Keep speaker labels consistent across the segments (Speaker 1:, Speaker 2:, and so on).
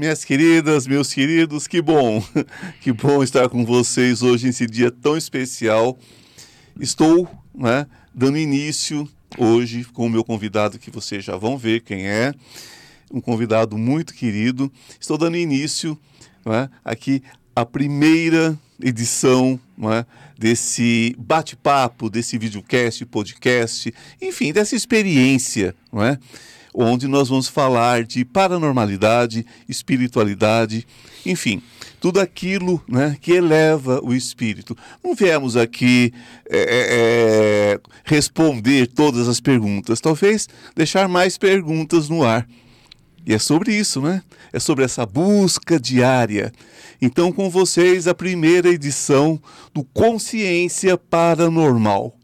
Speaker 1: Minhas queridas, meus queridos, que bom, que bom estar com vocês hoje nesse dia tão especial. Estou né, dando início hoje com o meu convidado que vocês já vão ver quem é, um convidado muito querido. Estou dando início né, aqui a primeira edição né, desse bate-papo, desse videocast, podcast, enfim, dessa experiência, não é? Onde nós vamos falar de paranormalidade, espiritualidade, enfim, tudo aquilo né, que eleva o espírito. Não viemos aqui é, é, é, responder todas as perguntas, talvez deixar mais perguntas no ar. E é sobre isso, né? É sobre essa busca diária. Então, com vocês, a primeira edição do Consciência Paranormal.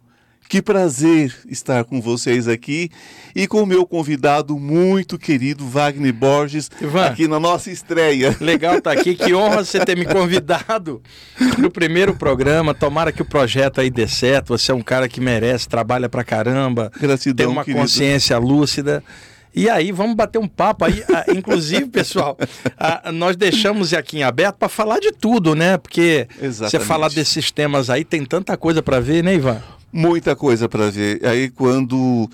Speaker 1: Que prazer estar com vocês aqui e com o meu convidado muito querido, Wagner Borges, Ivan, aqui na nossa estreia.
Speaker 2: Legal estar tá aqui, que honra você ter me convidado no primeiro programa. Tomara que o projeto aí dê certo. Você é um cara que merece, trabalha pra caramba,
Speaker 1: Gratidão,
Speaker 2: tem uma
Speaker 1: querido.
Speaker 2: consciência lúcida. E aí, vamos bater um papo aí. Ah, inclusive, pessoal, ah, nós deixamos aqui em aberto para falar de tudo, né? Porque Exatamente. você falar desses temas aí, tem tanta coisa para ver, né, Ivan?
Speaker 1: Muita coisa para ver. Aí, quando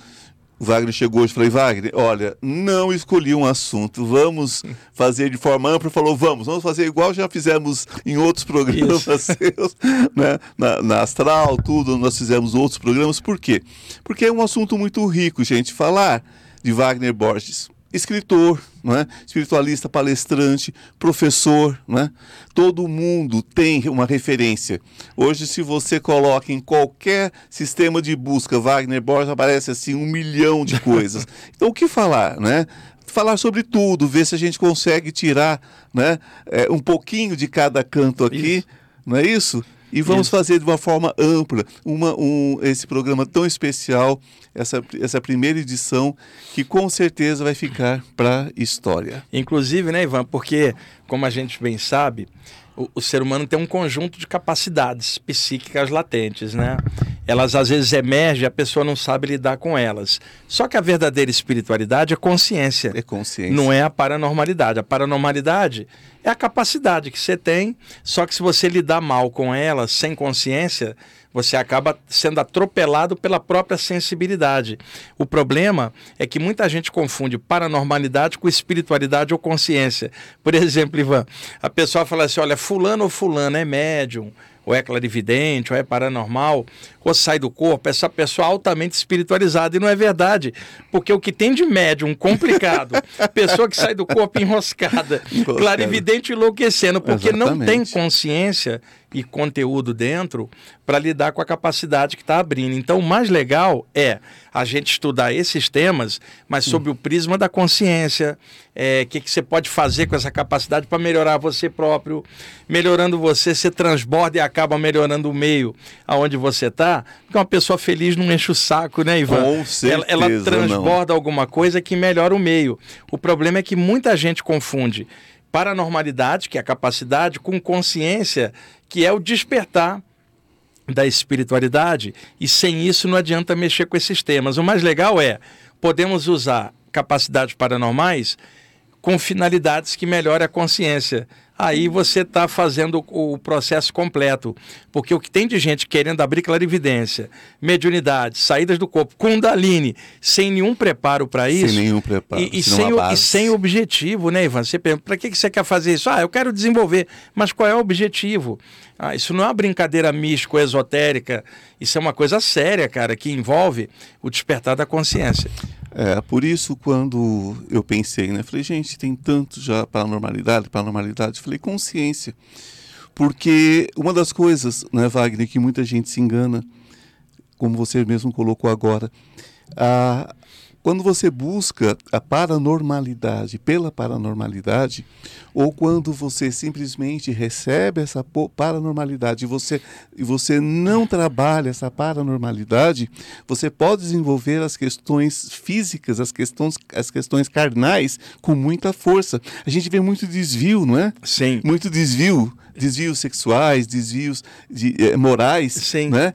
Speaker 1: o Wagner chegou hoje, falei, Wagner, olha, não escolhi um assunto, vamos fazer de forma ampla. Falou, vamos, vamos fazer igual já fizemos em outros programas seus, né? Na, na, Astral, tudo, nós fizemos outros programas. Por quê? Porque é um assunto muito rico, gente, falar de Wagner Borges escritor, não é? espiritualista, palestrante, professor, não é? todo mundo tem uma referência. Hoje, se você coloca em qualquer sistema de busca Wagner Borges, aparece assim um milhão de coisas. Então, o que falar? Né? Falar sobre tudo, ver se a gente consegue tirar né, um pouquinho de cada canto aqui, isso. não é isso? E vamos Isso. fazer de uma forma ampla uma, um, esse programa tão especial, essa, essa primeira edição, que com certeza vai ficar para a história.
Speaker 2: Inclusive, né, Ivan? Porque, como a gente bem sabe, o, o, ser humano tem um conjunto de capacidades psíquicas latentes, né? Elas às vezes emergem, a pessoa não sabe lidar com elas. Só que a verdadeira espiritualidade é consciência.
Speaker 1: É consciência.
Speaker 2: Não é a paranormalidade. A paranormalidade é a capacidade que você tem, só que se você lidar mal com ela, sem consciência, você acaba sendo atropelado pela própria sensibilidade. O problema é que muita gente confunde paranormalidade com espiritualidade ou consciência. Por exemplo, Ivan, a pessoa fala assim: olha, fulano ou fulano é médium ou é clarividente, ou é paranormal, ou sai do corpo, essa pessoa altamente espiritualizada. E não é verdade, porque o que tem de médium complicado, pessoa que sai do corpo enroscada, clarividente enlouquecendo, porque Exatamente. não tem consciência e conteúdo dentro para lidar com a capacidade que está abrindo. Então, o mais legal é a gente estudar esses temas, mas sob hum. o prisma da consciência, o é, que, que você pode fazer com essa capacidade para melhorar você próprio. Melhorando você, você transborda e acaba melhorando o meio aonde você está. Porque uma pessoa feliz não enche o saco, né, Ivan?
Speaker 1: Com certeza,
Speaker 2: ela, ela transborda
Speaker 1: não.
Speaker 2: alguma coisa que melhora o meio. O problema é que muita gente confunde paranormalidade, que é a capacidade, com consciência, que é o despertar da espiritualidade. E sem isso não adianta mexer com esses temas. O mais legal é podemos usar capacidades paranormais com finalidades que melhorem a consciência. Aí você está fazendo o processo completo. Porque o que tem de gente querendo abrir clarividência, mediunidade, saídas do corpo, Kundalini, sem nenhum preparo para isso.
Speaker 1: Sem nenhum preparo.
Speaker 2: E, e sem, e sem objetivo, né, Ivan? Você pergunta, para que, que você quer fazer isso? Ah, eu quero desenvolver. Mas qual é o objetivo? Ah, isso não é uma brincadeira mística esotérica. Isso é uma coisa séria, cara, que envolve o despertar da consciência.
Speaker 1: É, por isso quando eu pensei, né, falei, gente, tem tanto já paranormalidade, paranormalidade, falei, consciência. Porque uma das coisas, né, Wagner, que muita gente se engana, como você mesmo colocou agora, a, quando você busca a paranormalidade pela paranormalidade, ou quando você simplesmente recebe essa paranormalidade e você, e você não trabalha essa paranormalidade, você pode desenvolver as questões físicas, as questões, as questões carnais com muita força. A gente vê muito desvio, não é?
Speaker 2: Sim.
Speaker 1: Muito desvio, desvios sexuais, desvios de, eh, morais,
Speaker 2: Sim.
Speaker 1: né?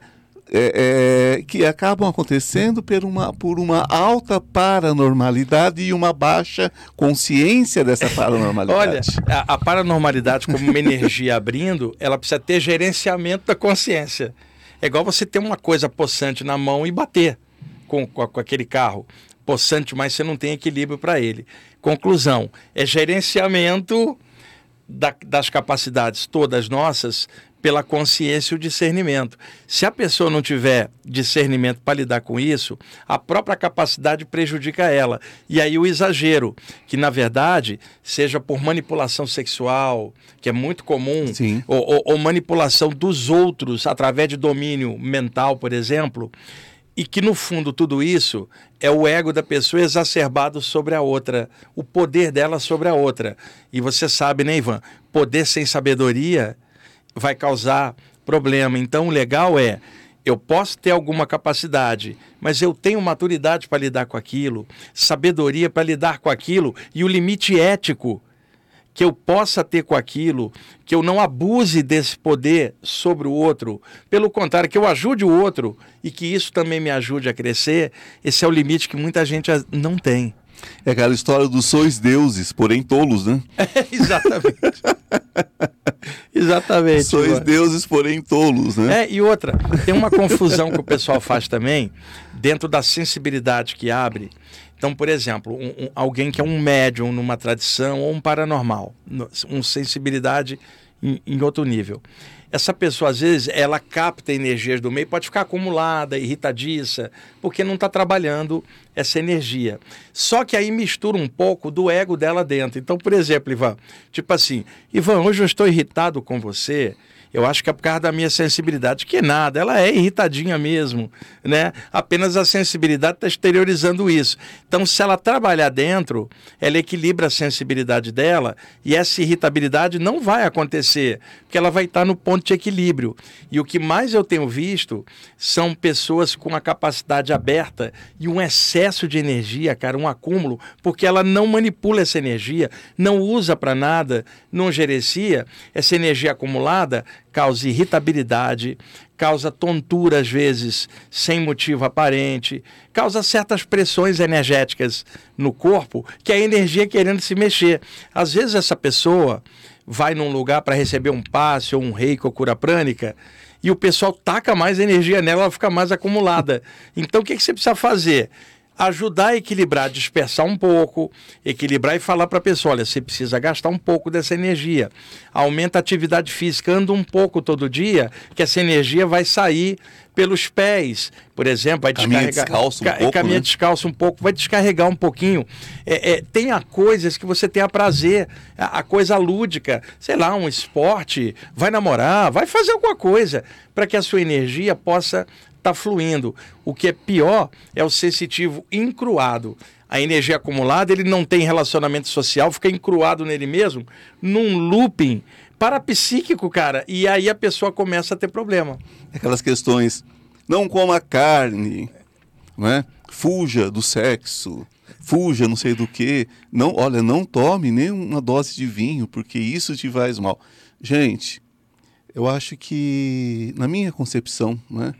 Speaker 1: É, é, que acabam acontecendo por uma, por uma alta paranormalidade e uma baixa consciência dessa paranormalidade.
Speaker 2: Olha, a, a paranormalidade, como uma energia abrindo, ela precisa ter gerenciamento da consciência. É igual você ter uma coisa possante na mão e bater com, com, com aquele carro. Possante, mas você não tem equilíbrio para ele. Conclusão: é gerenciamento da, das capacidades todas nossas pela consciência e o discernimento. Se a pessoa não tiver discernimento para lidar com isso, a própria capacidade prejudica ela. E aí o exagero, que na verdade, seja por manipulação sexual, que é muito comum, ou, ou, ou manipulação dos outros através de domínio mental, por exemplo, e que no fundo tudo isso é o ego da pessoa exacerbado sobre a outra, o poder dela sobre a outra. E você sabe, né, Ivan? Poder sem sabedoria vai causar problema. Então, o legal é eu posso ter alguma capacidade, mas eu tenho maturidade para lidar com aquilo, sabedoria para lidar com aquilo e o limite ético que eu possa ter com aquilo, que eu não abuse desse poder sobre o outro, pelo contrário, que eu ajude o outro e que isso também me ajude a crescer, esse é o limite que muita gente não tem.
Speaker 1: É aquela história dos sois deuses, porém tolos, né?
Speaker 2: É, exatamente. exatamente.
Speaker 1: Sois mano. deuses, porém tolos, né?
Speaker 2: É, e outra, tem uma confusão que o pessoal faz também, dentro da sensibilidade que abre. Então, por exemplo, um, um, alguém que é um médium numa tradição ou um paranormal, uma sensibilidade em, em outro nível essa pessoa, às vezes, ela capta energias do meio, pode ficar acumulada, irritadiça, porque não está trabalhando essa energia. Só que aí mistura um pouco do ego dela dentro. Então, por exemplo, Ivan, tipo assim, Ivan, hoje eu estou irritado com você, eu acho que é por causa da minha sensibilidade. Que nada, ela é irritadinha mesmo, né? Apenas a sensibilidade está exteriorizando isso. Então, se ela trabalhar dentro, ela equilibra a sensibilidade dela e essa irritabilidade não vai acontecer, porque ela vai estar no ponto de equilíbrio. E o que mais eu tenho visto são pessoas com a capacidade aberta e um excesso de energia, cara, um acúmulo, porque ela não manipula essa energia, não usa para nada, não gerencia essa energia acumulada causa irritabilidade, causa tontura às vezes sem motivo aparente, causa certas pressões energéticas no corpo, que é a energia querendo se mexer. Às vezes essa pessoa vai num lugar para receber um passe ou um reiki ou cura prânica, e o pessoal taca mais energia nela, ela fica mais acumulada. Então o que, que você precisa fazer? Ajudar a equilibrar, dispersar um pouco, equilibrar e falar para a pessoa: olha, você precisa gastar um pouco dessa energia. Aumenta a atividade física, anda um pouco todo dia, que essa energia vai sair pelos pés, por exemplo, vai
Speaker 1: caminha descarregar. Descalço um ca pouco,
Speaker 2: caminha
Speaker 1: né?
Speaker 2: descalço um pouco, vai descarregar um pouquinho. É, é, tenha coisas que você tenha prazer, a, a, coisa lúdica, sei lá, um esporte, vai namorar, vai fazer alguma coisa para que a sua energia possa está fluindo. O que é pior é o sensitivo encruado. A energia acumulada, ele não tem relacionamento social, fica encruado nele mesmo, num looping parapsíquico, cara. E aí a pessoa começa a ter problema.
Speaker 1: Aquelas questões, não coma carne, né? fuja do sexo, fuja não sei do que. Não, olha, não tome nem uma dose de vinho, porque isso te faz mal. Gente, eu acho que, na minha concepção, né?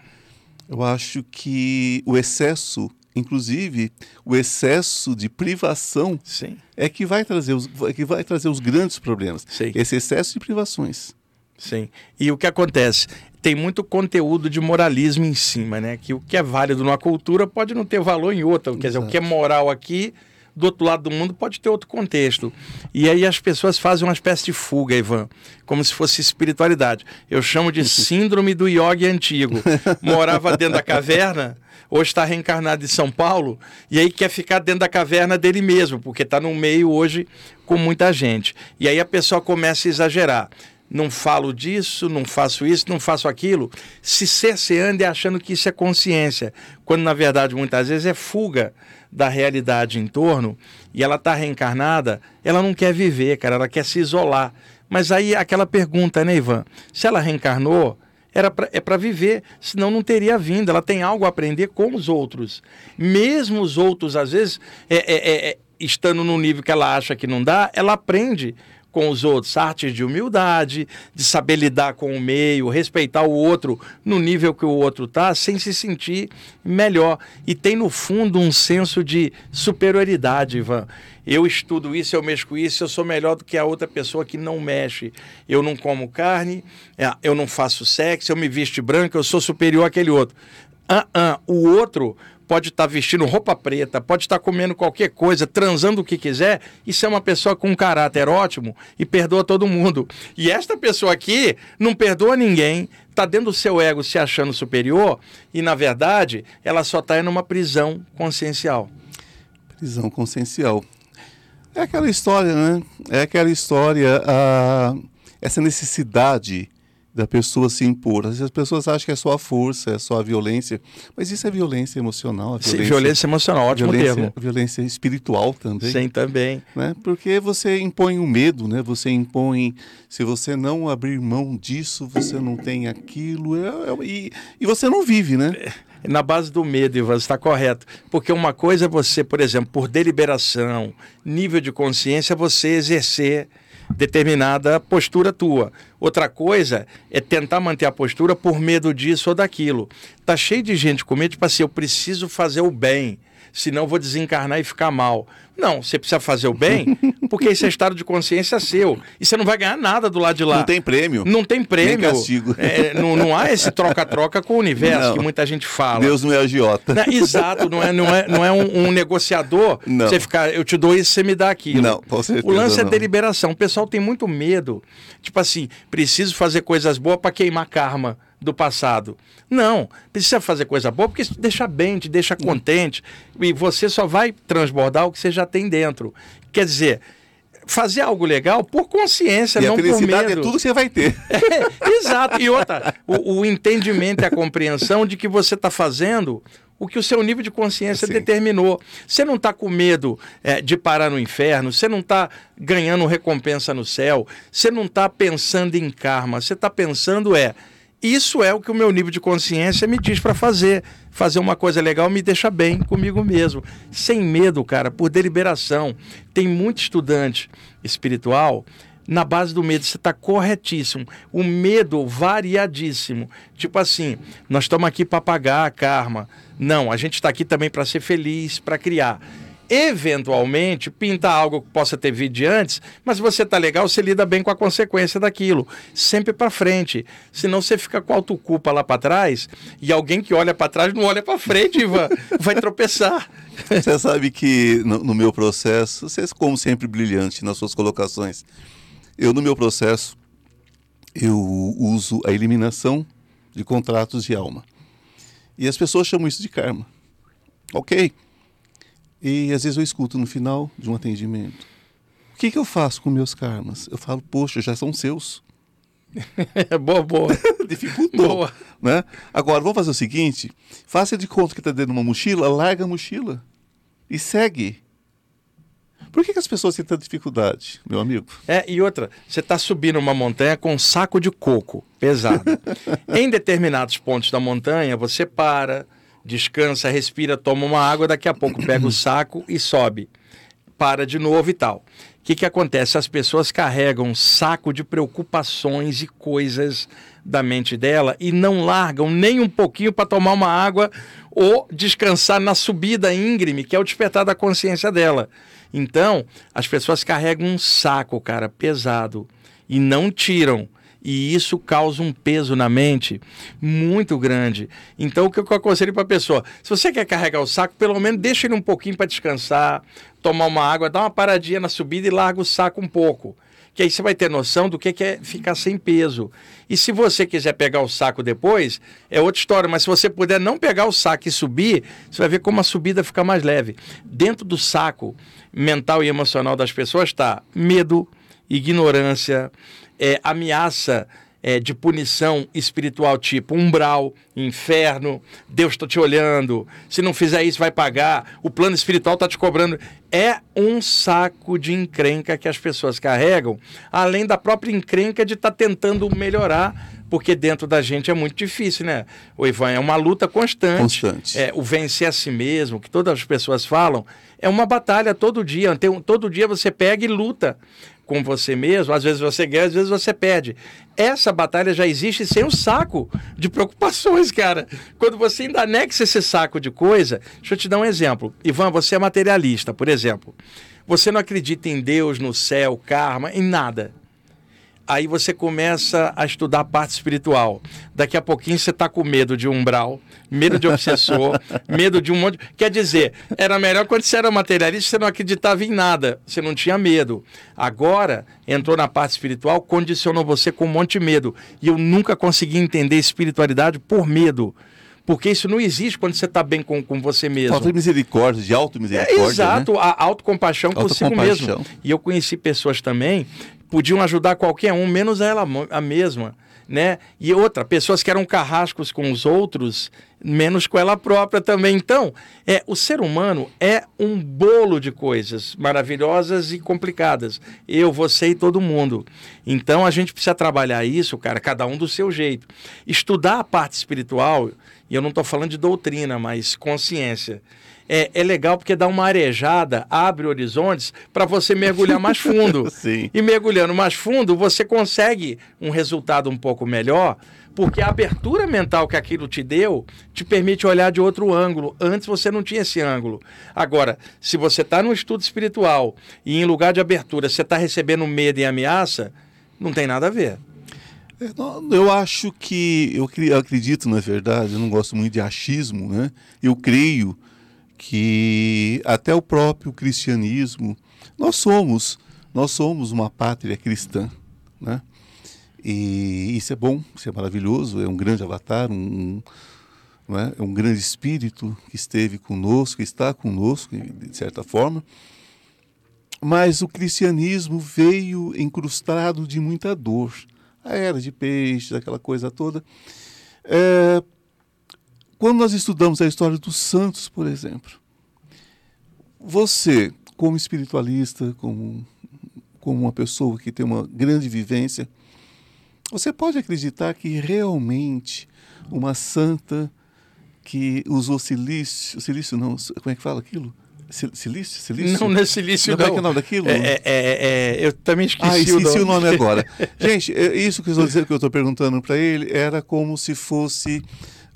Speaker 1: Eu acho que o excesso, inclusive o excesso de privação,
Speaker 2: Sim.
Speaker 1: é que vai trazer os, é que vai trazer os grandes problemas.
Speaker 2: Sim.
Speaker 1: Esse excesso de privações.
Speaker 2: Sim. E o que acontece? Tem muito conteúdo de moralismo em cima, né? Que o que é válido numa cultura pode não ter valor em outra. Quer Exato. dizer, o que é moral aqui do outro lado do mundo pode ter outro contexto. E aí as pessoas fazem uma espécie de fuga, Ivan, como se fosse espiritualidade. Eu chamo de síndrome do yogi antigo. Morava dentro da caverna, hoje está reencarnado em São Paulo, e aí quer ficar dentro da caverna dele mesmo, porque está no meio hoje com muita gente. E aí a pessoa começa a exagerar não falo disso, não faço isso, não faço aquilo, se cerceando e achando que isso é consciência, quando na verdade muitas vezes é fuga da realidade em torno e ela está reencarnada, ela não quer viver, cara, ela quer se isolar. Mas aí aquela pergunta, né, Ivan? Se ela reencarnou, era pra, é para viver, senão não teria vindo. Ela tem algo a aprender com os outros. Mesmo os outros, às vezes, é, é, é, é estando no nível que ela acha que não dá, ela aprende com os outros, artes de humildade, de saber lidar com o meio, respeitar o outro no nível que o outro está, sem se sentir melhor. E tem no fundo um senso de superioridade, Ivan. Eu estudo isso, eu mexo com isso, eu sou melhor do que a outra pessoa que não mexe. Eu não como carne, é, eu não faço sexo, eu me visto branco, eu sou superior àquele outro. Uh -uh. O outro pode estar tá vestindo roupa preta, pode estar tá comendo qualquer coisa, transando o que quiser, e ser uma pessoa com um caráter ótimo e perdoa todo mundo. E esta pessoa aqui não perdoa ninguém, está dentro do seu ego se achando superior, e na verdade ela só está em uma prisão consciencial.
Speaker 1: Prisão consciencial. É aquela história, né? É aquela história, ah, essa necessidade da pessoa se impor. As pessoas acham que é só a força, é só a violência, mas isso é violência emocional. A
Speaker 2: violência, Sim, violência emocional, ótimo
Speaker 1: violência,
Speaker 2: termo.
Speaker 1: Violência espiritual também.
Speaker 2: Sim, também.
Speaker 1: Né? Porque você impõe o medo, né? você impõe, se você não abrir mão disso, você não tem aquilo, é, é, e, e você não vive, né?
Speaker 2: É, na base do medo, Ivan, está correto. Porque uma coisa é você, por exemplo, por deliberação, nível de consciência, você exercer determinada postura tua. Outra coisa é tentar manter a postura por medo disso ou daquilo. Tá cheio de gente com medo, tipo assim, eu preciso fazer o bem, senão vou desencarnar e ficar mal. Não, você precisa fazer o bem, porque esse é estado de consciência seu. E você não vai ganhar nada do lado de lá.
Speaker 1: Não tem prêmio.
Speaker 2: Não tem prêmio.
Speaker 1: Nem castigo.
Speaker 2: É, não, não há esse troca-troca com o universo não. que muita gente fala.
Speaker 1: Deus não é agiota.
Speaker 2: Não, exato, não é, não é, não é um, um negociador. Não. Você ficar, eu te dou isso, você me dá aquilo.
Speaker 1: Não, com certeza.
Speaker 2: O lance é deliberação. O pessoal tem muito medo. Tipo assim, preciso fazer coisas boas para queimar karma do passado. Não, precisa fazer coisa boa porque isso te deixa bem, te deixa contente e você só vai transbordar o que você já tem dentro. Quer dizer, fazer algo legal por consciência,
Speaker 1: e
Speaker 2: não
Speaker 1: a felicidade
Speaker 2: por medo.
Speaker 1: é tudo que você vai ter.
Speaker 2: É, exato. E outra, o, o, entendimento e a compreensão de que você está fazendo o que o seu nível de consciência Sim. determinou. Você não está com medo é, de parar no inferno, você não está ganhando recompensa no céu, você não está pensando em karma, você está pensando é isso é o que o meu nível de consciência me diz para fazer. Fazer uma coisa legal me deixa bem comigo mesmo. Sem medo, cara, por deliberação. Tem muito estudante espiritual na base do medo. Você está corretíssimo. O medo variadíssimo. Tipo assim, nós estamos aqui para pagar a karma. Não, a gente está aqui também para ser feliz, para criar eventualmente pinta algo que possa ter vindo de antes, mas você tá legal, você lida bem com a consequência daquilo, sempre para frente. Senão você fica com autoculpa lá para trás e alguém que olha para trás não olha para frente, Ivan, vai tropeçar.
Speaker 1: Você sabe que no, no, meu processo, você é como sempre brilhante nas suas colocações. Eu no meu processo eu uso a eliminação de contratos de alma. E as pessoas chamam isso de karma. OK? E às vezes eu escuto no final de um atendimento: O que, que eu faço com meus karmas? Eu falo: Poxa, já são seus.
Speaker 2: boa, boa.
Speaker 1: Dificultou. Boa. Né? Agora, vamos fazer o seguinte: faça de conta que está dentro de uma mochila, larga a mochila e segue. Por que, que, as pessoas têm tanta dificuldade, meu amigo?
Speaker 2: É, e outra, você está subindo uma montanha com um saco de coco pesado. em determinados pontos da montanha, você para, descansa, respira, toma uma água, daqui a pouco pega o saco e sobe. Para de novo e tal. O que, que acontece? As pessoas carregam um saco de preocupações e coisas da mente dela e não largam nem um pouquinho para tomar uma água ou descansar na subida íngreme, que é o despertar da consciência dela. Então, as pessoas carregam um saco, cara, pesado e não tiram e isso causa um peso na mente muito grande. Então, o que eu aconselho para a pessoa? Se você quer carregar o saco, pelo menos deixa ele um pouquinho para descansar, tomar uma água, dá uma paradinha na subida e larga o saco um pouco. Que aí você vai ter noção do que é ficar sem peso. E se você quiser pegar o saco depois, é outra história. Mas se você puder não pegar o saco e subir, você vai ver como a subida fica mais leve. Dentro do saco mental e emocional das pessoas está medo, ignorância, é, ameaça é, de punição espiritual, tipo umbral, inferno, Deus está te olhando, se não fizer isso vai pagar, o plano espiritual está te cobrando. É um saco de encrenca que as pessoas carregam, além da própria encrenca de estar tá tentando melhorar, porque dentro da gente é muito difícil, né? O Ivan é uma luta constante.
Speaker 1: Constante.
Speaker 2: É, o vencer a si mesmo, que todas as pessoas falam, é uma batalha todo dia. Tem, todo dia você pega e luta com você mesmo, às vezes você ganha, às vezes você perde. Essa batalha já existe sem o saco de preocupações, cara. Quando você ainda anexa esse saco de coisa, deixa eu te dar um exemplo. Ivan, você é materialista, por exemplo. Você não acredita em Deus, no céu, karma, em nada aí você começa a estudar a parte espiritual. Daqui a pouquinho você está com medo de umbral, medo de obsessor, medo de um monte. Quer dizer, era melhor quando você era materialista, você não acreditava em nada, você não tinha medo. Agora, entrou na parte espiritual, condicionou você com um monte de medo. E eu nunca consegui entender espiritualidade por medo. Porque isso não existe quando você está bem com, com você mesmo.
Speaker 1: Falta de misericórdia, de auto-misericórdia.
Speaker 2: É, exato,
Speaker 1: né?
Speaker 2: a autocompaixão consigo mesmo. E eu conheci pessoas também podiam ajudar qualquer um, menos ela a mesma. Né? E outra, pessoas que eram carrascos com os outros, menos com ela própria também. Então, é, o ser humano é um bolo de coisas maravilhosas e complicadas. Eu, você e todo mundo. Então, a gente precisa trabalhar isso, cara, cada um do seu jeito. Estudar a parte espiritual, e eu não estou falando de doutrina, mas consciência é, é legal porque dá uma arejada, abre horizontes para você mergulhar mais fundo. E mergulhando mais fundo, você consegue um resultado um pouco melhor, porque a abertura mental que aquilo te deu te permite olhar de outro ângulo. Antes você não tinha esse ângulo. Agora, se você está no estudo espiritual e em lugar de abertura você está recebendo medo e ameaça, não tem nada a ver.
Speaker 1: Eu acho que, eu acredito, na verdade, eu não gosto muito de achismo, né? Eu creio que até o próprio cristianismo, nós somos, nós somos uma pátria cristã, né? E isso é bom, isso é maravilhoso, é um grande avatar, um, é? é um grande espírito que esteve conosco, está conosco, de certa forma. Mas o cristianismo veio encrustado de muita dor. A era de peixes, aquela coisa toda. É, quando nós estudamos a história dos santos, por exemplo, você, como espiritualista, como, como uma pessoa que tem uma grande vivência, você pode acreditar que realmente uma santa que usou silício, silício não, como é que fala aquilo? Silício? silício?
Speaker 2: Não, não é silício,
Speaker 1: não. Como é que é o nome daquilo?
Speaker 2: É, é, é, é eu também esqueci,
Speaker 1: ah, esqueci
Speaker 2: o nome.
Speaker 1: o nome agora. Gente, é, isso que eu estou dizendo, que eu estou perguntando para ele, era como se fosse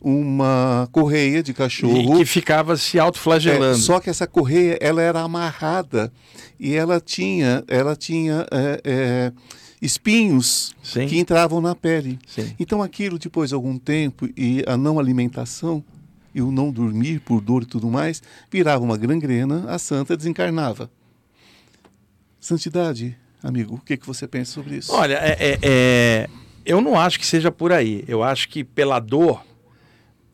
Speaker 1: uma correia de cachorro.
Speaker 2: E que ficava se autoflagelando.
Speaker 1: É, só que essa correia ela era amarrada e ela tinha, ela tinha é, é, espinhos Sim. que entravam na pele.
Speaker 2: Sim.
Speaker 1: Então aquilo, depois de algum tempo, e a não alimentação, e o não dormir por dor e tudo mais, virava uma gangrena, a santa desencarnava. Santidade, amigo, o que, que você pensa sobre isso?
Speaker 2: Olha, é, é, é eu não acho que seja por aí. Eu acho que pela dor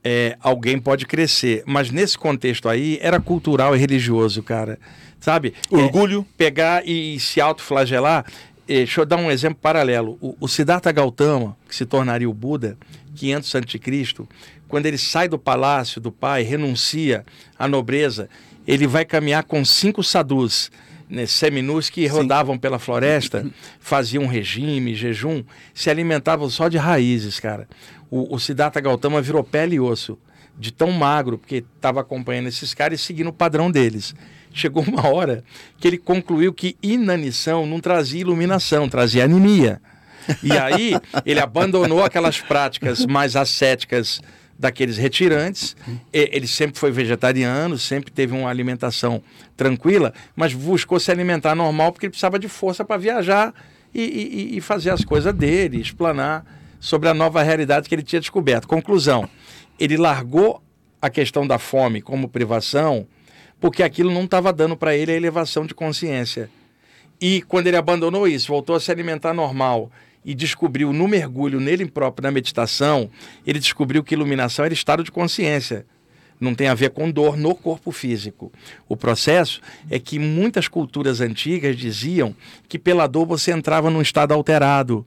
Speaker 2: é, alguém pode crescer. Mas nesse contexto aí, era cultural e religioso, cara. Sabe?
Speaker 1: Orgulho.
Speaker 2: É, pegar e se autoflagelar. É, deixa eu dar um exemplo paralelo. O, o Siddhartha Gautama, que se tornaria o Buda, 500 a.C., quando ele sai do palácio do pai, renuncia à nobreza, ele vai caminhar com cinco sadhus, né, seminus que rodavam Sim. pela floresta, faziam regime, jejum, se alimentavam só de raízes, cara o, o Siddhartha Gautama virou pele e osso, de tão magro, porque estava acompanhando esses caras e seguindo o padrão deles. Chegou uma hora que ele concluiu que inanição não trazia iluminação, trazia anemia. E aí ele abandonou aquelas práticas mais ascéticas daqueles retirantes. Ele sempre foi vegetariano, sempre teve uma alimentação tranquila, mas buscou se alimentar normal porque ele precisava de força para viajar e, e, e, fazer as coisas dele, explanar sobre a nova realidade que ele tinha descoberto. Conclusão: ele largou a questão da fome como privação porque aquilo não estava dando para ele a elevação de consciência. E quando ele abandonou isso, voltou a se alimentar normal e descobriu no mergulho nele próprio, na meditação, ele descobriu que iluminação era estado de consciência. Não tem a ver com dor no corpo físico. O processo é que muitas culturas antigas diziam que pela dor você entrava num estado alterado,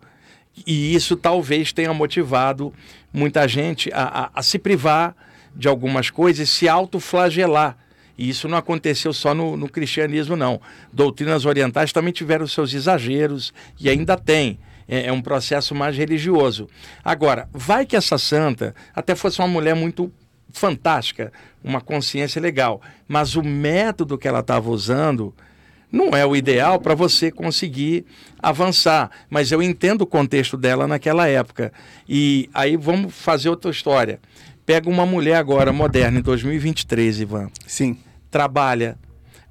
Speaker 2: e isso talvez tenha motivado muita gente a, a, a se privar de algumas coisas e se autoflagelar. E isso não aconteceu só no, no, cristianismo, não. Doutrinas orientais também tiveram seus exageros e ainda tem. É, é um processo mais religioso. Agora, vai que essa santa até fosse uma mulher muito fantástica, uma consciência legal, mas o método que ela estava usando não é o ideal para você conseguir avançar. Mas eu entendo o contexto dela naquela época. E aí vamos fazer outra história. Pega uma mulher agora, moderna, em 2023, Ivan.
Speaker 1: Sim.
Speaker 2: Trabalha,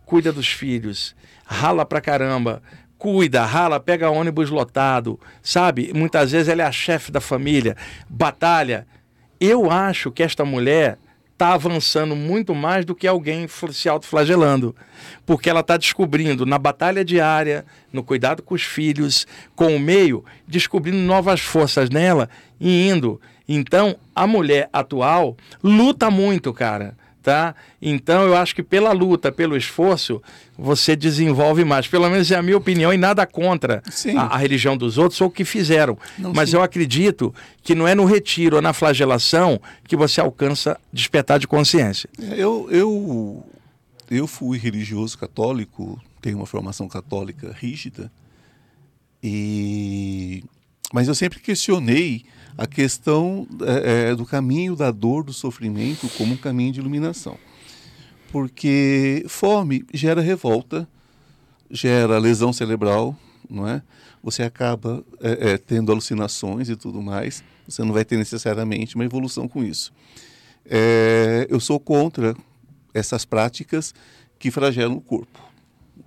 Speaker 2: cuida dos filhos, rala pra caramba, cuida, rala, pega ônibus lotado, sabe? Muitas vezes ela é a chefe da família, batalha. Eu acho que esta mulher está avançando muito mais do que alguém se autoflagelando. Porque ela está descobrindo na batalha diária, no cuidado com os filhos, com o meio, descobrindo novas forças nela e indo. Então, a mulher atual luta muito, cara tá? Então eu acho que pela luta, pelo esforço, você desenvolve mais. Pelo menos é a minha opinião e nada contra a, a, religião dos outros ou o que fizeram. Não, Mas sim. eu acredito que não é no retiro ou na flagelação que você alcança despertar de consciência.
Speaker 1: Eu, eu, eu fui religioso católico, tenho uma formação católica rígida, e mas eu sempre questionei a questão é, é, do caminho da dor, do sofrimento, como um caminho de iluminação. Porque fome gera revolta, gera lesão cerebral, não é? Você acaba é, é, tendo alucinações e tudo mais. Você não vai ter necessariamente uma evolução com isso. É, eu sou contra essas práticas que flagelam o corpo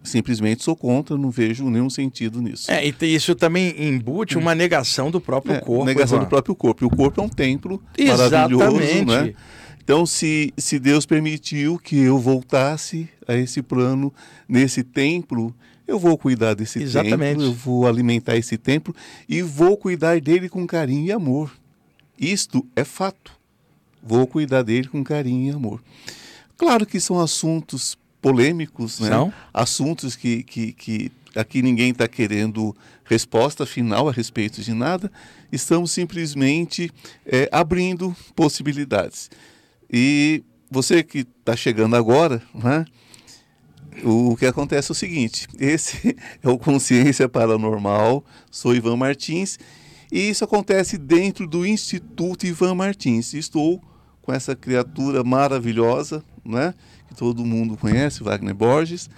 Speaker 1: simplesmente sou contra, não vejo nenhum sentido nisso.
Speaker 2: É, e isso também embute uma negação do próprio é, corpo.
Speaker 1: Negação Ivan. do próprio corpo. E o corpo é um templo Exatamente. maravilhoso, né? Então, se, se Deus permitiu que eu voltasse a esse plano, nesse templo, eu vou cuidar desse Exatamente. templo, eu vou alimentar esse templo e vou cuidar dele com carinho e amor. Isto é fato. Vou cuidar dele com carinho e amor. Claro que são assuntos polêmicos, né? Assuntos que, que, que aqui ninguém está querendo resposta final a respeito de nada, estamos simplesmente é, abrindo possibilidades. E você que está chegando agora, né? o que acontece é o seguinte: esse é o Consciência Paranormal, sou Ivan Martins, e isso acontece dentro do Instituto Ivan Martins. Estou com essa criatura maravilhosa, né? Que todo mundo conhece, Wagner Borges,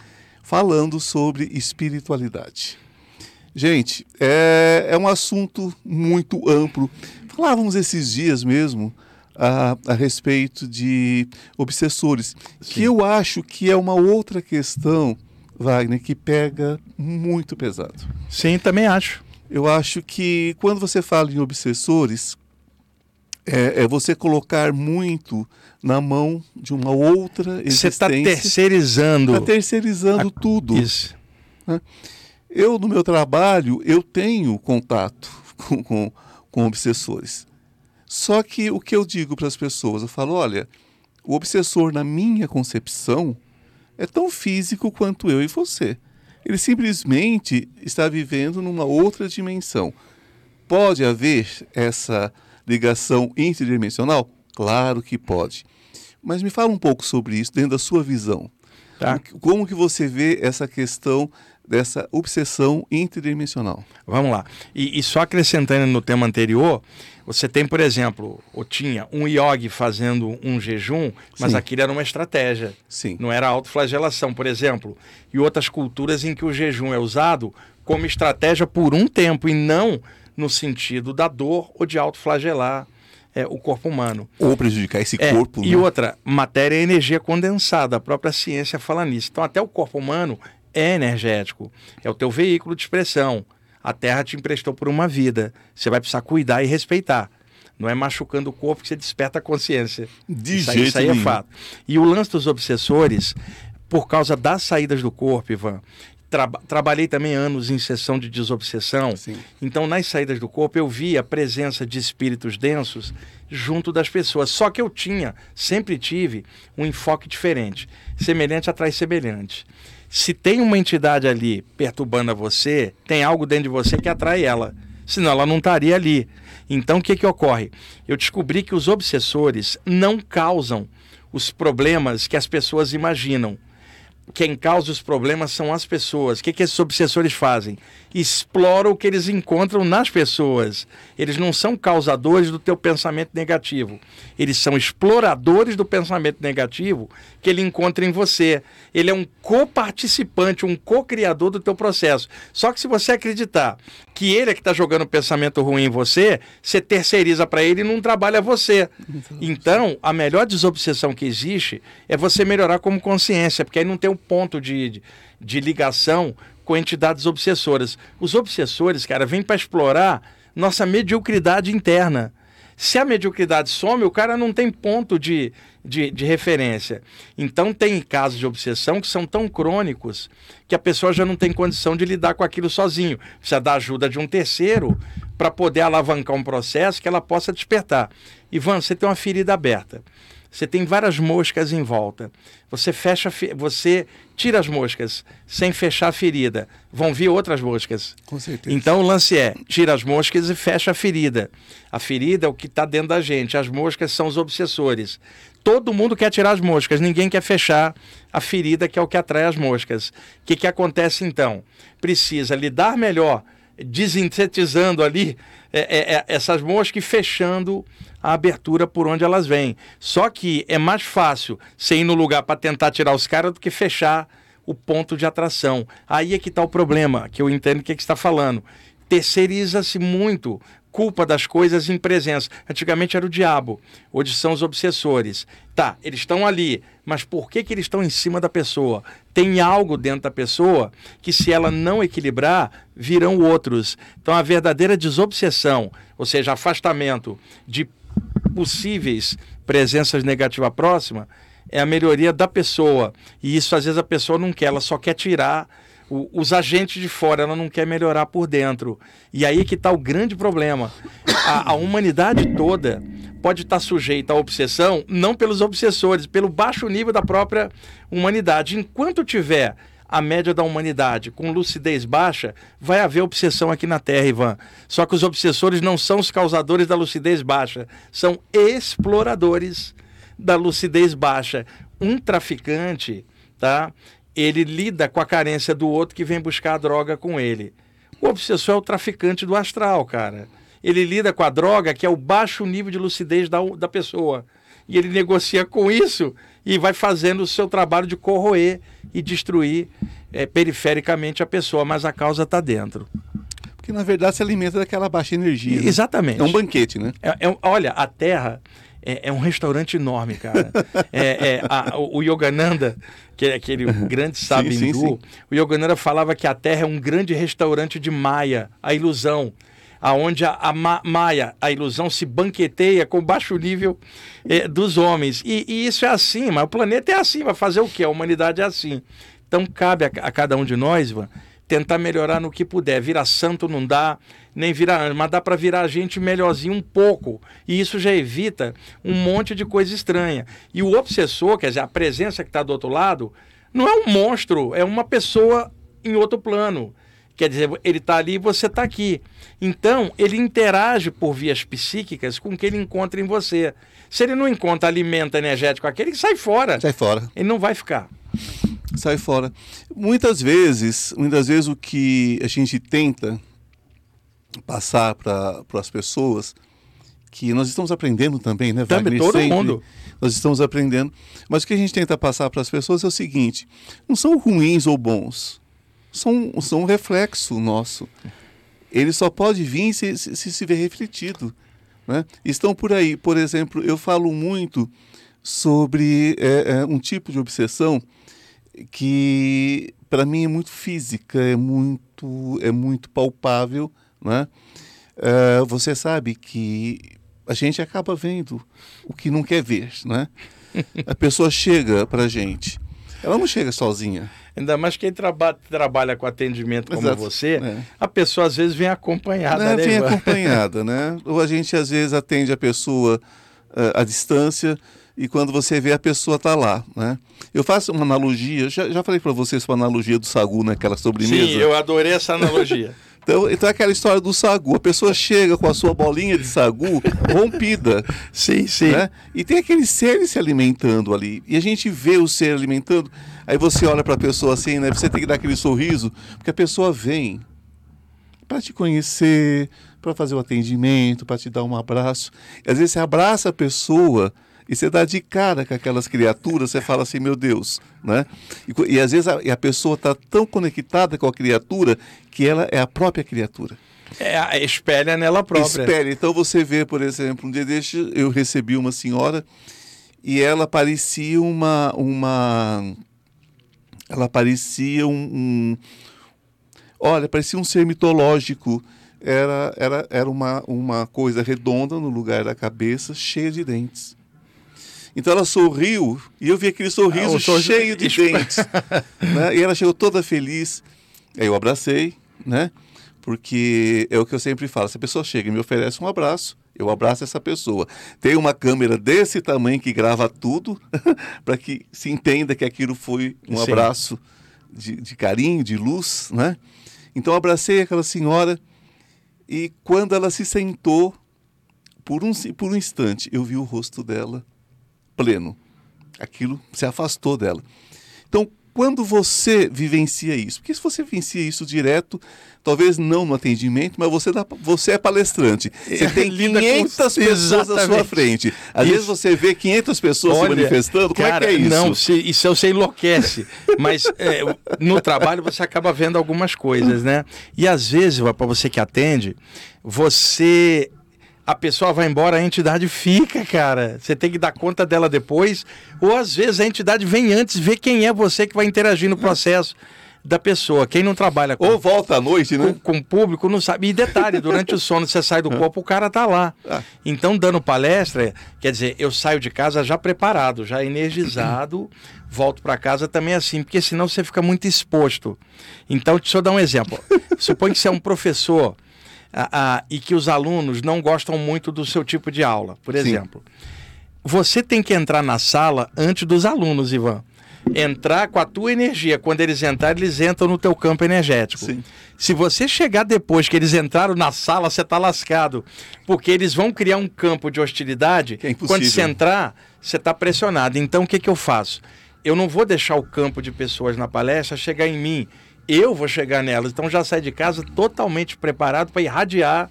Speaker 1: falando sobre espiritualidade. Gente, é, é um assunto muito amplo. Falávamos esses dias mesmo a, a respeito de obsessores, Sim. que eu acho que é uma outra questão, Wagner, que pega muito pesado.
Speaker 2: Sim, também acho.
Speaker 1: Eu acho que quando você fala em obsessores, é, é você colocar muito na mão de uma outra existência. Você está
Speaker 2: terceirizando.
Speaker 1: Está terceirizando a... tudo. Isso. Né? Eu, no meu trabalho, eu tenho contato com, com, com obsessores. Só que o que eu digo para as pessoas, eu falo, olha, o obsessor, na minha concepção, é tão físico quanto eu e você. Ele simplesmente está vivendo numa outra dimensão. Pode haver essa ligação interdimensional? Claro que pode. Mas me fala um pouco sobre isso dentro da sua visão. Tá. Como que você vê essa questão dessa obsessão interdimensional?
Speaker 2: Vamos lá. E, e, só acrescentando no tema anterior, você tem, por exemplo, ou tinha um yogi fazendo um jejum, mas Sim. aquilo era uma estratégia.
Speaker 1: Sim.
Speaker 2: Não era autoflagelação, por exemplo. E outras culturas em que o jejum é usado como estratégia por um tempo e não no sentido da dor ou de autoflagelar é, o corpo humano.
Speaker 1: Ou prejudicar esse é, corpo.
Speaker 2: E né? outra, matéria é energia condensada, a própria ciência fala nisso. Então, até o corpo humano é energético, é o teu veículo de expressão. A Terra te emprestou por uma vida, você vai precisar cuidar e respeitar. Não é machucando o corpo que você desperta a consciência.
Speaker 1: De
Speaker 2: isso
Speaker 1: jeito
Speaker 2: aí, isso aí é fato. E o lance dos obsessores, por causa das saídas do corpo, Ivan, Tra trabalhei também anos em sessão de desobsessão. Sim. Então, nas saídas do corpo, eu via a presença de espíritos densos junto das pessoas. Só que eu tinha, sempre tive, um enfoque diferente. Semelhante atrai semelhante. Se tem uma entidade ali perturbando a você, tem algo dentro de você que atrai ela. Senão ela não estaria ali. Então, o que, que ocorre? Eu descobri que os obsessores não causam os problemas que as pessoas imaginam quem causa os problemas são as pessoas. O que, que esses obsessores fazem? Exploram o que eles encontram nas pessoas. Eles não são causadores do teu pensamento negativo. Eles são exploradores do pensamento negativo que ele encontra em você. Ele é um coparticipante, um co-criador do teu processo. Só que se você acreditar que ele é que está jogando o pensamento ruim em você, você terceiriza para ele e não trabalha você. Então, a melhor desobsessão que existe é você melhorar como consciência, porque aí não tem um ponto de, de, de ligação com entidades obsessoras. Os obsessores, cara, vêm para explorar nossa mediocridade interna. Se a mediocridade some, o cara não tem ponto de, de, de, referência. Então, tem casos de obsessão que são tão crônicos que a pessoa já não tem condição de lidar com aquilo sozinho. Precisa da ajuda de um terceiro para poder alavancar um processo que ela possa despertar. Ivan, você tem uma ferida aberta. Você tem várias moscas em volta. Você fecha, você tira as moscas sem fechar a ferida. Vão vir outras moscas.
Speaker 1: Com certeza.
Speaker 2: Então o lance é: tira as moscas e fecha a ferida. A ferida é o que está dentro da gente. As moscas são os obsessores. Todo mundo quer tirar as moscas, ninguém quer fechar a ferida, que é o que atrai as moscas. O que, que acontece então? Precisa lidar melhor, desintetizando ali é, é, é, essas moscas e fechando a abertura por onde elas vêm. Só que é mais fácil você ir no lugar para tentar tirar os caras do que fechar o ponto de atração. Aí é que está o problema, que eu entendo o que, que está falando. Terceiriza-se muito culpa das coisas em presença. Antigamente era o diabo, hoje são os obsessores. Tá, eles estão ali, mas por que, que eles estão em cima da pessoa? Tem algo dentro da pessoa que, se ela não equilibrar, virão outros. Então, a verdadeira desobsessão, ou seja, afastamento de possíveis presenças negativas próximas é a melhoria da pessoa. E isso às vezes a pessoa não quer, ela só quer tirar o, os agentes de fora, ela não quer melhorar por dentro. E aí que está o grande problema. A, a, humanidade toda pode estar tá sujeita à obsessão, não pelos obsessores, pelo baixo nível da própria humanidade. Enquanto tiver a média da humanidade com lucidez baixa, vai haver obsessão aqui na Terra, Ivan. Só que os obsessores não são os causadores da lucidez baixa, são exploradores da lucidez baixa. Um traficante, tá? Ele lida com a carência do outro que vem buscar a droga com ele. O obsessor é o traficante do astral, cara. Ele lida com a droga, que é o baixo nível de lucidez da, da pessoa. E ele negocia com isso e vai fazendo o seu trabalho de corroer e destruir é, perifericamente a pessoa, mas a causa está dentro.
Speaker 1: Porque na verdade se alimenta daquela baixa energia.
Speaker 2: Né? Exatamente.
Speaker 1: É um banquete, né?
Speaker 2: É, é, olha, a Terra é, é, um restaurante enorme, cara. é, é a, o Yogananda, que é aquele grande sábio hindu, sim, sim. o Yogananda falava que a Terra é um grande restaurante de Maia, a ilusão aonde a, a ma Maia, a ilusão, se banqueteia com baixo nível é, dos homens. E, e, isso é assim, mas o planeta é assim, vai fazer o quê? A humanidade é assim. Então cabe a, a cada um de nós, Ivan, tentar melhorar no que puder. Virar santo não dá, nem virar mas dá para virar a gente melhorzinho um pouco. E isso já evita um monte de coisa estranha. E o obsessor, quer dizer, a presença que está do outro lado, não é um monstro, é uma pessoa em outro plano. Quer dizer, ele está ali e você está aqui. Então, ele interage por vias psíquicas com o que ele encontra em você. Se ele não encontra alimento energético aquele, ele sai fora.
Speaker 1: Sai fora.
Speaker 2: Ele não vai ficar.
Speaker 1: Sai fora. Muitas vezes, muitas vezes o que a gente tenta passar para as pessoas, que nós estamos aprendendo também, né,
Speaker 2: Também, todo Sempre, mundo.
Speaker 1: Nós estamos aprendendo. Mas o que a gente tenta passar para as pessoas é o seguinte: não são ruins ou bons são, são um reflexo nosso. Ele só pode vir se se, se ver refletido. Né? Estão por aí, por exemplo, eu falo muito sobre é, é, um tipo de obsessão que para mim é muito física, é muito, é muito palpável. Né? É, você sabe que a gente acaba vendo o que não quer ver. Né? A pessoa chega para gente, ela não chega sozinha.
Speaker 2: Ainda mais quem traba trabalha com atendimento como Exato. você, é. a pessoa às vezes vem acompanhada.
Speaker 1: Né,
Speaker 2: né
Speaker 1: vem acompanhada, né? Ou a gente às vezes atende a pessoa uh, à distância e quando você vê a pessoa está lá, né? Eu faço uma analogia, já, já falei para vocês uma analogia do sagu naquela sobremesa.
Speaker 2: Sim, eu adorei essa analogia.
Speaker 1: Então, então é aquela história do sagu. A pessoa chega com a sua bolinha de sagu rompida.
Speaker 2: Sim, sim.
Speaker 1: Né? E tem aquele ser se alimentando ali. E a gente vê o ser alimentando. Aí você olha para a pessoa assim, né? Você tem que dar aquele sorriso, porque a pessoa vem para te conhecer, para fazer o atendimento, para te dar um abraço. E às vezes você abraça a pessoa e você dá de cara com aquelas criaturas, você fala assim, meu Deus, né? E, e às vezes a, a pessoa está tão conectada com a criatura que ela é a própria criatura.
Speaker 2: É, espelha nela própria.
Speaker 1: Espelha. Então você vê, por exemplo, um dia deste eu recebi uma senhora e ela parecia uma. uma ela parecia um, um olha, parecia um ser mitológico. Era, era, era uma, uma coisa redonda no lugar da cabeça, cheia de dentes. Então ela sorriu e eu vi aquele sorriso ah, cheio de dentes. né? E ela chegou toda feliz. Aí eu abracei, né? Porque é o que eu sempre falo: se a pessoa chega e me oferece um abraço, eu abraço essa pessoa. Tem uma câmera desse tamanho que grava tudo, para que se entenda que aquilo foi um Sim. abraço de, de, carinho, de luz, né? Então eu abracei aquela senhora e quando ela se sentou, por um, por um instante, eu vi o rosto dela pleno. Aquilo se afastou dela. Então, quando você vivencia isso, porque se você vivencia isso direto, talvez não no atendimento, mas você, dá, você é palestrante. Você tem 500 com... pessoas à sua frente. Às isso. vezes você vê 500 pessoas Olha, se manifestando. Como cara, é que é isso?
Speaker 2: Não, se, isso você enlouquece. mas é, no trabalho você acaba vendo algumas coisas, né? E às vezes, para você que atende, você a pessoa vai embora, a entidade fica, cara. Você tem que dar conta dela depois. Ou às vezes a entidade vem antes, vê quem é você que vai interagir no processo da pessoa. Quem não trabalha
Speaker 1: com. Ou volta à noite,
Speaker 2: né? Com, com público não sabe. E detalhe, durante o sono você sai do é. corpo, o cara tá lá. Ah. Então, dando palestra, quer dizer, eu saio de casa já preparado, já energizado, volto para casa também assim, porque senão você fica muito exposto. Então, deixa eu dar um exemplo. Suponha que você é um professor e que os alunos não gostam muito do seu tipo de aula, por exemplo. Sim. Você tem que entrar na sala antes dos alunos, Ivan. Entrar com a tua energia. Quando eles entrarem, eles entram no teu campo energético. Sim. Se você chegar depois que eles entraram na sala, você está lascado. Porque eles vão criar um campo de hostilidade.
Speaker 1: É
Speaker 2: Quando você entrar, você está pressionado. Então, o que, que eu faço? Eu não vou deixar o campo de pessoas na palestra chegar em mim eu vou chegar nelas. Então já sai de casa totalmente preparado para irradiar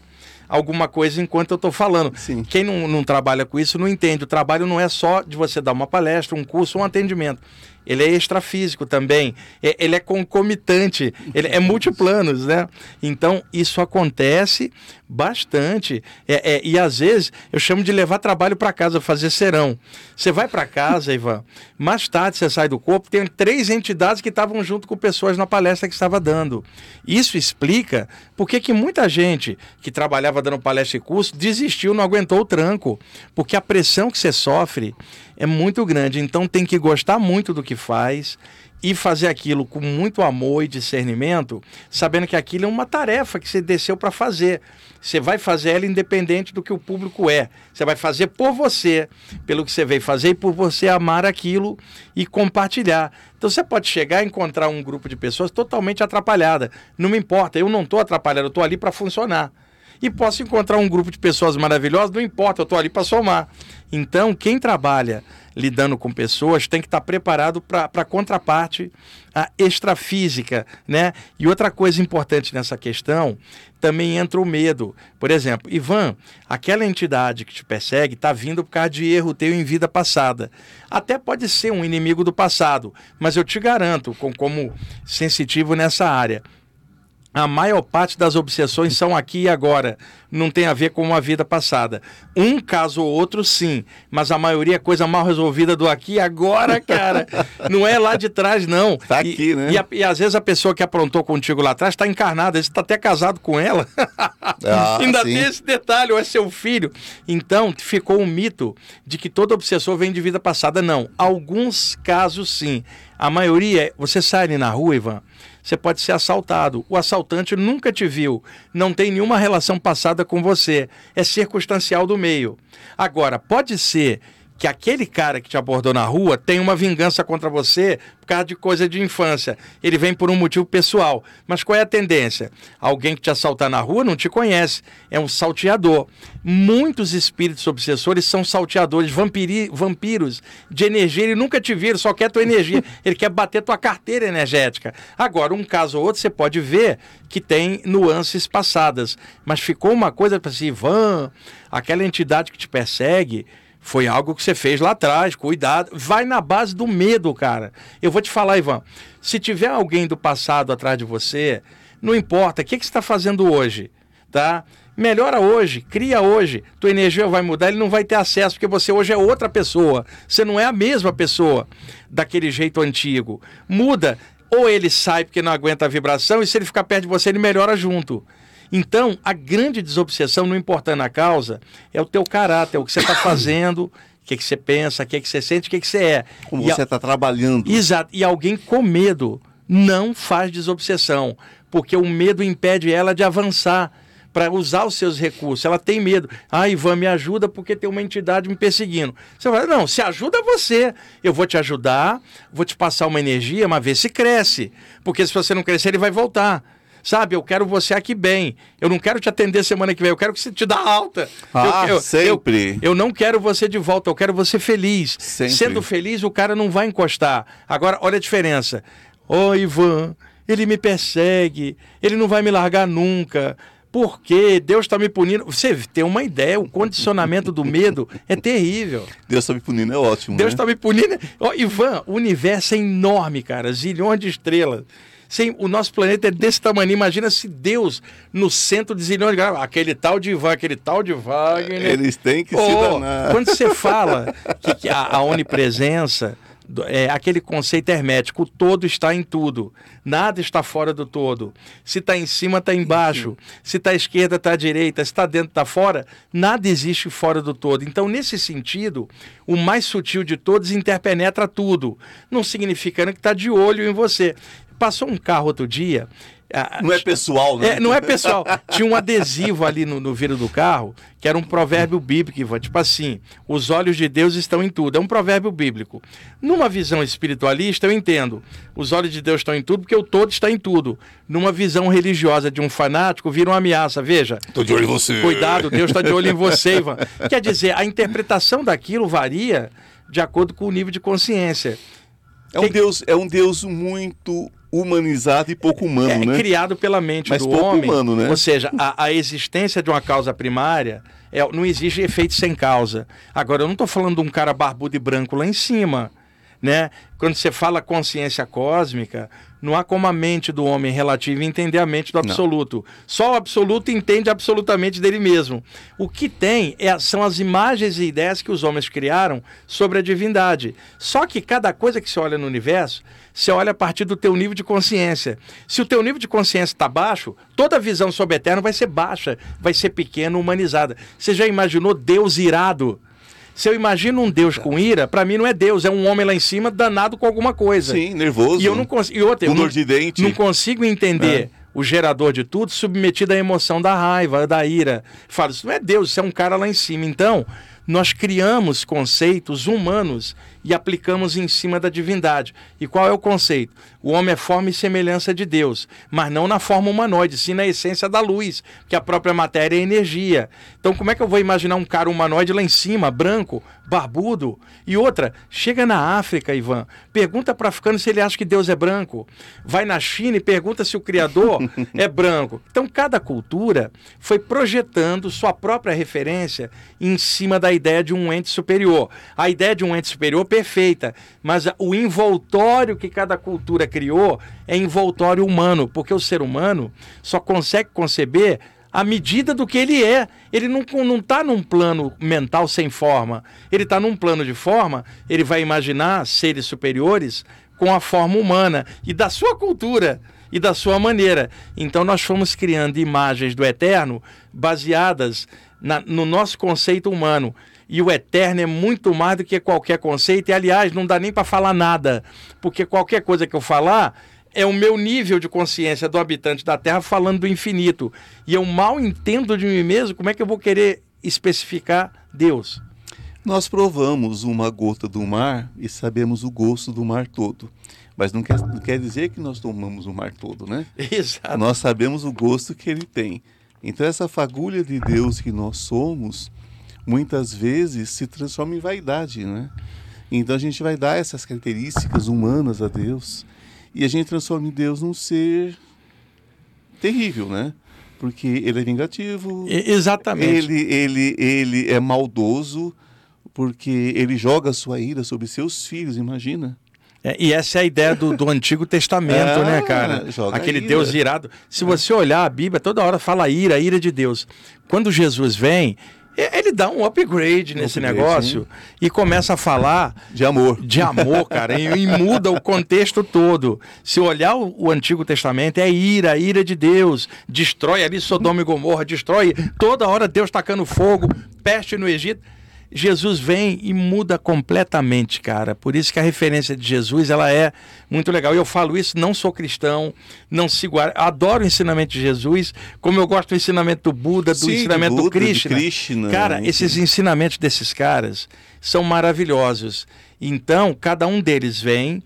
Speaker 2: alguma coisa enquanto eu estou falando.
Speaker 1: Sim.
Speaker 2: Quem não, não trabalha com isso não entende. O trabalho não é só de você dar uma palestra, um curso, um atendimento ele é extrafísico também, é, ele é concomitante, ele é multiplanos, né? Então, isso acontece bastante. É, é, e às vezes eu chamo de levar trabalho para casa, fazer serão. Você vai para casa, Ivan, mais tarde você sai do corpo, tem três entidades que estavam junto com pessoas na palestra que estava dando. Isso explica porque que muita gente que trabalhava dando palestra e curso desistiu, não aguentou o tranco, porque a pressão que você sofre é muito grande. Então tem que gostar muito do que faz e fazer aquilo com muito amor e discernimento, sabendo que aquilo é uma tarefa que você desceu para fazer. Você vai fazer ela independente do que o público é. Você vai fazer por você, pelo que você veio fazer e por você amar aquilo e compartilhar. Então você pode chegar e encontrar um grupo de pessoas totalmente atrapalhada. Não me importa, eu não estou atrapalhado, eu estou ali para funcionar e posso encontrar um grupo de pessoas maravilhosas, não importa, eu estou ali para somar. Então, quem trabalha lidando com pessoas tem que estar tá preparado para a contraparte a extrafísica, né? E outra coisa importante nessa questão, também entra o medo. Por exemplo, Ivan, aquela entidade que te persegue está vindo por causa de erro teu em vida passada. Até pode ser um inimigo do passado, mas eu te garanto, com, como sensitivo nessa área, a maior parte das obsessões são aqui e agora, não tem a ver com uma vida passada. Um caso ou outro, sim, mas a maioria é coisa mal resolvida do aqui e agora, cara. não é lá de trás, não.
Speaker 1: Tá aqui,
Speaker 2: e,
Speaker 1: né?
Speaker 2: E, a, e, às vezes a pessoa que aprontou contigo lá atrás está encarnada, você está até casado com ela. Ah, Ainda sim. tem esse detalhe, ou é seu filho. Então, ficou um mito de que todo obsessor vem de vida passada. Não. Alguns casos, sim. A maioria, você sai ali na rua, Ivan você pode ser assaltado. O assaltante nunca te viu, não tem nenhuma relação passada com você, é circunstancial do meio. Agora, pode ser que aquele cara que te abordou na rua tem uma vingança contra você por causa de coisa de infância. Ele vem por um motivo pessoal. Mas qual é a tendência? Alguém que te assaltar na rua não te conhece, é um salteador. Muitos espíritos obsessores são salteadores, vampiri, vampiros de energia. Ele nunca te vira, só quer tua energia. Ele quer bater tua carteira energética. Agora, um caso ou outro, você pode ver que tem nuances passadas. Mas ficou uma coisa para assim, Ivan, aquela entidade que te persegue foi algo que você fez lá atrás, cuidado. Vai na base do medo, cara. Eu vou te falar, Ivan. Se tiver alguém do passado atrás de você, não importa. O que, que você está fazendo hoje? Tá? Melhora hoje, cria hoje. Tua energia vai mudar, ele não vai ter acesso, porque você hoje é outra pessoa. Você não é a mesma pessoa daquele jeito antigo. Muda. Ou ele sai porque não aguenta a vibração, e se ele ficar perto de você, ele melhora junto. Então, a grande desobsessão, não importando a causa, é o teu caráter, é o que você está fazendo, o que, que você pensa, o que, que você sente, o que, que você é.
Speaker 1: Como e você está a... trabalhando.
Speaker 2: Exato. E alguém com medo não faz desobsessão, porque o medo impede ela de avançar para usar os seus recursos. Ela tem medo. Ah, Ivan, me ajuda porque tem uma entidade me perseguindo. Você vai, não, se ajuda você. Eu vou te ajudar, vou te passar uma energia, mas vê se cresce. Porque se você não crescer, ele vai voltar. Sabe, eu quero você aqui bem. Eu não quero te atender semana que vem, eu quero que você te dá alta.
Speaker 1: Ah,
Speaker 2: eu, eu,
Speaker 1: sempre.
Speaker 2: Eu, eu, não quero você de volta, eu quero você feliz.
Speaker 1: Sempre.
Speaker 2: Sendo feliz, o cara não vai encostar. Agora, olha a diferença. Ô, oh, Ivan, ele me persegue, ele não vai me largar nunca. Por quê? Deus está me punindo. Você tem uma ideia, o condicionamento do medo é terrível.
Speaker 1: Deus está me punindo, é ótimo.
Speaker 2: Deus
Speaker 1: está
Speaker 2: né? me punindo. Oh, Ivan, o universo é enorme, cara. Zilhões de estrelas. Sem, o nosso planeta é desse tamanho. Imagina se Deus, no centro de zilhões de graus, aquele tal de Wagner, aquele tal de Wagner.
Speaker 1: Eles têm que oh, se danar.
Speaker 2: Quando você fala que, que a, a, onipresença, é aquele conceito hermético, o todo está em tudo. Nada está fora do todo. Se está em cima, está embaixo. Se está à esquerda, está à direita. Se está dentro, está fora. Nada existe fora do todo. Então, nesse sentido, o mais sutil de todos interpenetra tudo. Não significando que está de olho em você. Passou um carro outro dia.
Speaker 1: Não é pessoal, né?
Speaker 2: É, não é pessoal. Tinha um adesivo ali no, no vidro do carro, que era um provérbio bíblico, tipo assim: os olhos de Deus estão em tudo. É um provérbio bíblico. Numa visão espiritualista, eu entendo. Os olhos de Deus estão em tudo, porque o todo está em tudo. Numa visão religiosa de um fanático, vira uma ameaça. Veja.
Speaker 1: Estou de olho em você.
Speaker 2: Cuidado, Deus está de olho em você, Ivan. Quer dizer, a interpretação daquilo varia de acordo com o nível de consciência.
Speaker 1: É um, Deus, é um Deus muito humanizado e pouco humano,
Speaker 2: é,
Speaker 1: né?
Speaker 2: criado pela mente
Speaker 1: Mas
Speaker 2: do
Speaker 1: pouco
Speaker 2: homem.
Speaker 1: humano, né?
Speaker 2: Ou seja, a, a existência de uma causa primária é, não existe efeito sem causa. Agora, eu não estou falando de um cara barbudo e branco lá em cima. Né? Quando você fala consciência cósmica, não há como a mente do homem relativa entender a mente do absoluto. Não. Só o absoluto entende absolutamente dele mesmo. O que tem é, são as imagens e ideias que os homens criaram sobre a divindade. Só que cada coisa que se olha no universo, você olha a partir do teu nível de consciência. Se o teu nível de consciência está baixo, toda a visão sobre o eterno vai ser baixa, vai ser pequena, humanizada. Você já imaginou Deus irado? Se eu imagino um Deus com ira, para mim não é Deus, é um homem lá em cima danado com alguma coisa.
Speaker 1: Sim, nervoso.
Speaker 2: E eu não consigo. E outra, eu não,
Speaker 1: de dente.
Speaker 2: não consigo entender. É. O gerador de tudo submetido à emoção da raiva, da ira. Falo, isso não é Deus, isso é um cara lá em cima. Então, nós criamos conceitos humanos e aplicamos em cima da divindade. E qual é o conceito? O homem é forma e semelhança de Deus, mas não na forma humanoide, sim na essência da luz, que a própria matéria é energia. Então, como é que eu vou imaginar um cara humanoide lá em cima, branco, barbudo? E outra, chega na África, Ivan, pergunta para africano se ele acha que Deus é branco. Vai na China e pergunta se o Criador é branco. Então, cada cultura foi projetando sua própria referência em cima da ideia de um ente superior. A ideia de um ente superior perfeita, mas o envoltório que cada cultura criou é envoltório humano, porque o ser humano só consegue conceber à medida do que ele é. Ele não está num plano mental sem forma. Ele está num plano de forma, ele vai imaginar seres superiores com a forma humana e da sua cultura e da sua maneira. Então nós fomos criando imagens do eterno baseadas na, no nosso conceito humano e o eterno é muito mais do que qualquer conceito. E, aliás, não dá nem para falar nada, porque qualquer coisa que eu falar é o meu nível de consciência do habitante da Terra falando do infinito. E eu mal entendo de mim mesmo, como é que eu vou querer especificar Deus?
Speaker 1: Nós provamos uma gota do mar e sabemos o gosto do mar todo. Mas não quer, não quer dizer que nós tomamos o mar todo, né?
Speaker 2: Exato.
Speaker 1: Nós sabemos o gosto que ele tem. Então, essa fagulha de Deus que nós somos, muitas vezes se transforma em vaidade, né? Então, a gente vai dar essas características humanas a Deus e a gente transforma em Deus num ser terrível, né? Porque ele é vingativo.
Speaker 2: Exatamente.
Speaker 1: Ele, ele, ele é maldoso porque ele joga a sua ira sobre seus filhos, imagina.
Speaker 2: É, e essa é a ideia do, do Antigo Testamento,
Speaker 1: É,
Speaker 2: né, cara? Aquele
Speaker 1: ira.
Speaker 2: Deus irado. Se você olhar a Bíblia, toda hora fala ira, ira de Deus. Quando Jesus vem, ele dá um upgrade nesse
Speaker 1: upgrade,
Speaker 2: negócio e começa a falar
Speaker 1: De amor.
Speaker 2: de amor, cara, e, e muda o contexto todo. Se olhar o, o Antigo Testamento, é ira, ira de Deus, destrói ali Sodoma e Gomorra, destrói toda hora Deus tacando fogo, peste no Egito. Jesus vem e muda completamente, cara. Por isso que a referência de Jesus ela é muito legal. E eu falo isso, não sou cristão, não sigo, adoro o ensinamento de Jesus, como eu gosto do ensinamento do Buda, do
Speaker 1: Sim, do
Speaker 2: ensinamento do,
Speaker 1: Buda, de
Speaker 2: Krishna.
Speaker 1: Krishna,
Speaker 2: Cara,
Speaker 1: enfim.
Speaker 2: esses ensinamentos desses caras são maravilhosos. Então, cada um deles vem,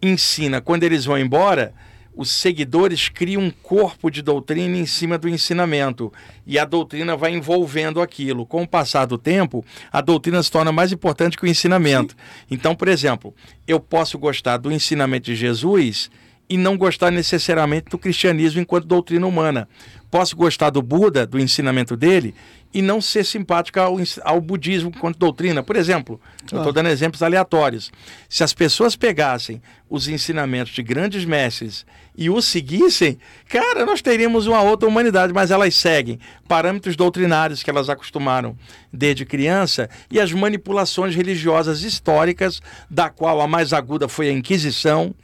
Speaker 2: ensina. Quando eles vão embora, os seguidores criam um corpo de doutrina em cima do ensinamento. E a doutrina vai envolvendo aquilo. Com o passar do tempo, a doutrina se torna mais importante que o ensinamento. Então, por exemplo, eu posso gostar do ensinamento de Jesus e não gostar necessariamente do cristianismo enquanto doutrina humana. Posso gostar do Buda, do ensinamento dele, e não ser simpático ao, ao budismo enquanto doutrina. Por exemplo, eu estou
Speaker 1: Claro.
Speaker 2: dando exemplos aleatórios. Se as pessoas pegassem os ensinamentos de grandes mestres e os seguissem, cara, nós teríamos uma outra humanidade, mas elas seguem parâmetros doutrinários que elas acostumaram desde criança e as manipulações religiosas históricas, da qual a mais aguda foi a Inquisição,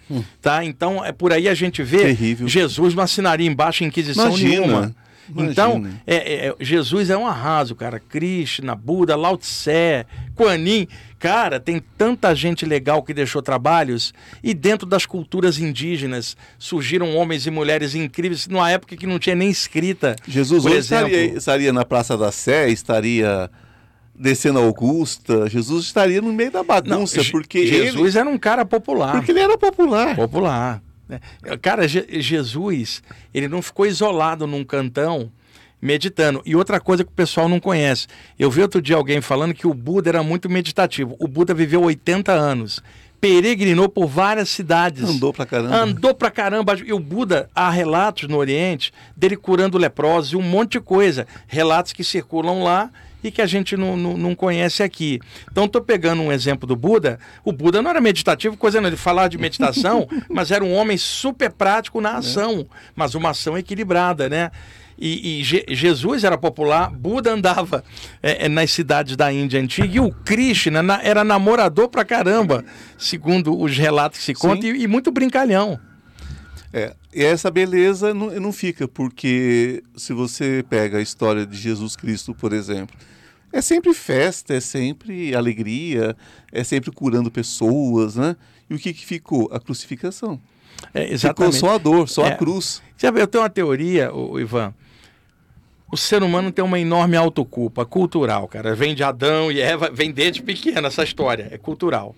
Speaker 2: tá? Então, é por aí a gente vê
Speaker 1: Terrível.
Speaker 2: Jesus não assinaria embaixo Inquisição
Speaker 1: Imagina,
Speaker 2: nenhuma. Então,
Speaker 1: imagina.
Speaker 2: é, é, é, Jesus é um arraso, cara. Krishna, Buda, Lao Tse, Kuan Yin. Cara, tem tanta gente legal que deixou trabalhos. E dentro das culturas indígenas surgiram homens e mulheres incríveis numa época que não tinha nem escrita.
Speaker 1: Jesus hoje
Speaker 2: exemplo,
Speaker 1: estaria, estaria na Praça da Sé, estaria descendo Augusta. Jesus estaria no meio da
Speaker 2: não,
Speaker 1: bagunça,
Speaker 2: Je-
Speaker 1: porque
Speaker 2: Jesus
Speaker 1: ele,
Speaker 2: era um cara popular.
Speaker 1: porque ele era popular.
Speaker 2: Popular. Né? Cara, Je- Jesus, ele não ficou isolado num cantão meditando. E outra coisa que o pessoal não conhece. Eu vi outro dia alguém falando que o Buda era muito meditativo. O Buda viveu 80 anos. Peregrinou por várias cidades.
Speaker 1: Andou pra caramba.
Speaker 2: Andou pra caramba. E o Buda, há relatos no Oriente dele curando leprosos e um monte de coisa. Relatos que circulam lá e que a gente não, não, não conhece aqui. Então, estou pegando um exemplo do Buda. O Buda não era meditativo, coisa não. Ele falava de meditação, mas era um homem super prático na ação, mas uma ação equilibrada, né? E, e Je- Jesus era popular, Buda andava é, é, nas cidades da Índia antiga e o Krishna na- era namorador pra caramba, segundo os relatos que se contam, e, e muito brincalhão.
Speaker 1: É, e essa beleza não, não fica, porque se você pega a história de Jesus Cristo, por exemplo, é sempre festa, é sempre alegria, é sempre curando pessoas, né? E o que, que ficou? A crucificação.
Speaker 2: É,
Speaker 1: Ficou
Speaker 2: exatamente.
Speaker 1: só a dor, só
Speaker 2: É.
Speaker 1: a cruz.
Speaker 2: Sabe, eu tenho uma teoria, o Ivan. O ser humano tem uma enorme autoculpa cultural, cara. Vem de Adão e Eva, vem desde pequena essa história, é cultural.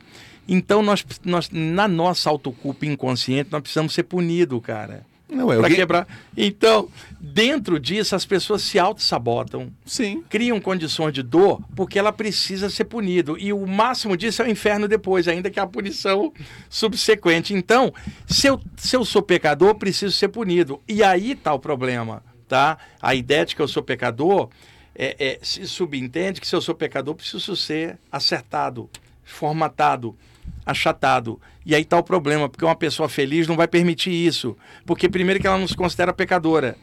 Speaker 2: Então, nós, nós na nossa autoculpa inconsciente, nós precisamos ser punidos, cara.
Speaker 1: Não, é
Speaker 2: Para quebrar. Então, dentro disso, as pessoas se auto-sabotam,
Speaker 1: Sim.
Speaker 2: criam condições de dor porque ela precisa ser punido. E o máximo disso é o inferno depois, ainda que a punição subsequente. Então, se eu, se eu sou pecador, preciso ser punido. E aí está o problema, tá? A ideia de que eu sou pecador é, é- se subentende que se eu sou pecador, preciso ser acertado, formatado, achatado. E aí está o problema, porque uma pessoa feliz não vai permitir isso. Porque primeiro que ela não se considera pecadora.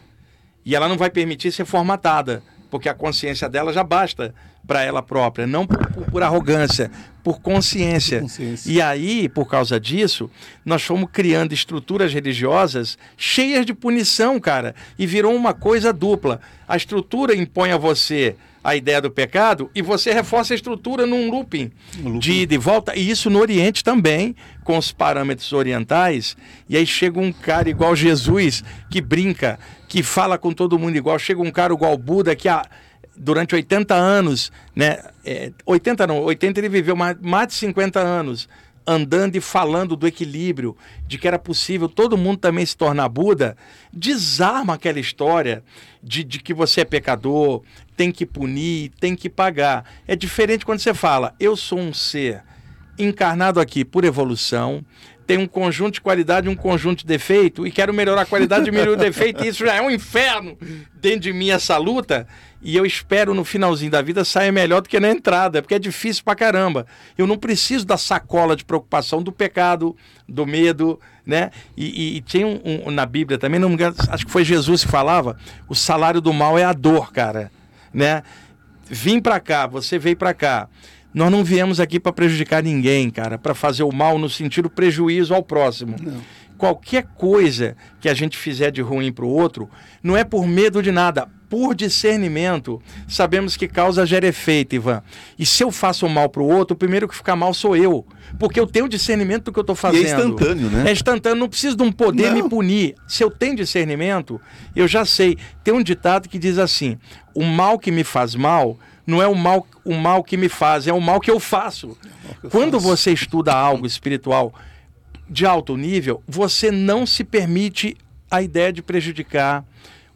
Speaker 2: E ela não vai permitir ser formatada, porque a consciência dela já basta para ela própria, não por, por- por arrogância, por consciência.
Speaker 1: Por consciência.
Speaker 2: E aí, por causa disso, nós fomos criando estruturas religiosas cheias de punição, cara, e virou uma coisa dupla. A estrutura impõe a você a ideia do pecado e você reforça a estrutura num looping,
Speaker 1: Um looping.
Speaker 2: de ida e volta, e isso no Oriente também, com os parâmetros orientais. E aí chega um cara igual Jesus, que brinca, que fala com todo mundo igual. Chega um cara igual Buda, que a- durante 80 anos, né? É, 80 não, 80 ele viveu mais, mais de 50 anos andando e falando do equilíbrio, de que era possível todo mundo também se tornar Buda, desarma aquela história de, de que você é pecador, tem que punir, tem que pagar. É diferente quando você fala, eu sou um ser encarnado aqui por evolução, tem um conjunto de qualidade e um conjunto de defeito, e quero melhorar a qualidade, diminuir o defeito, e isso já é um inferno dentro de mim essa luta. E eu espero no finalzinho da vida sair melhor do que na entrada, porque é difícil pra caramba. Eu não preciso da sacola de preocupação do pecado, do medo, né? E, e, e tinha um, um, na Bíblia também, não me engano, acho que foi Jesus que falava: o salário do mal é a dor, cara, né? Vim pra cá, você veio pra cá. Nós não viemos aqui para prejudicar ninguém, cara, para fazer o mal no sentido prejuízo ao próximo. Não. Qualquer coisa que a gente fizer de ruim para o outro, não é por medo de nada, por discernimento. Sabemos que causa gera efeito, Ivan. E se eu faço mal para o outro, o primeiro que fica mal sou eu. Porque eu tenho discernimento do que eu estou fazendo. E
Speaker 1: é instantâneo, né?
Speaker 2: É instantâneo, não preciso de um poder não. me punir. Se eu tenho discernimento, eu já sei. Tem um ditado que diz assim: o mal que me faz mal não é o mal, o mal que me faz, é o mal que eu faço. É que eu Quando faço. você estuda algo espiritual de alto nível, você não se permite a ideia de prejudicar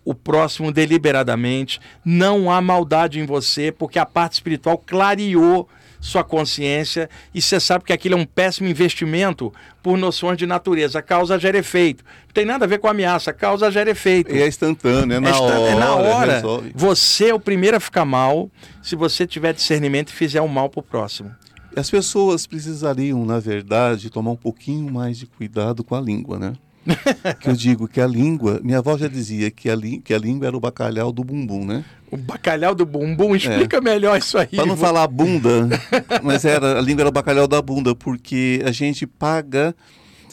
Speaker 2: o próximo deliberadamente. Não há maldade em você, porque a parte espiritual clareou sua consciência e você sabe que aquilo é um péssimo investimento por noções de natureza. Causa gera efeito. Não tem nada a ver com ameaça, causa gera efeito.
Speaker 1: E é instantâneo, é na é hora. É
Speaker 2: na hora. Resolve. Você é o primeiro a ficar mal se você tiver discernimento e fizer um mal para o próximo.
Speaker 1: As pessoas precisariam, na verdade, tomar um pouquinho mais de cuidado com a língua, né? que eu digo que a língua, minha avó já dizia que a, que a língua era o bacalhau do bumbum, né?
Speaker 2: O bacalhau do bumbum, explica é. melhor isso aí.
Speaker 1: Para não falar bunda, mas era a língua era o bacalhau da bunda, porque a gente paga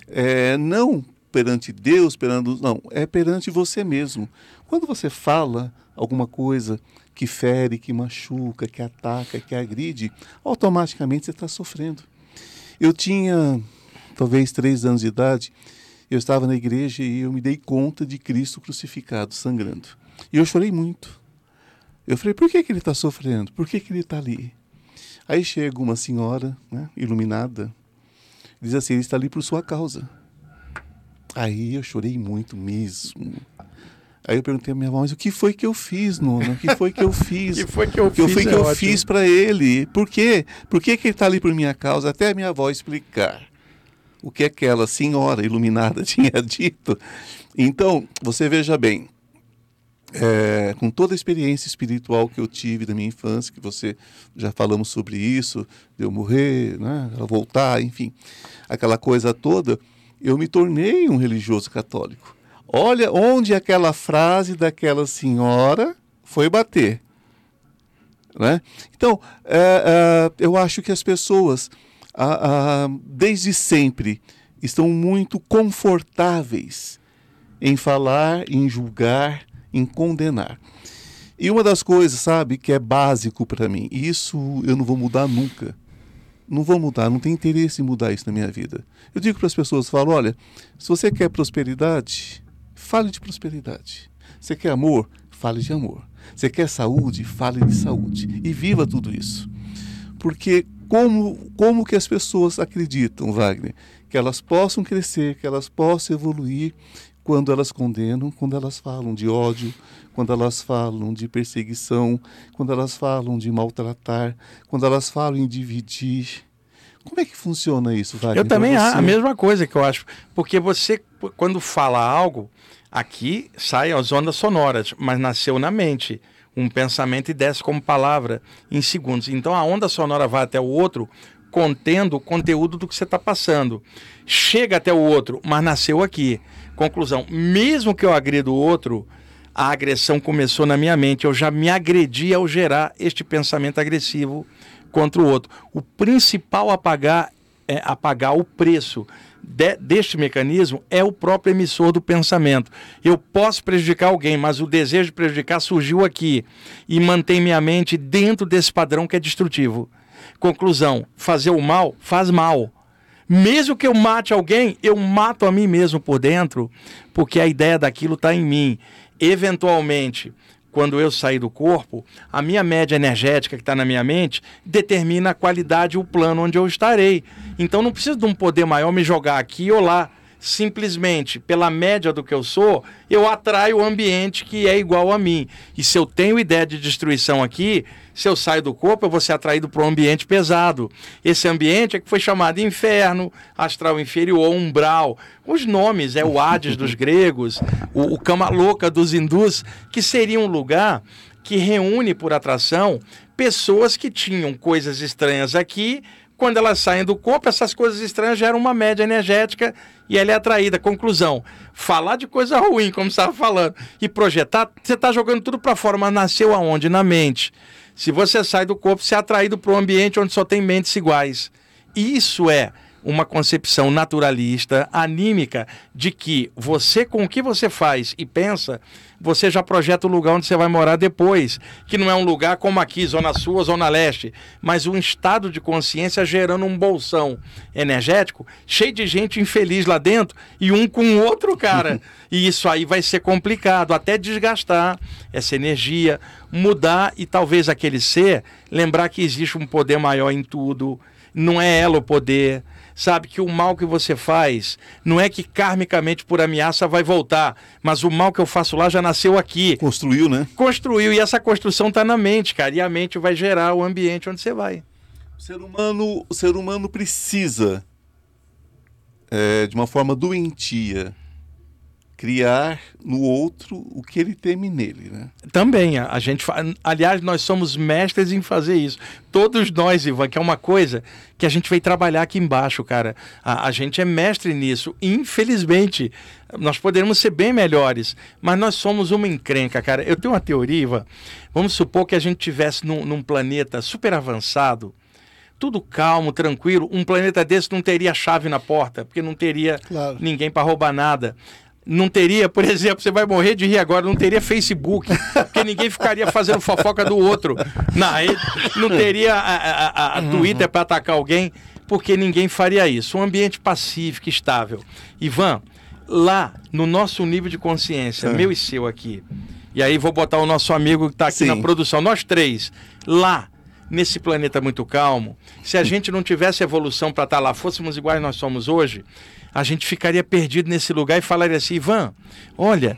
Speaker 1: é, não perante Deus, perante não, é perante você mesmo. Quando você fala alguma coisa que fere, que machuca, que ataca, que agride, automaticamente você está sofrendo. Eu tinha talvez três anos de idade eu estava na igreja e eu me dei conta de Cristo crucificado, sangrando. E eu chorei muito. Eu falei, por que, que ele está sofrendo? Por que, que ele está ali? Aí chega uma senhora, né, iluminada, diz assim, ele está ali por sua causa. Aí eu chorei muito mesmo. Aí eu perguntei à minha mãe, mas o que foi que eu fiz, Nona? O que foi que eu fiz?
Speaker 2: O que foi que eu
Speaker 1: que
Speaker 2: fiz?
Speaker 1: O que, que é eu ótimo. fiz para ele? Por quê? Por que, que ele está ali por minha causa? Até a minha avó explicar o que aquela senhora iluminada tinha dito. Então, você veja bem, é, com toda a experiência espiritual que eu tive da minha infância, que você já falamos sobre isso, de eu morrer, né, voltar, enfim, aquela coisa toda, eu me tornei um religioso católico. Olha onde aquela frase daquela senhora foi bater. Né? Então, é, é, eu acho que as pessoas desde sempre estão muito confortáveis em falar, em julgar, em condenar. E uma das coisas, sabe, que é básico para mim, isso eu não vou mudar nunca. Não vou mudar, não tenho interesse em mudar isso na minha vida. Eu digo para as pessoas, falo, olha, se você quer prosperidade, fale de prosperidade. Você quer amor? Fale de amor. Você quer saúde? Fale de saúde. E viva tudo isso. Porque como, como que as pessoas acreditam, Wagner, que elas possam crescer, que elas possam evoluir quando elas condenam, quando elas falam de ódio, quando elas falam de perseguição, quando elas falam de maltratar, quando elas falam em dividir. Como é que funciona isso, Wagner?
Speaker 2: Eu também acho a mesma coisa que eu acho, porque você quando fala algo, aqui sai as ondas sonoras, mas nasceu na mente um pensamento e desce como palavra em segundos. Então a onda sonora vai até o outro contendo o conteúdo do que você está passando. Chega até o outro, mas nasceu aqui. Conclusão: mesmo que eu agrida o outro, a agressão começou na minha mente. Eu já me agredi ao gerar este pensamento agressivo contra o outro. O principal apagar é apagar o preço de, deste mecanismo é o próprio emissor do pensamento. Eu posso prejudicar alguém, mas o desejo de prejudicar surgiu aqui e mantém minha mente dentro desse padrão que é destrutivo. Conclusão: fazer o mal faz mal. Mesmo que eu mate alguém, eu mato a mim mesmo por dentro, porque a ideia daquilo está em mim. Eventualmente, quando eu sair do corpo, a minha média energética que está na minha mente determina a qualidade e o plano onde eu estarei. Então não preciso de um poder maior me jogar aqui ou lá simplesmente pela média do que eu sou, eu atraio o ambiente que é igual a mim. E se eu tenho ideia de destruição aqui, se eu saio do corpo, eu vou ser atraído para um ambiente pesado. Esse ambiente é que foi chamado inferno, astral inferior, umbral. Os nomes é o Hades dos gregos, o, o Cama Louca dos hindus, que seria um lugar que reúne por atração pessoas que tinham coisas estranhas aqui quando elas saem do corpo, essas coisas estranhas geram uma média energética e ela é atraída. Conclusão: falar de coisa ruim, como você estava falando, e projetar, você está jogando tudo para fora, mas nasceu aonde? Na mente. Se você sai do corpo, você é atraído para um ambiente onde só tem mentes iguais. Isso é uma concepção naturalista, anímica, de que você, com o que você faz e pensa, você já projeta o lugar onde você vai morar depois. Que não é um lugar como aqui, Zona Sul ou Zona Leste, mas um estado de consciência gerando um bolsão energético cheio de gente infeliz lá dentro e um com o outro, cara. e isso aí vai ser complicado, até desgastar essa energia, mudar e talvez aquele ser lembrar que existe um poder maior em tudo. Não é ela o poder sabe que o mal que você faz não é que karmicamente por ameaça vai voltar, mas o mal que eu faço lá já nasceu aqui.
Speaker 1: Construiu, né?
Speaker 2: Construiu e essa construção está na mente, cara, e a mente vai gerar o ambiente onde você vai.
Speaker 1: O ser humano, o ser humano precisa é, de uma forma doentia criar no outro o que ele teme nele, né?
Speaker 2: Também, a, gente, aliás, nós somos mestres em fazer isso. Todos nós, Ivan, que é uma coisa que a gente veio trabalhar aqui embaixo, cara. A, a gente é mestre nisso. Infelizmente, nós poderíamos ser bem melhores, mas nós somos uma encrenca, cara. Eu tenho uma teoria, Ivan. Vamos supor que a gente tivesse num, num planeta super avançado, tudo calmo, tranquilo. Um planeta desse não teria chave na porta, porque não teria claro. ninguém para roubar nada não teria, por exemplo, você vai morrer de rir agora, não teria Facebook, porque ninguém ficaria fazendo fofoca do outro na rede, não teria a, a, a Twitter para atacar alguém, porque ninguém faria isso. Um ambiente pacífico, estável. Ivan, lá no nosso nível de consciência, é. meu e seu aqui, e aí vou botar o nosso amigo que está aqui Sim. na produção, nós três, lá nesse planeta muito calmo, se a gente não tivesse evolução para estar tá lá, fôssemos iguais nós somos hoje, a gente ficaria perdido nesse lugar e falaria assim: Ivan, olha,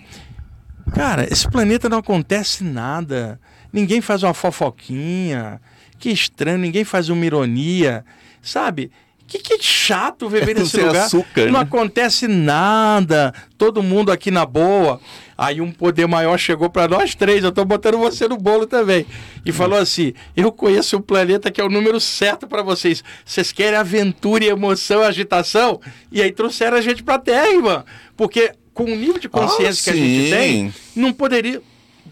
Speaker 2: cara, esse planeta não acontece nada. Ninguém faz uma fofoquinha. Que estranho, ninguém faz uma ironia. Sabe? Que, que chato viver nesse lugar. Açúcar, não né? acontece nada. Todo mundo aqui na boa. Aí um poder maior chegou para nós três. Eu estou botando você no bolo também. E falou assim: Eu conheço o planeta que é o número certo para vocês. Vocês querem aventura e emoção, agitação? E aí trouxeram a gente para Terra, irmã. Porque com o nível de consciência ah, que a gente tem, não poderia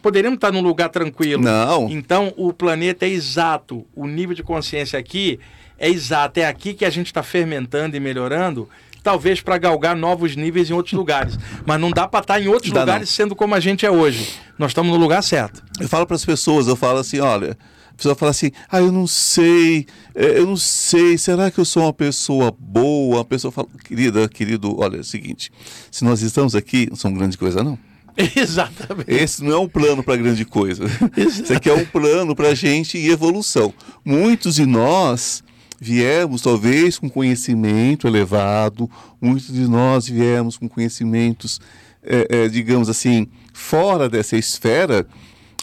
Speaker 2: poderíamos estar num lugar tranquilo.
Speaker 1: Não.
Speaker 2: Então, o planeta é exato. O nível de consciência aqui é exato, é aqui que a gente está fermentando e melhorando, talvez para galgar novos níveis em outros lugares. Mas não dá para estar tá em outros dá lugares não. sendo como a gente é hoje. Nós estamos no lugar certo.
Speaker 1: Eu falo para as pessoas, eu falo assim, olha, a pessoa fala assim, ah, eu não sei, é, eu não sei, será que eu sou uma pessoa boa? A pessoa fala, querida, querido, olha, é o seguinte, se nós estamos aqui, não são grande coisa não.
Speaker 2: Exatamente.
Speaker 1: Esse não é um plano para grande coisa. Isso aqui é um plano para gente e evolução. Muitos de nós viemos talvez com conhecimento elevado, muitos de nós viemos com conhecimentos, é, é, digamos assim, fora dessa esfera,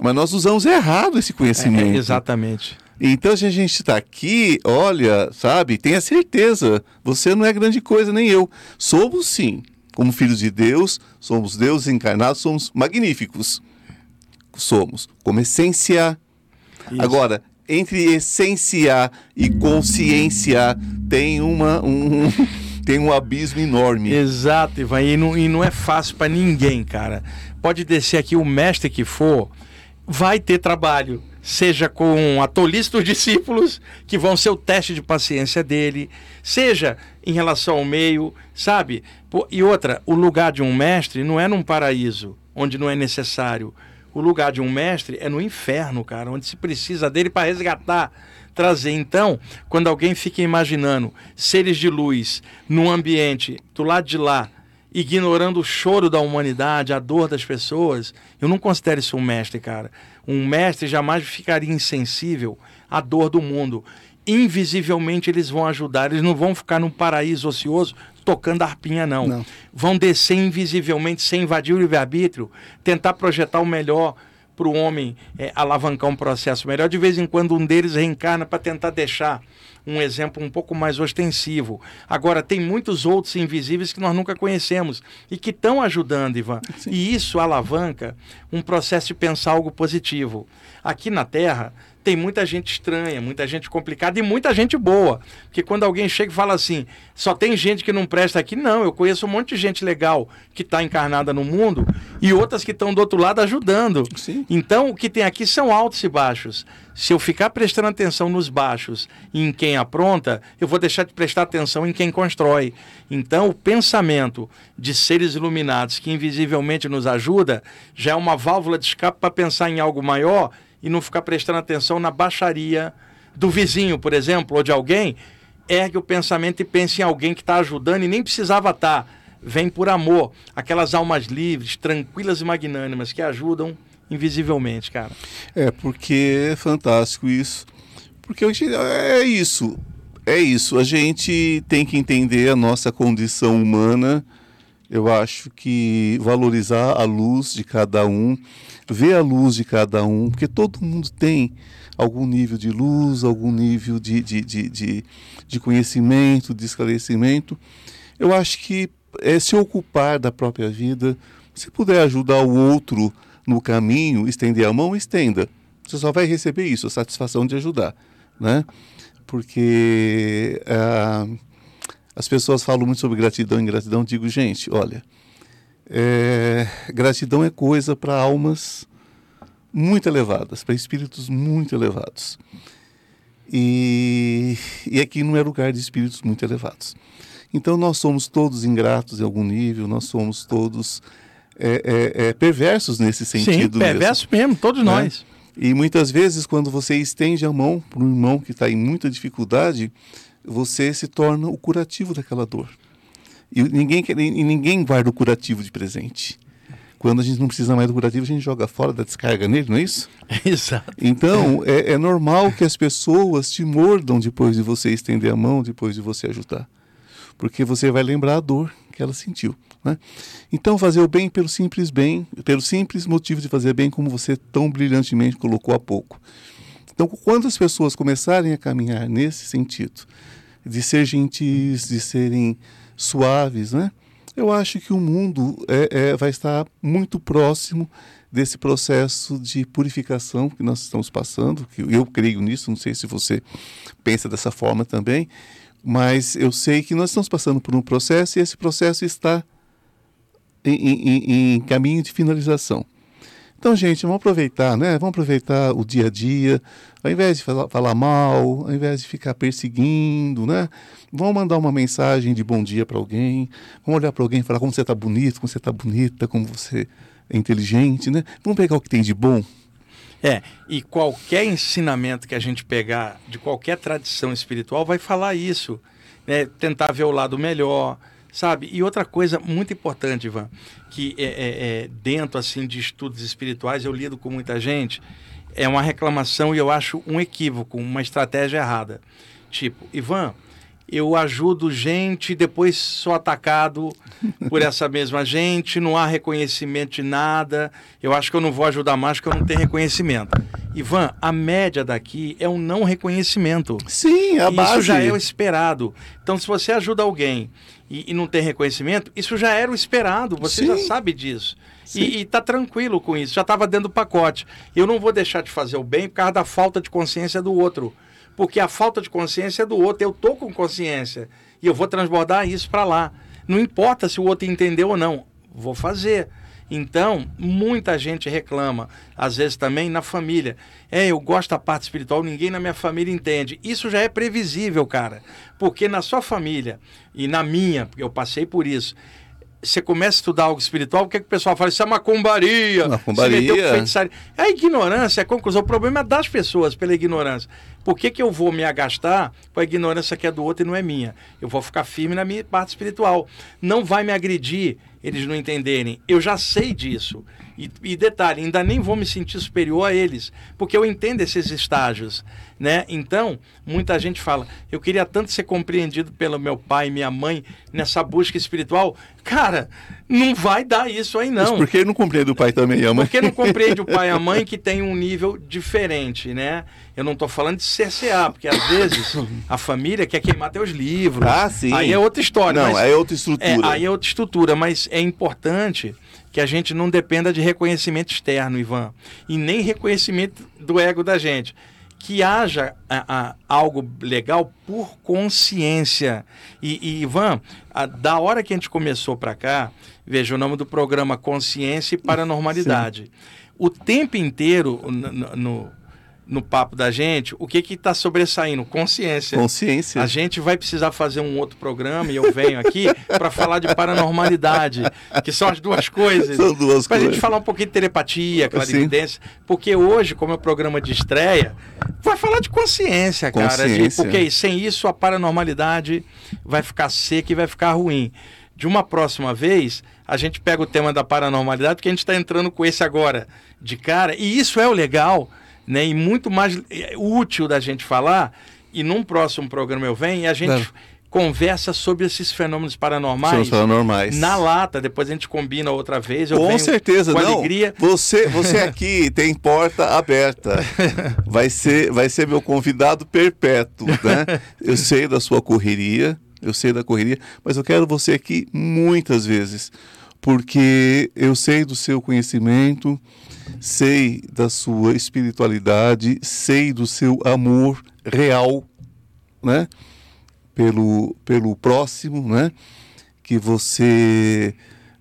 Speaker 1: mas nós usamos errado esse conhecimento.
Speaker 2: É, exatamente.
Speaker 1: Então, se a gente está aqui, olha, sabe, tenha certeza, você não é grande coisa, nem eu. Somos sim, como filhos de Deus, somos Deus encarnados, somos magníficos. Somos, como essência. Isso. Agora, entre essência e consciência tem uma um, tem um abismo enorme.
Speaker 2: Exato, Ivan, e não, e não é fácil para ninguém, cara. Pode descer aqui o mestre que for, vai ter trabalho, seja com a tolice dos discípulos, que vão ser o teste de paciência dele, seja em relação ao meio, sabe? E outra, o lugar de um mestre não é num paraíso, onde não é necessário o lugar de um mestre é no inferno, cara, onde se precisa dele para resgatar, trazer. Então, quando alguém fica imaginando seres de luz num ambiente do lado de lá ignorando o choro da humanidade, a dor das pessoas, eu não considero isso um mestre, cara. Um mestre jamais ficaria insensível à dor do mundo. Invisivelmente eles vão ajudar, eles não vão ficar num paraíso ocioso tocando arpinha, não. não. Vão descer invisivelmente, sem invadir o livre-arbítrio, tentar projetar o melhor para o homem é, alavancar um processo melhor. De vez em quando um deles reencarna para tentar deixar um exemplo um pouco mais ostensivo. Agora, tem muitos outros invisíveis que nós nunca conhecemos e que estão ajudando, Ivan. Sim. E isso alavanca um processo de pensar algo positivo. Aqui na Terra, tem muita gente estranha, muita gente complicada e muita gente boa. Porque quando alguém chega e fala assim, só tem gente que não presta aqui, não, eu conheço um monte de gente legal que está encarnada no mundo e outras que estão do outro lado ajudando. Sim. Então, o que tem aqui são altos e baixos. Se eu ficar prestando atenção nos baixos e em quem apronta, eu vou deixar de prestar atenção em quem constrói. Então, o pensamento de seres iluminados que invisivelmente nos ajuda já é uma válvula de escape para pensar em algo maior e não ficar prestando atenção na baixaria do vizinho, por exemplo, ou de alguém, ergue o pensamento e pense em alguém que está ajudando e nem precisava estar. Tá. Vem por amor. Aquelas almas livres, tranquilas e magnânimas que ajudam invisivelmente, cara.
Speaker 1: É, porque é fantástico isso. Porque é isso. É isso. A gente tem que entender a nossa condição humana. Eu acho que valorizar a luz de cada um ver a luz de cada um, porque todo mundo tem algum nível de luz, algum nível de, de, de, de, de conhecimento, de esclarecimento. Eu acho que é se ocupar da própria vida, se puder ajudar o outro no caminho, estender a mão, estenda. Você só vai receber isso, a satisfação de ajudar, né? Porque ah, as pessoas falam muito sobre gratidão e ingratidão. Digo, gente, olha, é, gratidão é coisa para almas muito elevadas, para espíritos muito elevados. E, e aqui não é lugar de espíritos muito elevados. Então nós somos todos ingratos em algum nível, nós somos todos é, é, é perversos nesse sentido.
Speaker 2: Sim, perversos mesmo, mesmo todos né? nós.
Speaker 1: E muitas vezes, quando você estende a mão para um irmão que está em muita dificuldade, você se torna o curativo daquela dor. E ninguém, e ninguém guarda o curativo de presente. Quando a gente não precisa mais do curativo, a gente joga fora da descarga nele, não é isso?
Speaker 2: Exato.
Speaker 1: Então, é, é normal que as pessoas te mordam depois de você estender a mão, depois de você ajudar. Porque você vai lembrar a dor que ela sentiu. Né? Então, fazer o bem pelo simples bem, pelo simples motivo de fazer bem, como você tão brilhantemente colocou há pouco. Então, quando as pessoas começarem a caminhar nesse sentido, de ser gentis, de serem suaves, né? Eu acho que o mundo é, é, vai estar muito próximo desse processo de purificação que nós estamos passando, que eu creio nisso, não sei se você pensa dessa forma também, mas eu sei que nós estamos passando por um processo e esse processo está em, em, em caminho de finalização. Então, gente, vamos aproveitar, né? Vamos aproveitar o dia a dia, ao invés de falar, mal, ao invés de ficar perseguindo, né? Vamos mandar uma mensagem de bom dia para alguém, vamos olhar para alguém e falar como você está bonito, como você está bonita, como você é inteligente, né? Vamos pegar o que tem de bom.
Speaker 2: É, e qualquer ensinamento que a gente pegar de qualquer tradição espiritual vai falar isso, né? Tentar ver o lado melhor, sabe? E outra coisa muito importante, Ivan, que é, é, é, dentro assim de estudos espirituais eu lido com muita gente, é uma reclamação e eu acho um equívoco, uma estratégia errada. Tipo, Ivan, eu ajudo gente, depois sou atacado por essa mesma gente, não há reconhecimento de nada. Eu acho que eu não vou ajudar mais porque eu não tenho reconhecimento. Ivan, a média daqui é um não reconhecimento.
Speaker 1: Sim, a
Speaker 2: Isso
Speaker 1: base.
Speaker 2: Isso já é o esperado. Então, se você ajuda alguém e, e, não tem reconhecimento, isso já era o esperado, você Sim. já sabe disso. Sim. E está tranquilo com isso, já estava dentro do pacote. Eu não vou deixar de fazer o bem por causa da falta de consciência do outro. Porque a falta de consciência é do outro. Eu estou com consciência e eu vou transbordar isso para lá. Não importa se o outro entendeu ou não, vou fazer. Então, muita gente reclama, às vezes também na família. É, eu gosto da parte espiritual, ninguém na minha família entende. Isso já é previsível, cara. Porque na sua família e na minha, porque eu passei por isso, você começa a estudar algo espiritual, o que, é que o pessoal fala? Isso é macumbaria.
Speaker 1: Macumbaria.
Speaker 2: É a ignorância, é a conclusão. O problema é das pessoas pela ignorância. Por que, que eu vou me agastar com a ignorância que é do outro e não é minha? Eu vou ficar firme na minha parte espiritual. Não vai me agredir eles não entenderem. Eu já sei disso. E, e, detalhe, ainda nem vou me sentir superior a eles, porque eu entendo esses estágios, né? Então, muita gente fala, eu queria tanto ser compreendido pelo meu pai e minha mãe nessa busca espiritual. Cara, não vai dar isso aí não. Mas
Speaker 1: por que não compreende o pai também e a mãe?
Speaker 2: Porque não compreende o pai e a mãe que tem um nível diferente, né? Eu não estou falando de CCA, porque às vezes a família quer queimar teus livros.
Speaker 1: Ah, sim.
Speaker 2: Aí é outra história.
Speaker 1: Não, é outra estrutura.
Speaker 2: É, aí é outra estrutura, mas é importante que a gente não dependa de reconhecimento externo, Ivan, e nem reconhecimento do ego da gente. Que haja a, a, algo legal por consciência. E, e Ivan, a, da hora que a gente começou para cá, veja o nome do programa Consciência e Paranormalidade. Sim. O tempo inteiro no, no no papo da gente, o que que está sobressaindo? Consciência.
Speaker 1: Consciência.
Speaker 2: A gente vai precisar fazer um outro programa e eu venho aqui para falar de paranormalidade, que são as duas coisas.
Speaker 1: São duas
Speaker 2: pra coisas. gente falar um pouquinho de telepatia, clarividência, Sim. porque hoje, como é o programa de estreia, vai falar de consciência, cara.
Speaker 1: Consciência.
Speaker 2: De, porque sem isso a paranormalidade vai ficar seca e vai ficar ruim. De uma próxima vez, a gente pega o tema da paranormalidade, porque a gente está entrando com esse agora de cara, e isso é o legal né? E muito mais é, útil da gente falar. E num próximo programa eu venho e a gente conversa sobre esses fenômenos paranormais.
Speaker 1: paranormais.
Speaker 2: Na lata, depois a gente combina outra vez.
Speaker 1: Com certeza,
Speaker 2: com
Speaker 1: não.
Speaker 2: alegria.
Speaker 1: Você, você aqui tem porta aberta. Vai ser, vai ser meu convidado perpétuo, né? Eu sei da sua correria, eu sei da correria, mas eu quero você aqui muitas vezes, porque eu sei do seu conhecimento, sei da sua espiritualidade, sei do seu amor real, né? Pelo, pelo próximo, né? Que você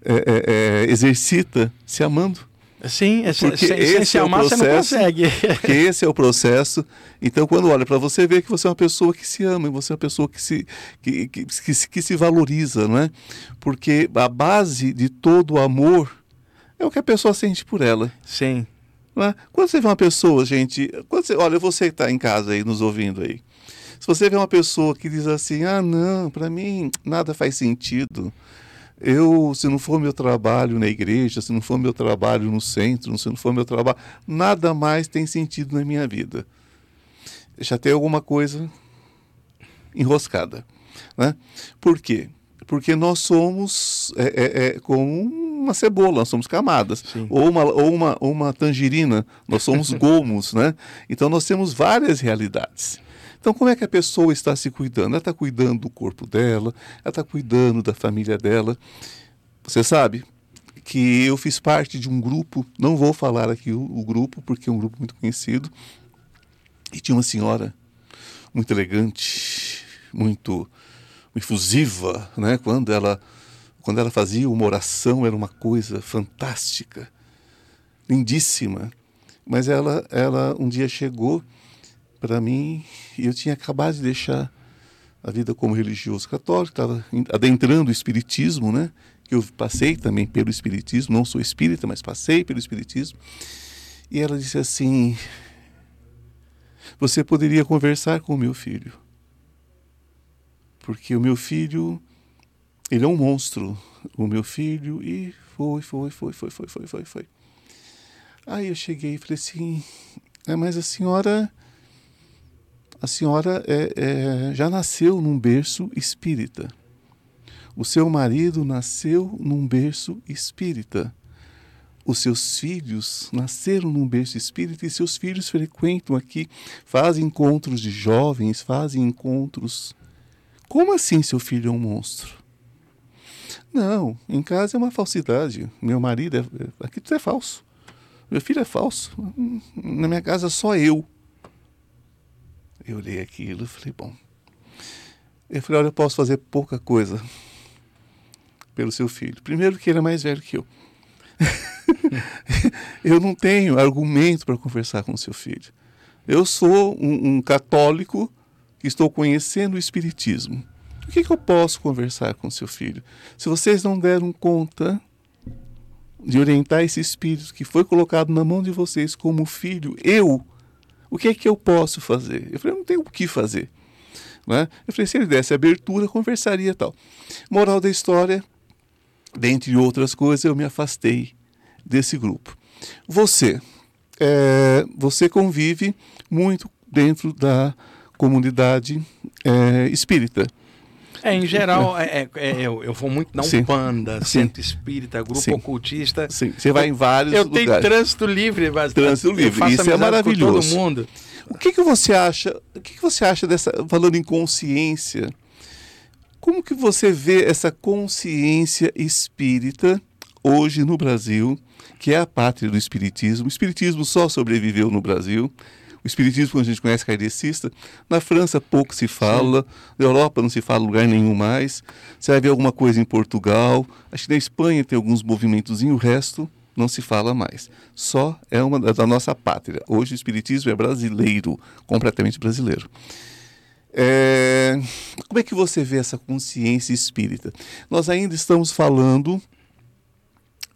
Speaker 1: é, é, é, exercita se amando.
Speaker 2: Sim, porque sem, esse sem é o processo, você não consegue.
Speaker 1: porque esse é o processo. Então, quando olha para você, vê que você é uma pessoa que se ama, você é uma pessoa que se, que, que, que, que se valoriza, não é? Porque a base de todo o amor é o que a pessoa sente por ela.
Speaker 2: Sim.
Speaker 1: É? Quando você vê uma pessoa, gente, quando você, olha, você que está em casa aí, nos ouvindo aí, se você vê uma pessoa que diz assim, ah, não, para mim nada faz sentido, eu, se não for meu trabalho na igreja, se não for meu trabalho no centro, se não for meu trabalho, nada mais tem sentido na minha vida. Já tem alguma coisa enroscada, né? Por quê? Porque nós somos é, é, é como uma cebola, nós somos camadas. Ou uma, ou, uma, uma tangerina, nós somos gomos, né? Então nós temos várias realidades. Então, como é que a pessoa está se cuidando? Ela está cuidando do corpo dela, ela está cuidando da família dela. Você sabe que eu fiz parte de um grupo, não vou falar aqui o, o grupo, porque é um grupo muito conhecido, e tinha uma senhora muito elegante, muito efusiva, né? Quando ela quando ela fazia uma oração, era uma coisa fantástica, lindíssima. Mas ela, ela um dia chegou para mim e eu tinha acabado de deixar a vida como religioso católico, estava adentrando o espiritismo, né? Que eu passei também pelo espiritismo, não sou espírita, mas passei pelo espiritismo. E ela disse assim: Você poderia conversar com o meu filho, porque o meu filho ele é um monstro, o meu filho, e foi, foi, foi, foi, foi, foi, foi, foi. Aí eu cheguei e falei assim, é, mas a senhora, a senhora é, é, já nasceu num berço espírita. O seu marido nasceu num berço espírita. Os seus filhos nasceram num berço espírita e seus filhos frequentam aqui, fazem encontros de jovens, fazem encontros. Como assim seu filho é um monstro? Não, em casa é uma falsidade. Meu marido é. Aqui tudo é falso. Meu filho é falso. Na minha casa só eu. Eu olhei aquilo e falei, bom. Eu falei, olha, eu posso fazer pouca coisa pelo seu filho. Primeiro que ele é mais velho que eu. eu não tenho argumento para conversar com seu filho. Eu sou um, um católico que estou conhecendo o Espiritismo. O que, que eu posso conversar com seu filho? Se vocês não deram conta de orientar esse espírito que foi colocado na mão de vocês como filho, eu, o que é que eu posso fazer? Eu falei, eu não tenho o que fazer. Né? Eu falei, se ele desse abertura, conversaria tal. Moral da história, dentre outras coisas, eu me afastei desse grupo. Você, é, você convive muito dentro da comunidade é, espírita.
Speaker 2: É, em geral, é, é, é eu, eu vou muito na Umbanda, Sim. Centro Espírita, Grupo Sim. Ocultista.
Speaker 1: Sim, você vai em vários
Speaker 2: eu
Speaker 1: lugares.
Speaker 2: Eu tenho trânsito livre, mas
Speaker 1: trânsito livre. Isso é maravilhoso.
Speaker 2: todo mundo.
Speaker 1: O que, que você acha? O que, que você acha dessa falando em consciência? Como que você vê essa consciência espírita hoje no Brasil, que é a pátria do espiritismo? O espiritismo só sobreviveu no Brasil. O espiritismo, como a gente conhece, kardecista. Na França pouco se fala, Sim. na Europa não se fala lugar nenhum mais. Você vai ver alguma coisa em Portugal. Acho que na Espanha tem alguns movimentos e o resto não se fala mais. Só é uma da nossa pátria. Hoje o espiritismo é brasileiro, completamente brasileiro. É... Como é que você vê essa consciência espírita? Nós ainda estamos falando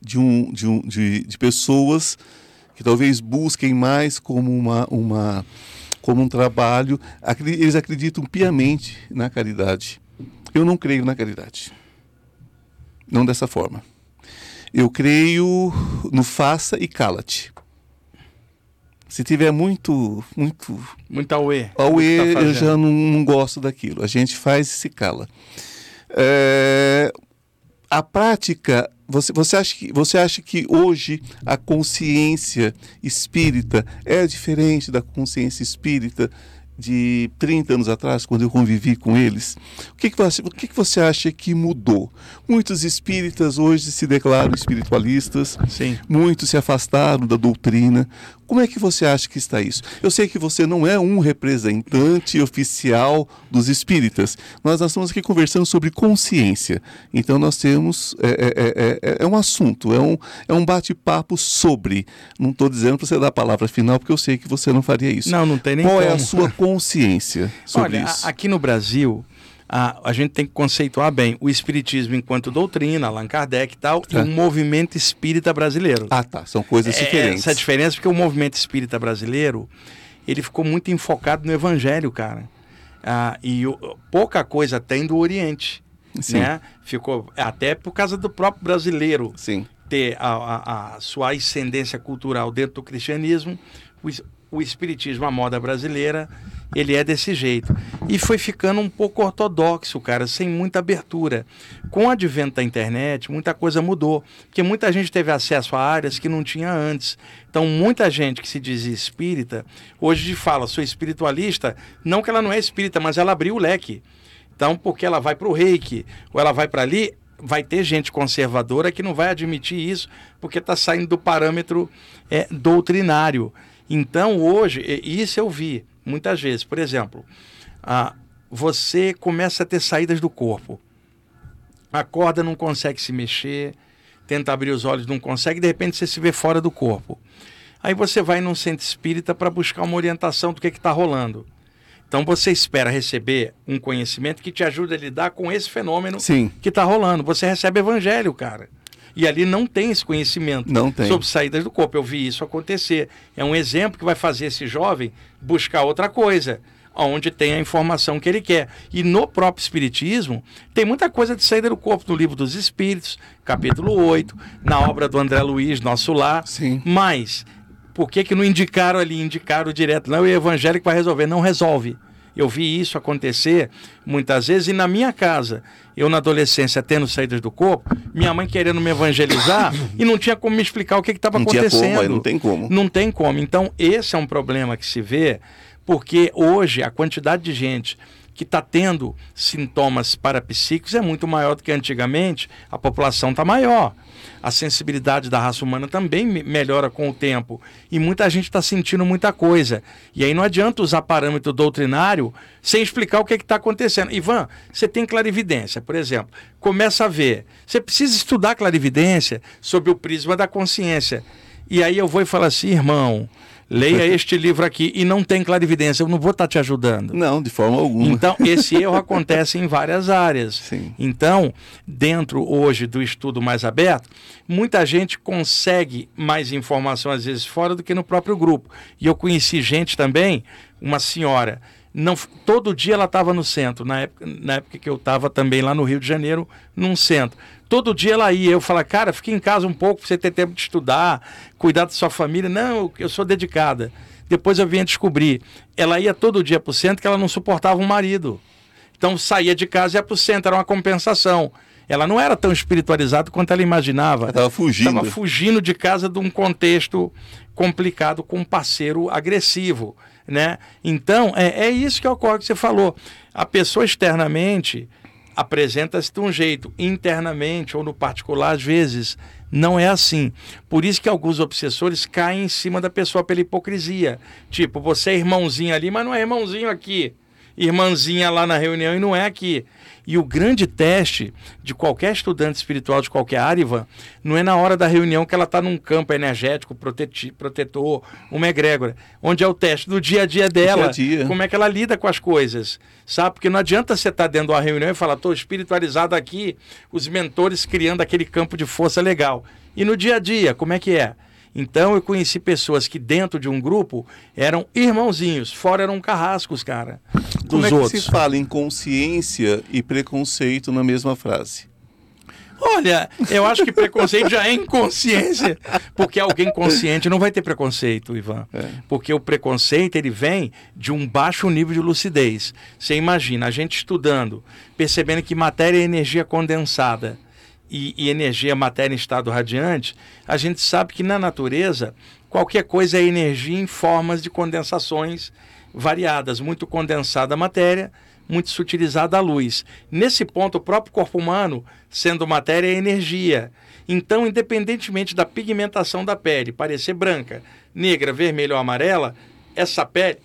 Speaker 1: de, um, de, um, de, de pessoas que talvez busquem mais como, uma, uma, como um trabalho. Eles acreditam piamente na caridade. Eu não creio na caridade. Não dessa forma. Eu creio no faça e cala-te. Se tiver muito. muito
Speaker 2: Muita auê.
Speaker 1: Auê, tá eu já não, não, gosto daquilo. A gente faz e se cala. É, a prática você, você, acha que, você acha que hoje a consciência espírita é diferente da consciência espírita de 30 anos atrás, quando eu convivi com eles, o que, que, você, o que, que você acha que mudou? Muitos espíritas hoje se declaram espiritualistas,
Speaker 2: Sim.
Speaker 1: muitos se afastaram da doutrina. Como é que você acha que está isso? Eu sei que você não é um representante oficial dos espíritas, mas nós estamos aqui conversando sobre consciência. Então nós temos. É, é, é, é um assunto, é um, é um bate-papo sobre. Não estou dizendo para você dar a palavra final, porque eu sei que você não faria isso.
Speaker 2: Não, não tem nem
Speaker 1: Qual
Speaker 2: como.
Speaker 1: é a sua consciência sobre
Speaker 2: Olha,
Speaker 1: isso?
Speaker 2: Aqui no Brasil, a, a gente tem que conceituar bem o espiritismo enquanto doutrina, Allan Kardec e tal, tá. e o movimento espírita brasileiro.
Speaker 1: Ah, tá. São coisas é, diferentes.
Speaker 2: Essa diferença porque o movimento espírita brasileiro, ele ficou muito enfocado no evangelho, cara. Ah, e o, pouca coisa tem do Oriente. Sim. Né? Ficou até por causa do próprio brasileiro
Speaker 1: Sim.
Speaker 2: ter a, a, a sua ascendência cultural dentro do cristianismo. O, espiritismo, a moda brasileira, ele é desse jeito. E foi ficando um pouco ortodoxo, cara, sem muita abertura. Com o advento da internet, muita coisa mudou, porque muita gente teve acesso a áreas que não tinha antes. Então, muita gente que se dizia espírita, hoje fala, sou espiritualista, não que ela não é espírita, mas ela abriu o leque. Então, porque ela vai para o reiki, ou ela vai para ali, vai ter gente conservadora que não vai admitir isso, porque está saindo do parâmetro é, doutrinário. Então, hoje, isso eu vi muitas vezes. Por exemplo, ah, você começa a ter saídas do corpo. Acorda, não consegue se mexer, tenta abrir os olhos, não consegue, de repente você se vê fora do corpo. Aí você vai num centro espírita para buscar uma orientação do que está rolando. Então você espera receber um conhecimento que te ajude a lidar com esse fenômeno
Speaker 1: Sim.
Speaker 2: que está rolando. Você recebe evangelho, cara. E ali não tem esse conhecimento
Speaker 1: não tem.
Speaker 2: sobre saídas do corpo. Eu vi isso acontecer. É um exemplo que vai fazer esse jovem buscar outra coisa, onde tem a informação que ele quer. E no próprio Espiritismo, tem muita coisa de saída do corpo no livro dos Espíritos, capítulo 8, na obra do André Luiz, Nosso Lar.
Speaker 1: Sim.
Speaker 2: Mas, por que, que não indicaram ali, indicaram direto? Não, o evangélico vai resolver. Não resolve. Eu vi isso acontecer muitas vezes e na minha casa, eu na adolescência tendo saídas do corpo, minha mãe querendo me evangelizar e não tinha como me explicar o que estava acontecendo.
Speaker 1: Como, não tem como.
Speaker 2: Não tem como. Então, esse é um problema que se vê, porque hoje a quantidade de gente que está tendo sintomas parapsíquicos é muito maior do que antigamente, a população está maior a sensibilidade da raça humana também melhora com o tempo. E muita gente está sentindo muita coisa. E aí não adianta usar parâmetro doutrinário sem explicar o que é está acontecendo. Ivan, você tem clarividência, por exemplo. Começa a ver. Você precisa estudar clarividência sob o prisma da consciência. E aí eu vou e falo assim, irmão, leia este livro aqui e não tem clarividência, eu não vou estar tá te ajudando.
Speaker 1: Não, de forma alguma.
Speaker 2: Então, esse erro acontece em várias áreas.
Speaker 1: Sim.
Speaker 2: Então, dentro hoje do estudo mais aberto, muita gente consegue mais informação às vezes fora do que no próprio grupo. E eu conheci gente também, uma senhora, não todo dia ela estava no centro, na época, na época que eu estava também lá no Rio de Janeiro, num centro. Todo dia ela ia, eu falava, cara, fique em casa um pouco para você ter tempo de estudar, cuidar da sua família. Não, eu sou dedicada. Depois eu vinha descobrir, ela ia todo dia para o centro que ela não suportava um marido. Então saía de casa e ia para o centro, era uma compensação. Ela não era tão espiritualizada quanto ela imaginava.
Speaker 1: Estava fugindo.
Speaker 2: Estava fugindo de casa de um contexto complicado com um parceiro agressivo. Né? Então, é, é isso que ocorre que você falou. A pessoa externamente apresenta-se de um jeito, internamente ou no particular, às vezes, não é assim. Por isso que alguns obsessores caem em cima da pessoa pela hipocrisia. Tipo, você é irmãozinho ali, mas não é irmãozinho aqui. Irmãzinha lá na reunião e não é aqui. E o grande teste de qualquer estudante espiritual de qualquer área, Ivan, não é na hora da reunião que ela está num campo energético, protetor, uma egrégora, onde é o teste do dia a dia dela,
Speaker 1: dia -dia.
Speaker 2: como é que ela lida com as coisas, sabe? Porque não adianta você estar tá dentro de uma reunião e falar, estou espiritualizado aqui, os mentores criando aquele campo de força legal. E no dia a dia, como é que é? Então eu conheci pessoas que dentro de um grupo eram irmãozinhos, fora eram carrascos, cara.
Speaker 1: Dos Como é outros. que se fala em consciência e preconceito na mesma frase?
Speaker 2: Olha, eu acho que preconceito já é inconsciência, porque alguém consciente não vai ter preconceito, Ivan. É. Porque o preconceito ele vem de um baixo nível de lucidez. Você imagina a gente estudando, percebendo que matéria é energia condensada e, e energia, matéria em estado radiante, a gente sabe que na natureza qualquer coisa é energia em formas de condensações variadas, muito condensada a matéria, muito sutilizada a luz. Nesse ponto, o próprio corpo humano, sendo matéria, é energia. Então, independentemente da pigmentação da pele, parecer branca, negra, vermelha ou amarela, essa pele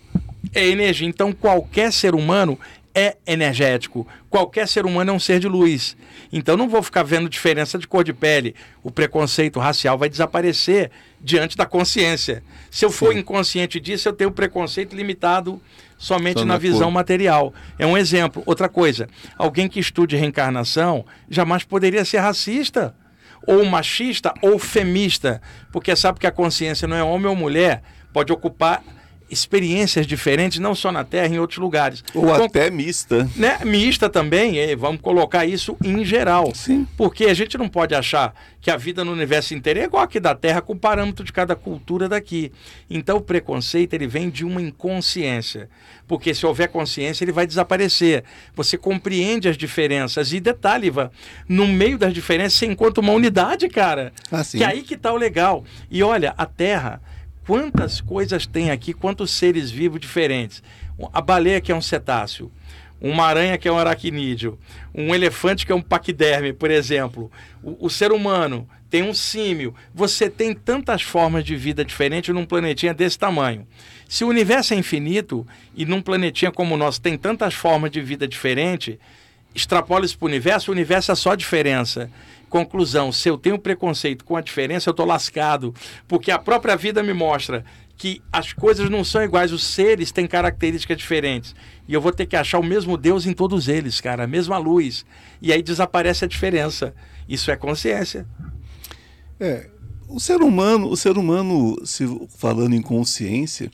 Speaker 2: é energia. Então, qualquer ser humano é energético. Qualquer ser humano é um ser de luz. Então não vou ficar vendo diferença de cor de pele. O preconceito racial vai desaparecer diante da consciência. Se eu for Sim. inconsciente disso, eu tenho preconceito limitado somente Só na, na visão material. É um exemplo. Outra coisa, alguém que estude reencarnação jamais poderia ser racista, ou machista, ou femista, porque sabe que a consciência não é homem ou mulher, pode ocupar experiências diferentes, não só na Terra, em outros lugares.
Speaker 1: Ou então, até mista.
Speaker 2: Né? Mista também, vamos colocar isso em geral.
Speaker 1: Sim.
Speaker 2: Porque a gente não pode achar que a vida no universo inteiro é igual aqui da Terra, com parâmetro de cada cultura daqui. Então o preconceito ele vem de uma inconsciência. Porque se houver consciência, ele vai desaparecer. Você compreende as diferenças. E detalhe, Ivan, no meio das diferenças você encontra uma unidade, cara.
Speaker 1: Ah.
Speaker 2: Que é aí que está o legal. E olha, a Terra quantas coisas tem aqui, quantos seres vivos diferentes. A baleia que é um cetáceo, uma aranha que é um aracnídeo, um elefante que é um paquiderme, por exemplo. O, o, ser humano tem um símio. Você tem tantas formas de vida diferentes num planetinha desse tamanho. Se o universo é infinito e num planetinha como o nosso tem tantas formas de vida diferentes, extrapola isso para o universo, o universo é só diferença. Conclusão: se eu tenho preconceito com a diferença, eu estou lascado, porque a própria vida me mostra que as coisas não são iguais, os seres têm características diferentes. E eu vou ter que achar o mesmo Deus em todos eles, cara, a mesma luz. E aí desaparece a diferença. Isso é consciência.
Speaker 1: É, o ser humano, o ser humano, se falando em consciência,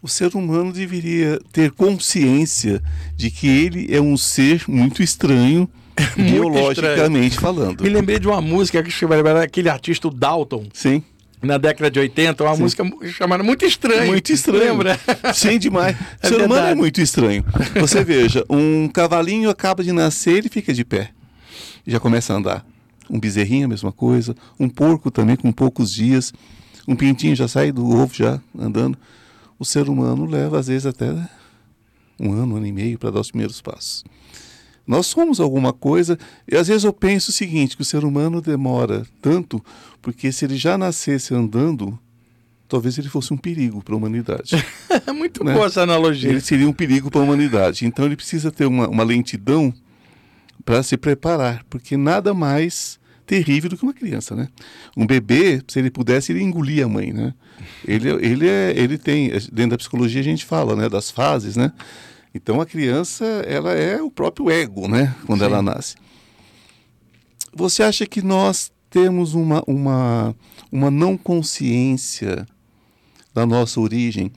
Speaker 1: o ser humano deveria ter consciência de que ele é um ser muito estranho biologicamente falando.
Speaker 2: Me lembrei de uma música que chamava aquele artista Dalton.
Speaker 1: Sim.
Speaker 2: Na década de 80, uma Sim. música chamada Muito Estranho.
Speaker 1: Muito estranho. Lembra? Sim, demais. É o ser humano é muito estranho. Você veja, um cavalinho acaba de nascer e fica de pé. Já começa a andar. Um bezerrinho, a mesma coisa. Um porco também, com poucos dias. Um pintinho já sai do ovo, já andando. O ser humano leva, às vezes, até um ano, um ano e meio para dar os primeiros passos. Nós somos alguma coisa, e às vezes eu penso o seguinte, que o ser humano demora tanto, porque se ele já nascesse andando, talvez ele fosse um perigo para a humanidade.
Speaker 2: É muito né? boa essa analogia.
Speaker 1: Ele seria um perigo para a humanidade. Então ele precisa ter uma, uma lentidão para se preparar, porque nada mais terrível do que uma criança, né? Um bebê, se ele pudesse, ele engolia a mãe, né? Ele, ele, é, ele tem, dentro da psicologia a gente fala, né, das fases, né? Então a criança, ela é o próprio ego, né, quando Sim. ela nasce. Você acha que nós temos uma, uma, uma não consciência da nossa origem?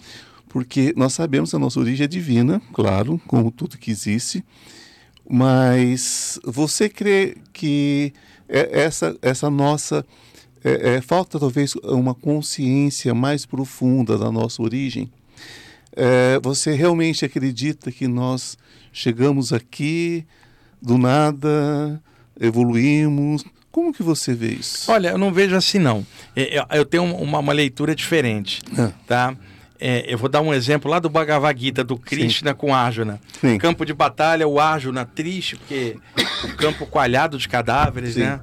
Speaker 1: Porque nós sabemos que a nossa origem é divina, claro, como tudo que existe, mas você crê que é, essa, essa nossa. É, é, falta talvez uma consciência mais profunda da nossa origem? É, você realmente acredita que nós chegamos aqui do nada, evoluímos? Como que você vê isso?
Speaker 2: Olha, eu não vejo assim não. É, eu tenho uma, uma leitura diferente, ah. tá? É, eu vou dar um exemplo lá do Bhagavad Gita, do Krishna Sim. com Arjuna. Sim. Campo de batalha, o Arjuna triste, porque o campo coalhado de cadáveres, Sim. né?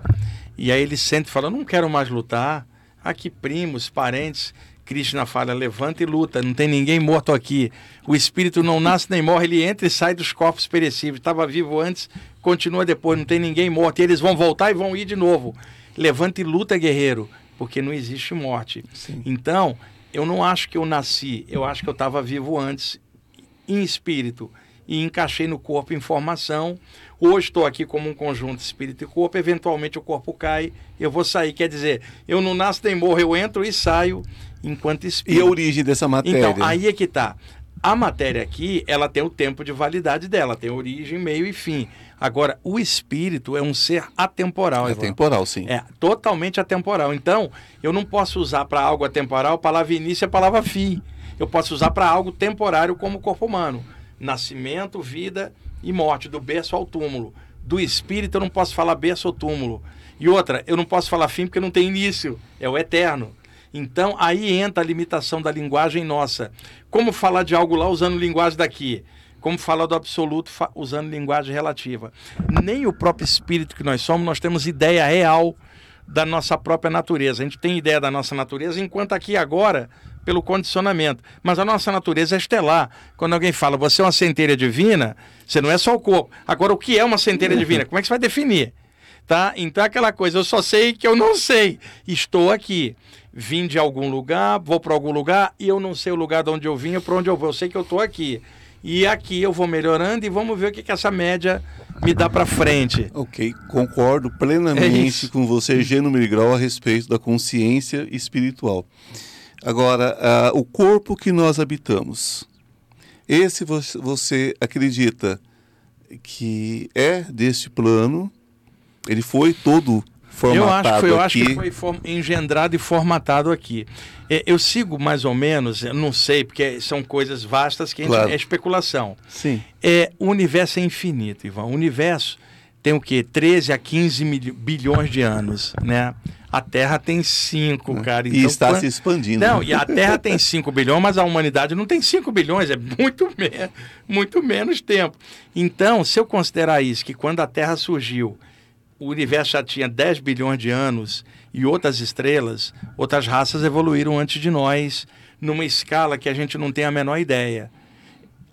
Speaker 2: E aí ele sente e fala, não quero mais lutar. Aqui primos, parentes. Krishna fala, levanta e luta, não tem ninguém morto aqui. O espírito não nasce nem morre, ele entra e sai dos corpos perecíveis. Estava vivo antes, continua depois, não tem ninguém morto. E eles vão voltar e vão ir de novo. Levanta e luta, guerreiro, porque não existe morte. Sim. Então, eu não acho que eu nasci, eu acho que eu estava vivo antes, em espírito, e encaixei no corpo informação. Hoje estou aqui como um conjunto espírito e corpo, eventualmente o corpo cai, eu vou sair. Quer dizer, eu não nasço nem morro, eu entro e saio enquanto espírito.
Speaker 1: E a origem dessa matéria?
Speaker 2: Então, aí é que está. A matéria aqui, ela tem o tempo de validade dela, tem origem, meio e fim. Agora, o espírito é um ser atemporal.
Speaker 1: É atemporal, sim.
Speaker 2: É totalmente atemporal. Então, eu não posso usar para algo atemporal a palavra início e a palavra fim. Eu posso usar para algo temporário como o corpo humano. Nascimento, vida e morte, do berço ao túmulo. Do espírito eu não posso falar berço ou túmulo. E outra, eu não posso falar fim porque não tem início, é o eterno. Então aí entra a limitação da linguagem nossa. Como falar de algo lá usando linguagem daqui? como fala do absoluto usando linguagem relativa. Nem o próprio espírito que nós somos, nós temos ideia real da nossa própria natureza. A gente tem ideia da nossa natureza, enquanto aqui agora, pelo condicionamento. Mas a nossa natureza é estelar. Quando alguém fala, você é uma centelha divina, você não é só o corpo. Agora, o que é uma centelha divina? Como é que você vai definir? Tá? Então, é aquela coisa, eu só sei que eu não sei. Estou aqui. Vim de algum lugar, vou para algum lugar e eu não sei o lugar de onde eu vim ou para onde eu vou. Eu sei que eu estou aqui. E aqui eu vou melhorando e vamos ver o que, que essa média me dá para frente.
Speaker 1: Ok, concordo plenamente é com você, Gênero Grau, a respeito da consciência espiritual. Agora, uh, o corpo que nós habitamos, esse você, você acredita que é deste plano? Ele foi todo formatado
Speaker 2: eu acho,
Speaker 1: foi,
Speaker 2: eu acho que foi engendrado e formatado aqui. É, eu sigo mais ou menos, não sei, porque são coisas vastas que claro. é especulação.
Speaker 1: Sim.
Speaker 2: É, o universo é infinito, Ivan. O universo tem o quê? 13 a 15 bilhões de anos, né? A Terra tem 5, é. cara.
Speaker 1: Então, e está quando... se expandindo.
Speaker 2: Não, e a Terra tem 5 bilhões, mas a humanidade não tem 5 bilhões, é muito, me... muito menos tempo. Então, se eu considerar isso, que quando a Terra surgiu, o universo já tinha 10 bilhões de anos e outras estrelas, outras raças evoluíram antes de nós, numa escala que a gente não tem a menor ideia.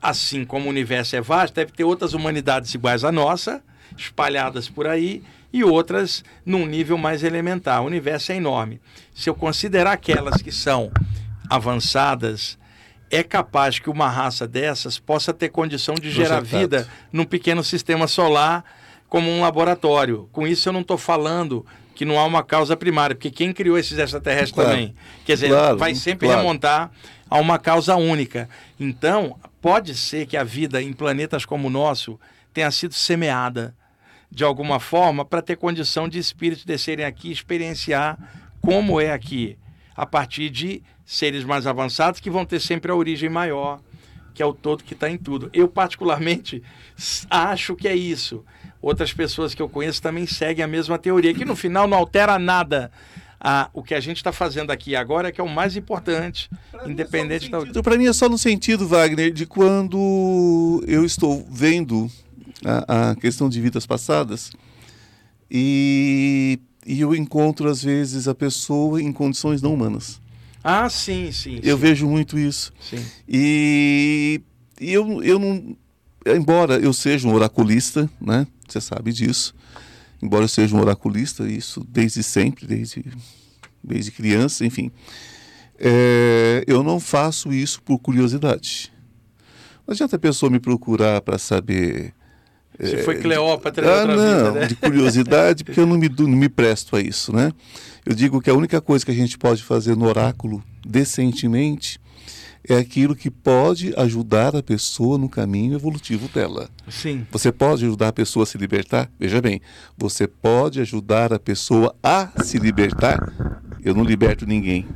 Speaker 2: Assim como o universo é vasto, deve ter outras humanidades iguais à nossa, espalhadas por aí, e outras num nível mais elementar. O universo é enorme. Se eu considerar aquelas que são avançadas, é capaz que uma raça dessas possa ter condição de gerar vida num pequeno sistema solar como um laboratório. Com isso, eu não estou falando que não há uma causa primária, porque quem criou esses extraterrestres claro. também? Quer dizer, claro, vai sempre claro. remontar a uma causa única. Então, pode ser que a vida em planetas como o nosso tenha sido semeada de alguma forma para ter condição de espíritos descerem aqui e experienciar como é aqui, a partir de seres mais avançados que vão ter sempre a origem maior, que é o todo que está em tudo. Eu, particularmente, acho que é isso outras pessoas que eu conheço também seguem a mesma teoria, que no final não altera nada. Ah, o que a gente está fazendo aqui agora é que é o mais importante, pra independente
Speaker 1: da. Então, para mim é só no sentido, Wagner, de quando eu estou vendo a, a questão de vidas passadas e, e eu encontro, às vezes, a pessoa em condições não humanas.
Speaker 2: Ah, sim, sim.
Speaker 1: Eu
Speaker 2: sim.
Speaker 1: vejo muito isso.
Speaker 2: Sim.
Speaker 1: E, e eu, eu não. Embora eu seja um oraculista, né? Você sabe disso. embora eu seja um oraculista, isso desde sempre, desde, desde criança, enfim. É, eu não faço isso por curiosidade. Não adianta a pessoa me procurar para saber.
Speaker 2: Se é, foi Cleópatra
Speaker 1: ah, não, vida, né? de curiosidade, porque eu não me, não me presto a isso, né? Eu digo que a única coisa que a gente pode fazer no oráculo decentemente é aquilo que pode ajudar a pessoa no caminho evolutivo dela.
Speaker 2: Sim.
Speaker 1: Você pode ajudar a pessoa a se libertar? Veja bem, você pode ajudar a pessoa a se libertar? Eu não liberto ninguém.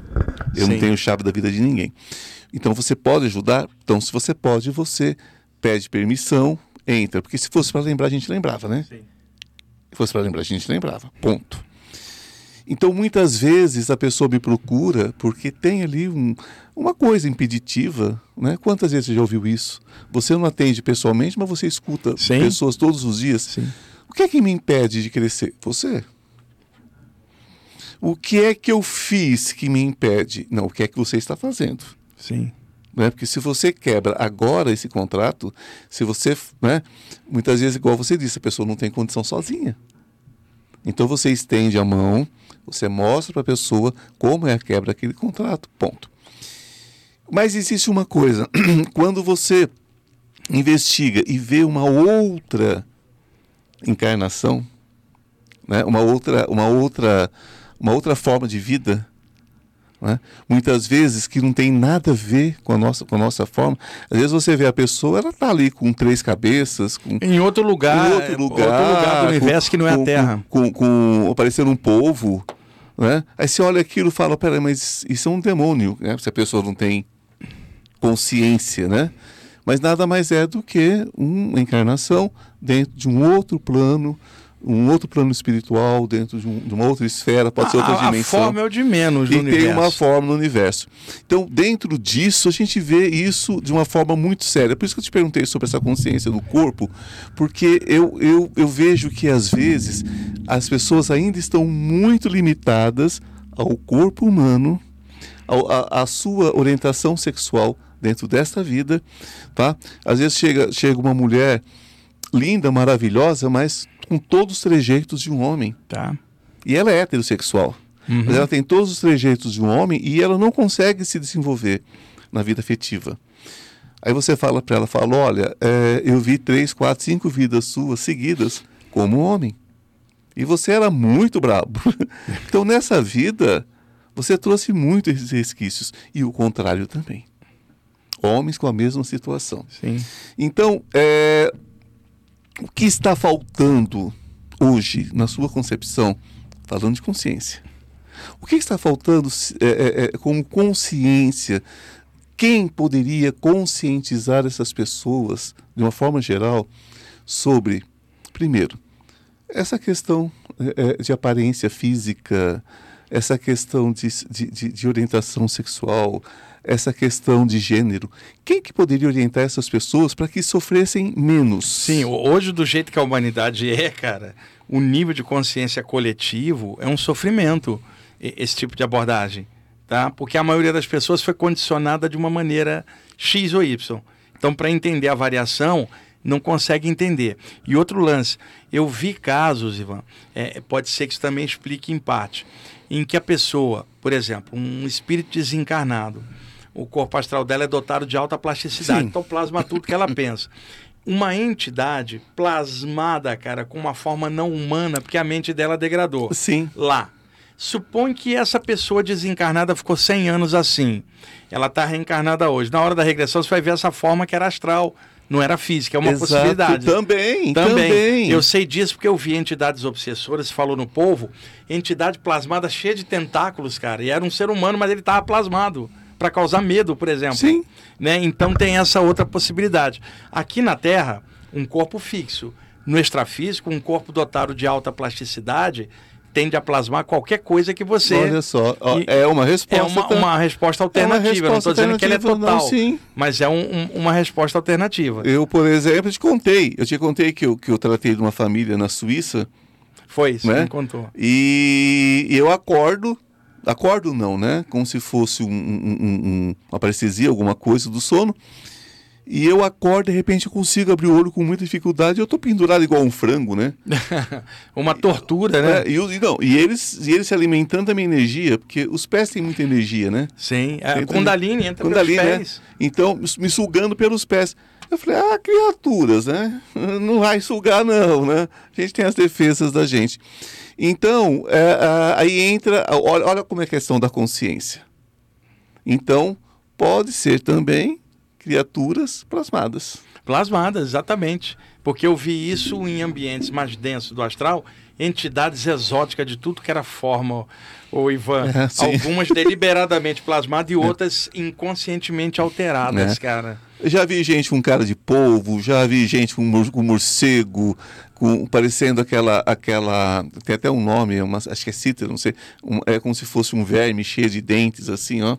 Speaker 1: Eu Sim. não tenho chave da vida de ninguém. Então você pode ajudar? Então, se você pode, você pede permissão, entra. Porque se fosse para lembrar, a gente lembrava, né? Sim. Se fosse para lembrar, a gente lembrava. Ponto. Então, muitas vezes a pessoa me procura porque tem ali um, uma coisa impeditiva. Né? Quantas vezes você já ouviu isso? Você não atende pessoalmente, mas você escuta Sim. pessoas todos os dias.
Speaker 2: Sim.
Speaker 1: O que é que me impede de crescer? Você. O que é que eu fiz que me impede? Não, o que é que você está fazendo?
Speaker 2: Sim.
Speaker 1: Né? Porque se você quebra agora esse contrato, se você. Né? Muitas vezes, igual você disse, a pessoa não tem condição sozinha. Então você estende a mão, você mostra para a pessoa como é a quebra daquele contrato. Ponto. Mas existe uma coisa: quando você investiga e vê uma outra encarnação, né? uma outra, uma outra, uma outra forma de vida, né? muitas vezes que não tem nada a ver com a nossa, com a nossa forma. Às vezes você vê a pessoa, ela está ali com três cabeças, com,
Speaker 2: em outro lugar,
Speaker 1: em outro lugar,
Speaker 2: outro lugar do universo
Speaker 1: com,
Speaker 2: que não é a Terra,
Speaker 1: com, com, com aparecendo um povo, né? Aí você olha aquilo e fala, peraí, mas isso é um demônio, né? se a pessoa não tem consciência, né? Mas nada mais é do que uma encarnação dentro de um outro plano, um outro plano espiritual dentro de, um, de uma outra esfera, pode a, ser outra
Speaker 2: a,
Speaker 1: dimensão.
Speaker 2: A forma é o de menos
Speaker 1: no
Speaker 2: e universo.
Speaker 1: tem uma forma no universo. Então, dentro disso, a gente vê isso de uma forma muito séria. Por isso que eu te perguntei sobre essa consciência do corpo, porque eu, eu, eu vejo que, às vezes, as pessoas ainda estão muito limitadas ao corpo humano, à sua orientação sexual dentro desta vida, tá? Às vezes chega, chega uma mulher linda, maravilhosa, mas com todos os trejeitos de um homem.
Speaker 2: Tá.
Speaker 1: E ela é heterossexual. Uhum. Mas ela tem todos os trejeitos de um homem e ela não consegue se desenvolver na vida afetiva. Aí você fala para ela, fala, olha, é, eu vi três, quatro, cinco vidas suas seguidas como homem. E você era muito brabo. então nessa vida, você trouxe muitos resquícios. E o contrário também. Homens com a mesma situação.
Speaker 2: Sim.
Speaker 1: Então, é, o que está faltando hoje, na sua concepção, falando de consciência? O que está faltando é, é, é, como consciência? Quem poderia conscientizar essas pessoas, de uma forma geral, sobre, primeiro, essa questão é, é de aparência física, essa questão de, de, de orientação sexual, essa questão de gênero. Quem que poderia orientar essas pessoas para que sofressem menos?
Speaker 2: Sim, hoje do jeito que a humanidade é, cara, o nível de consciência coletivo é um sofrimento esse tipo de abordagem, tá? Porque a maioria das pessoas foi condicionada de uma maneira X ou Y. Então, para entender a variação, não consegue entender. E outro lance, eu vi casos, Ivan, é, pode ser que isso também explique em parte, em que a pessoa, por exemplo, um espírito desencarnado, o corpo astral dela é dotado de alta plasticidade, Sim. então plasma tudo que ela pensa. Uma entidade plasmada, cara, com uma forma não humana, porque a mente dela degradou.
Speaker 1: Sim.
Speaker 2: Lá. Supõe que essa pessoa desencarnada ficou 100 anos assim. Ela está reencarnada hoje. Na hora da regressão, você vai ver essa forma que era astral não era física, é uma Exato, possibilidade.
Speaker 1: Também, também, também.
Speaker 2: Eu sei disso porque eu vi entidades obsessoras, falou no povo, entidade plasmada cheia de tentáculos, cara. E era um ser humano, mas ele estava plasmado para causar medo, por exemplo.
Speaker 1: Sim.
Speaker 2: Né? Então tem essa outra possibilidade. Aqui na Terra, um corpo fixo. No extrafísico, um corpo dotado de alta plasticidade tende a plasmar qualquer coisa que você.
Speaker 1: Olha só, é uma resposta.
Speaker 2: É uma, uma resposta alternativa. É uma resposta não estou dizendo que ela é total. Não,
Speaker 1: sim.
Speaker 2: Mas é um, um, uma resposta alternativa.
Speaker 1: Eu, por exemplo, te contei. Eu te contei que eu, que eu tratei de uma família na Suíça.
Speaker 2: Foi isso,
Speaker 1: né?
Speaker 2: me contou.
Speaker 1: E eu acordo acordo não, né? Como se fosse um, um, um, uma parestesia, alguma coisa do sono. E eu acordo, de repente eu consigo abrir o olho com muita dificuldade. Eu estou pendurado igual um frango, né?
Speaker 2: Uma tortura, né?
Speaker 1: É, e, e não, e eles, e eles se alimentando da minha energia, porque os pés têm muita energia, né?
Speaker 2: Sim. A
Speaker 1: Tem-
Speaker 2: Kundalini entra
Speaker 1: Kundalini,
Speaker 2: pelos
Speaker 1: né?
Speaker 2: pés.
Speaker 1: Então, me sugando pelos pés. Eu falei, ah, criaturas, né? Não vai sugar, não, né? A gente tem as defesas da gente. Então, é, ah, aí entra, olha, olha como é a questão da consciência. Então, pode ser também criaturas plasmadas.
Speaker 2: Plasmadas, exatamente. Porque eu vi isso em ambientes mais densos do astral, entidades exóticas de tudo que era forma, o Ivan.
Speaker 1: É.
Speaker 2: Algumas deliberadamente plasmadas e outras inconscientemente alteradas,
Speaker 1: É.
Speaker 2: cara.
Speaker 1: Já vi gente com cara de polvo, já vi gente com, mor- com morcego, com, parecendo aquela, aquela. Tem até um nome, uma- acho que é cítara, não sei. um- é como se fosse um verme cheio de dentes, assim, ó.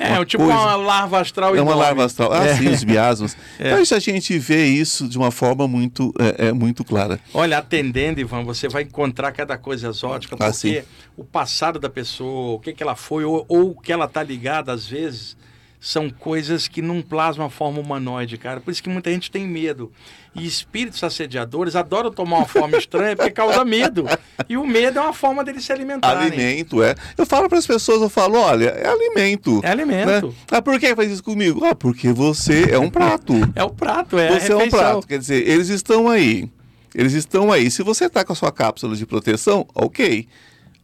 Speaker 2: É,
Speaker 1: Uma
Speaker 2: tipo
Speaker 1: coisa-
Speaker 2: uma larva astral
Speaker 1: É uma
Speaker 2: enorme.
Speaker 1: larva astral. Ah,
Speaker 2: É.
Speaker 1: sim, os miasmas.
Speaker 2: É.
Speaker 1: Mas a gente vê isso de uma forma muito, é, é, muito clara.
Speaker 2: Olha, atendendo, Ivan, você vai encontrar cada coisa exótica,
Speaker 1: Ah,
Speaker 2: porque
Speaker 1: sim.
Speaker 2: o passado da pessoa, o que, que ela foi, ou, ou o que ela tá ligada, às vezes, são coisas que não plasmam a forma humanoide, cara. Por isso que muita gente tem medo. E espíritos assediadores adoram tomar uma forma estranha porque causa medo. E o medo é uma forma deles se alimentarem.
Speaker 1: Alimento, é. Eu falo para as pessoas, eu falo, olha, é alimento.
Speaker 2: É alimento.
Speaker 1: né? Ah, por que faz isso comigo? Ah, porque você é um prato.
Speaker 2: É o prato, é
Speaker 1: você é um prato. Quer dizer, eles estão aí. Eles estão aí. Se você está com a sua cápsula de proteção, ok.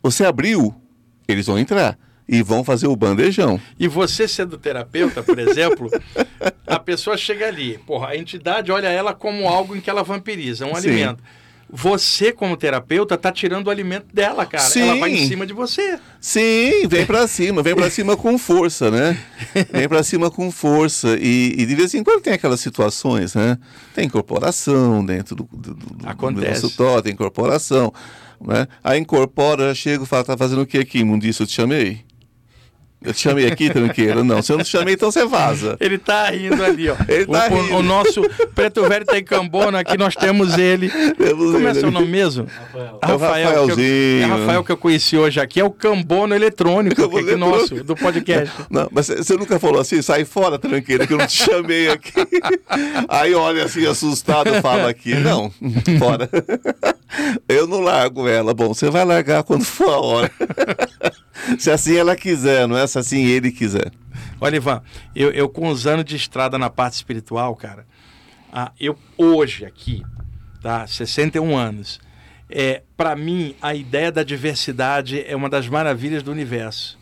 Speaker 1: Você abriu, eles vão entrar e vão fazer o bandejão.
Speaker 2: E você sendo terapeuta, por exemplo, a pessoa chega ali, porra, a entidade olha ela como algo em que ela vampiriza, um
Speaker 1: Sim.
Speaker 2: alimento. Você, como terapeuta, tá tirando o alimento dela, cara.
Speaker 1: Sim.
Speaker 2: Ela vai em cima de você.
Speaker 1: Sim, vem pra cima, vem pra cima com força, né? Vem pra cima com força. E, e de vez em quando tem aquelas situações, né? Tem incorporação dentro do, do, do, do
Speaker 2: Acontece.
Speaker 1: consultório, tem incorporação. Né? Aí incorpora, eu chego e falo, tá fazendo o que aqui, imundice? Eu te chamei? Eu te chamei aqui, tranqueiro? Não, se eu não te chamei, então você vaza.
Speaker 2: Ele tá rindo ali, ó.
Speaker 1: Ele tá
Speaker 2: o, o-
Speaker 1: rindo.
Speaker 2: o nosso Preto Velho tá em Cambona, aqui nós temos ele.
Speaker 1: Temos
Speaker 2: Como é
Speaker 1: ele
Speaker 2: seu
Speaker 1: ali.
Speaker 2: nome mesmo?
Speaker 3: Rafael.
Speaker 1: É o
Speaker 2: que eu,
Speaker 1: Rafaelzinho.
Speaker 2: é Rafael que eu conheci hoje aqui, é o Cambono Eletrônico,
Speaker 1: Cambono
Speaker 2: que é nosso,
Speaker 1: Eletrônico.
Speaker 2: do podcast.
Speaker 1: Não, mas você- nunca falou assim, sai fora, tranqueira, que eu não te chamei aqui. Aí olha assim, assustado, fala aqui. Não, fora. Eu não largo ela. Bom, você vai largar quando for a hora. Se assim ela quiser, não é? Se assim ele quiser.
Speaker 2: Olha, Ivan, eu, eu com os anos de estrada na parte espiritual, cara, ah, eu hoje aqui, tá, 61 anos, é, para mim a ideia da diversidade é uma das maravilhas do universo.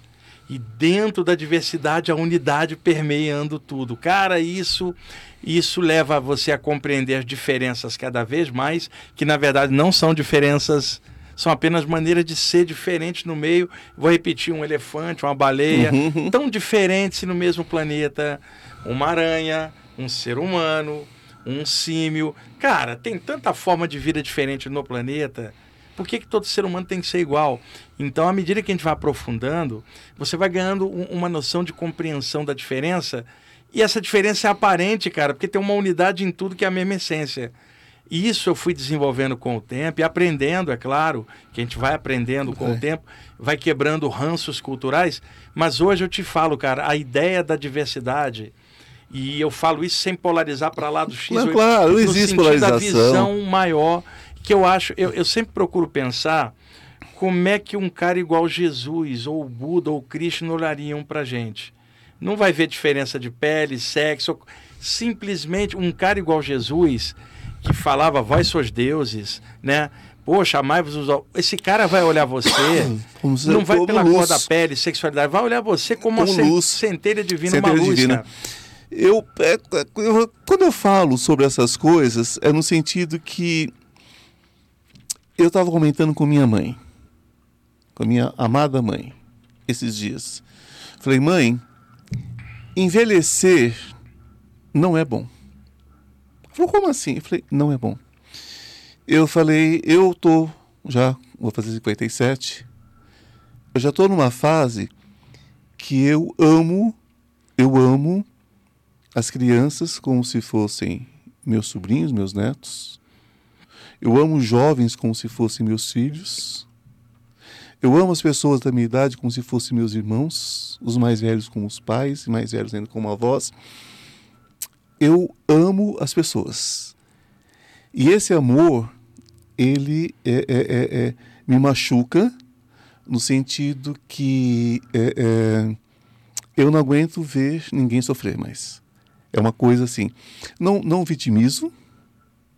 Speaker 2: E dentro da diversidade a unidade permeando tudo. Cara, isso isso leva você a compreender as diferenças cada vez mais, que na verdade não são diferenças são apenas maneiras de ser diferentes no meio. Vou repetir: um elefante, uma baleia,
Speaker 1: Uhum.
Speaker 2: tão diferentes no mesmo planeta. Uma aranha, um ser humano, um símio. Cara, tem tanta forma de vida diferente no planeta. Por que, que todo ser humano tem que ser igual? Então, à medida que a gente vai aprofundando, você vai ganhando um- uma noção de compreensão da diferença. E essa diferença é aparente, cara, porque tem uma unidade em tudo que é a mesma essência. E Isso eu fui desenvolvendo com o tempo e aprendendo, é claro, que a gente vai aprendendo com
Speaker 1: Vai.
Speaker 2: o tempo, vai quebrando ranços culturais. Mas hoje eu te falo, cara, a ideia da diversidade, e eu falo isso sem polarizar para lá do X,
Speaker 1: Não,
Speaker 2: eu-
Speaker 1: claro, não
Speaker 2: no
Speaker 1: existe
Speaker 2: sentido da
Speaker 1: polarização.
Speaker 2: visão maior, que eu acho, eu, eu sempre procuro pensar como é que um cara igual Jesus, ou Buda, ou o Krishna olhariam pra gente. Não vai ver diferença de pele, sexo, simplesmente um cara igual Jesus, que falava, vós sois deuses, né? Poxa, amai-vos os... Esse cara vai olhar você, não vai pela
Speaker 1: luz.
Speaker 2: cor da pele, sexualidade, vai olhar você como,
Speaker 1: Como
Speaker 2: uma
Speaker 1: luz.
Speaker 2: centelha divina,
Speaker 1: Centelha
Speaker 2: uma luz,
Speaker 1: divina.
Speaker 2: cara.
Speaker 1: Eu, é, eu- quando eu falo sobre essas coisas, é no sentido que eu estava comentando com minha mãe, com a minha amada mãe, esses dias. Falei, mãe, envelhecer não é bom. Como assim? Eu falei, não é bom. Eu falei, eu tô já, vou fazer 57, eu já tô numa fase que eu amo, eu amo as crianças como se fossem meus sobrinhos, meus netos. Eu amo jovens como se fossem meus filhos. Eu amo as pessoas da minha idade como se fossem meus irmãos, os mais velhos como os pais, e mais velhos ainda como avós. Eu amo as pessoas. E esse amor, ele é, é, é, é me machuca no sentido que é, é, eu não aguento ver ninguém sofrer mais. É uma coisa assim. Não, não vitimizo,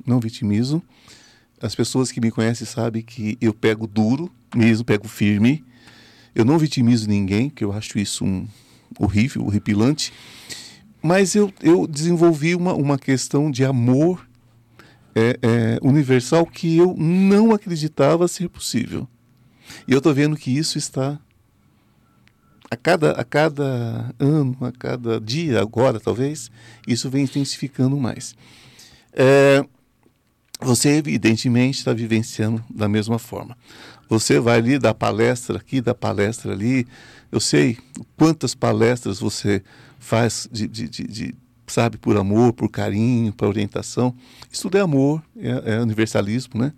Speaker 1: não vitimizo. As pessoas que me conhecem sabem que eu pego duro, mesmo pego firme. Eu não vitimizo ninguém, que eu acho isso um horrível, horripilante. Mas eu, eu desenvolvi uma, uma questão de amor é, é, universal que eu não acreditava ser possível. E eu estou vendo que isso está a cada, a cada ano, a cada dia, agora talvez, isso vem intensificando mais. É, você, evidentemente, está vivenciando da mesma forma. Você vai ali dar palestra aqui, dar palestra ali. Eu sei quantas palestras você faz de, de, de, de sabe, por amor, por carinho, por orientação. Isso tudo é amor, é, é universalismo, né?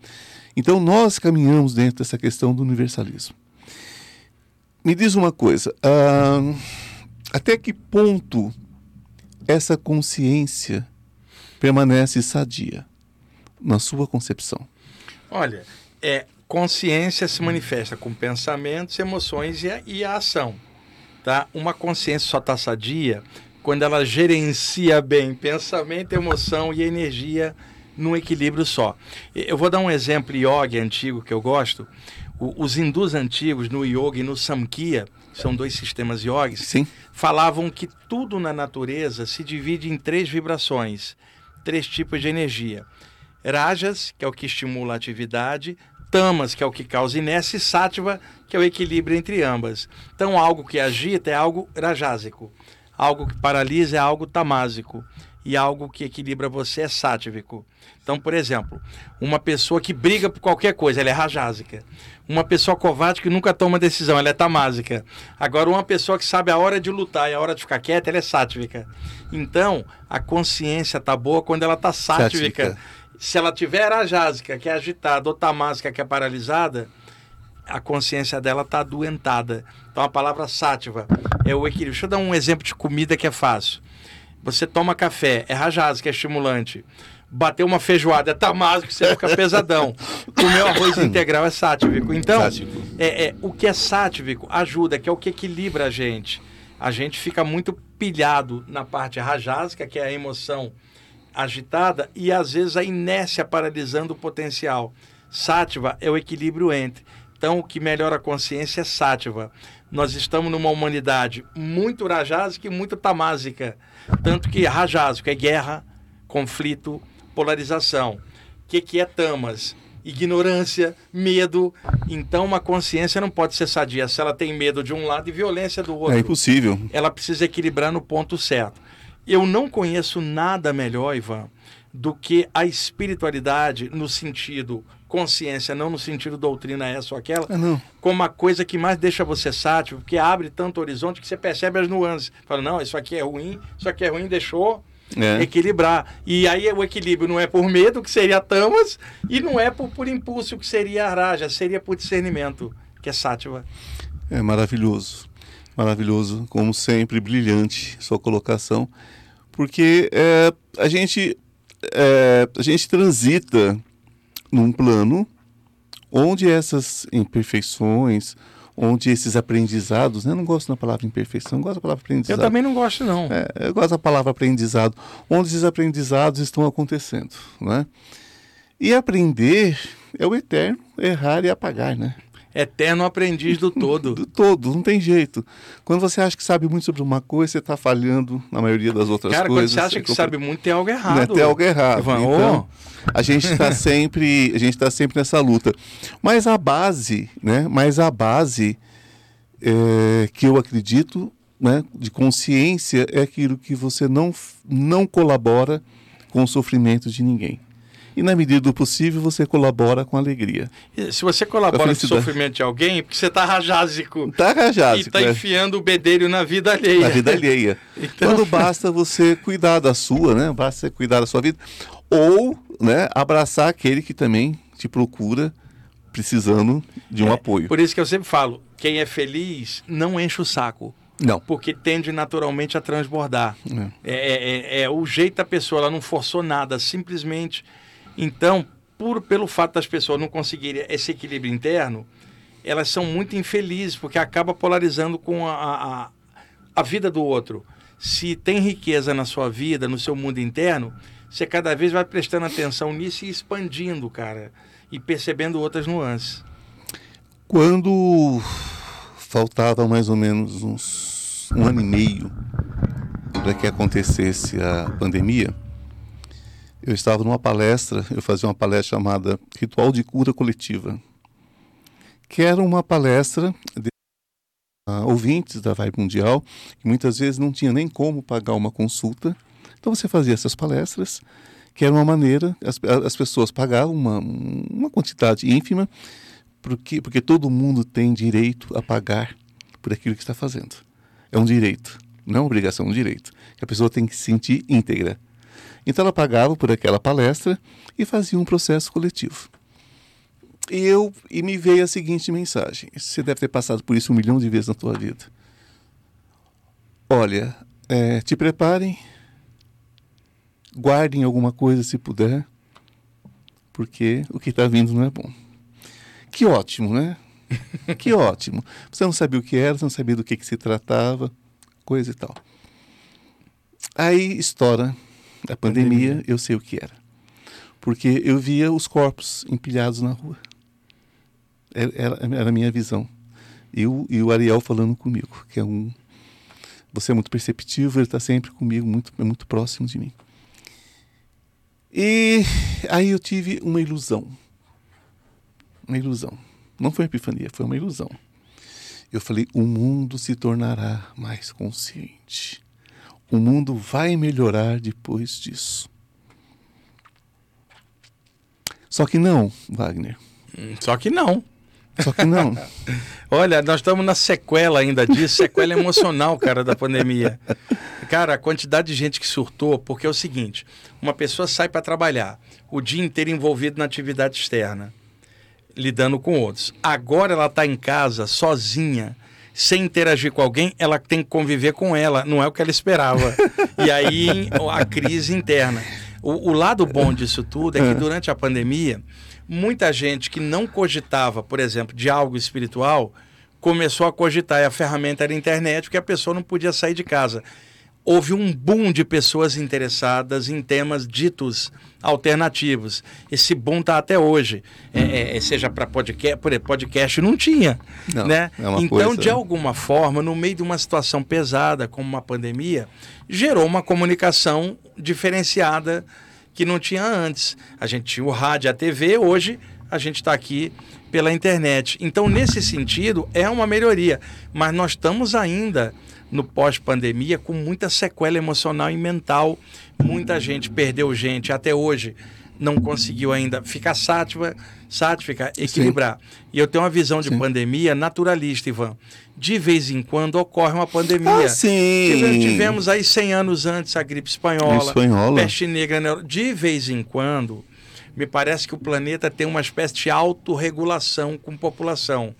Speaker 1: Então nós caminhamos dentro dessa questão do universalismo. Me diz uma coisa, uh, até que ponto essa consciência permanece sadia na sua concepção?
Speaker 2: Olha, é consciência se manifesta com pensamentos, emoções e a, e a ação. Tá? Uma consciência só está sadia quando ela gerencia bem pensamento, emoção e energia num equilíbrio só. Eu vou dar um exemplo yoga antigo que eu gosto. O, os hindus antigos, no yoga e no samkhya, são dois sistemas yogis,
Speaker 1: Sim.
Speaker 2: falavam que tudo na natureza se divide em três vibrações, três tipos de energia. Rajas, que é o que estimula a atividade, tamas, que é o que causa inércia, e sattva, que é o equilíbrio entre ambas. Então, algo que agita é algo rajásico. Algo que paralisa é algo tamásico. E algo que equilibra você é sátivico. Então, por exemplo, uma pessoa que briga por qualquer coisa, ela é rajásica. Uma pessoa covarde que nunca toma decisão, ela é tamásica. Agora, uma pessoa que sabe a hora de lutar e a hora de ficar quieta, ela é sátivica. Então, a consciência tá boa quando ela tá sátivica. Se ela tiver rajásica, que é agitada, ou tamásica, que é paralisada, a consciência dela está adoentada. Então a palavra sátiva é o equilíbrio. Deixa eu dar um exemplo de comida que é fácil. Você toma café, é que é estimulante. Bateu uma feijoada, é tamásico, você fica pesadão. Comer arroz integral é sátivico. Então, é, é, o que é sátivico ajuda, que é o que equilibra a gente. A gente fica muito pilhado na parte rajásica, que é a emoção agitada, e às vezes a inércia paralisando o potencial. Sátiva é o equilíbrio entre. Então, o que melhora a consciência é sátiva. Nós estamos numa humanidade muito rajásica e muito tamásica. Tanto que rajásico é guerra, conflito, polarização. O que, que é tamas? Ignorância, medo. Então, uma consciência não pode ser sadia se ela tem medo de um lado e violência do outro.
Speaker 1: É impossível.
Speaker 2: Ela precisa equilibrar no ponto certo. Eu não conheço nada melhor, Ivan, do que a espiritualidade no sentido consciência, não no sentido doutrina essa ou aquela,
Speaker 1: é
Speaker 2: como a coisa que mais deixa você sático, porque abre tanto horizonte que você percebe as nuances. Fala, não, isso aqui é ruim, isso aqui é ruim, deixou é. equilibrar. E aí o equilíbrio não é por medo, que seria tamas, e não é por, por impulso, que seria araja, seria por discernimento, que é sátiva.
Speaker 1: É maravilhoso, maravilhoso, como sempre, brilhante sua colocação, porque é, a gente é, a gente transita num plano onde essas imperfeições, onde esses aprendizados, né? eu não gosto da palavra imperfeição, eu gosto da palavra aprendizado.
Speaker 2: Eu também não gosto não.
Speaker 1: É, eu gosto da palavra aprendizado, onde esses aprendizados estão acontecendo, né? E aprender é o eterno errar e apagar, né?
Speaker 2: Eterno aprendiz do todo.
Speaker 1: do todo, não tem jeito. Quando você acha que sabe muito sobre uma coisa, você está falhando na maioria das outras
Speaker 2: Cara,
Speaker 1: coisas.
Speaker 2: Cara, quando você acha que sabe muito, tem algo errado. Né?
Speaker 1: Tem algo errado. Ivan, então, oh. a gente está sempre, a gente está sempre nessa luta. Mas a base, né? Mas a base é, que eu acredito, né? De consciência é aquilo que você não não colabora com o sofrimento de ninguém e, na medida do possível, você colabora com alegria.
Speaker 2: E se você colabora com, o sofrimento de alguém, é porque você está rajásico.
Speaker 1: Está rajásico.
Speaker 2: E está é. enfiando o bedelho na vida alheia.
Speaker 1: Na vida alheia. então... Quando basta você cuidar da sua, né? Basta você cuidar da sua vida. Ou né, abraçar aquele que também te procura precisando de um
Speaker 2: é,
Speaker 1: apoio.
Speaker 2: Por isso que eu sempre falo, quem é feliz não enche o saco.
Speaker 1: Não.
Speaker 2: Porque tende naturalmente a transbordar.
Speaker 1: É.
Speaker 2: É, é- é o jeito da pessoa, ela não forçou nada, simplesmente. Então, por, pelo fato das pessoas não conseguirem esse equilíbrio interno, elas são muito infelizes, porque acaba polarizando com a, a, a vida do outro. Se tem riqueza na sua vida, no seu mundo interno, você cada vez vai prestando atenção nisso e expandindo, cara, e percebendo outras nuances.
Speaker 1: Quando faltava mais ou menos uns um ano e meio para que acontecesse a pandemia, eu estava numa palestra, eu fazia uma palestra chamada Ritual de Cura Coletiva, que era uma palestra de ah, ouvintes da Vibe Mundial, que muitas vezes não tinha nem como pagar uma consulta. Então você fazia essas palestras, que era uma maneira, as, as pessoas pagavam uma, uma quantidade ínfima, porque, porque todo mundo tem direito a pagar por aquilo que está fazendo. É um direito, não é uma obrigação, é um direito. A pessoa tem que se sentir íntegra. Então ela pagava por aquela palestra e fazia um processo coletivo. E eu e me veio a seguinte mensagem: você deve ter passado por isso um milhão de vezes na tua vida. Olha, é, te preparem, guardem alguma coisa se puder, porque o que está vindo não é bom. Que ótimo, né? que ótimo. Você não sabia o que era, você não sabia do que, que se tratava, coisa e tal. Aí estoura a pandemia,
Speaker 2: Pandemia.
Speaker 1: eu sei o que era. Porque eu via os corpos empilhados na rua. Era, era- a minha visão. E o, e o Ariel falando comigo, que é um. Você é muito perceptivo, ele está sempre comigo, muito, é muito próximo de mim. E aí eu tive uma ilusão. Uma ilusão. Não foi uma epifania, foi uma ilusão. Eu falei: o mundo se tornará mais consciente. O mundo vai melhorar depois disso. Só que não, Wagner.
Speaker 2: Só que não.
Speaker 1: Só que não.
Speaker 2: Olha, nós estamos na sequela ainda disso, sequela emocional, cara, da pandemia. Cara, a quantidade de gente que surtou, porque é o seguinte: uma pessoa sai para trabalhar o dia inteiro envolvido na atividade externa, lidando com outros. Agora ela está em casa, sozinha, sem interagir com alguém, ela tem que conviver com ela, não é o que ela esperava. e aí a crise interna. O, o lado bom disso tudo é que durante a pandemia, muita gente que não cogitava, por exemplo, de algo espiritual, começou a cogitar. E a ferramenta era a internet, porque a pessoa não podia sair de casa. Houve um boom de pessoas interessadas em temas ditos alternativos. Esse boom está até hoje. É, é, seja para podcast, por exemplo, podcast não tinha.
Speaker 1: Não,
Speaker 2: né?
Speaker 1: é
Speaker 2: então,
Speaker 1: coisa-
Speaker 2: de alguma forma, no meio de uma situação pesada, como uma pandemia, gerou uma comunicação diferenciada que não tinha antes. A gente tinha o rádio, a TV, hoje a gente está aqui pela internet. Então, nesse sentido, é uma melhoria. Mas nós estamos ainda no pós-pandemia com muita sequela emocional e mental. Muita gente perdeu gente até hoje. Não conseguiu ainda ficar sátiva, sática, equilibrar. E eu tenho uma visão de
Speaker 1: Sim.
Speaker 2: pandemia naturalista, Ivan. De vez em quando ocorre uma pandemia.
Speaker 1: Ah, sim.
Speaker 2: Tivemos, tivemos aí 100 anos antes a gripe espanhola,
Speaker 1: Espanhola.
Speaker 2: peste negra. De vez em quando, me parece que o planeta tem uma espécie de autorregulação com população.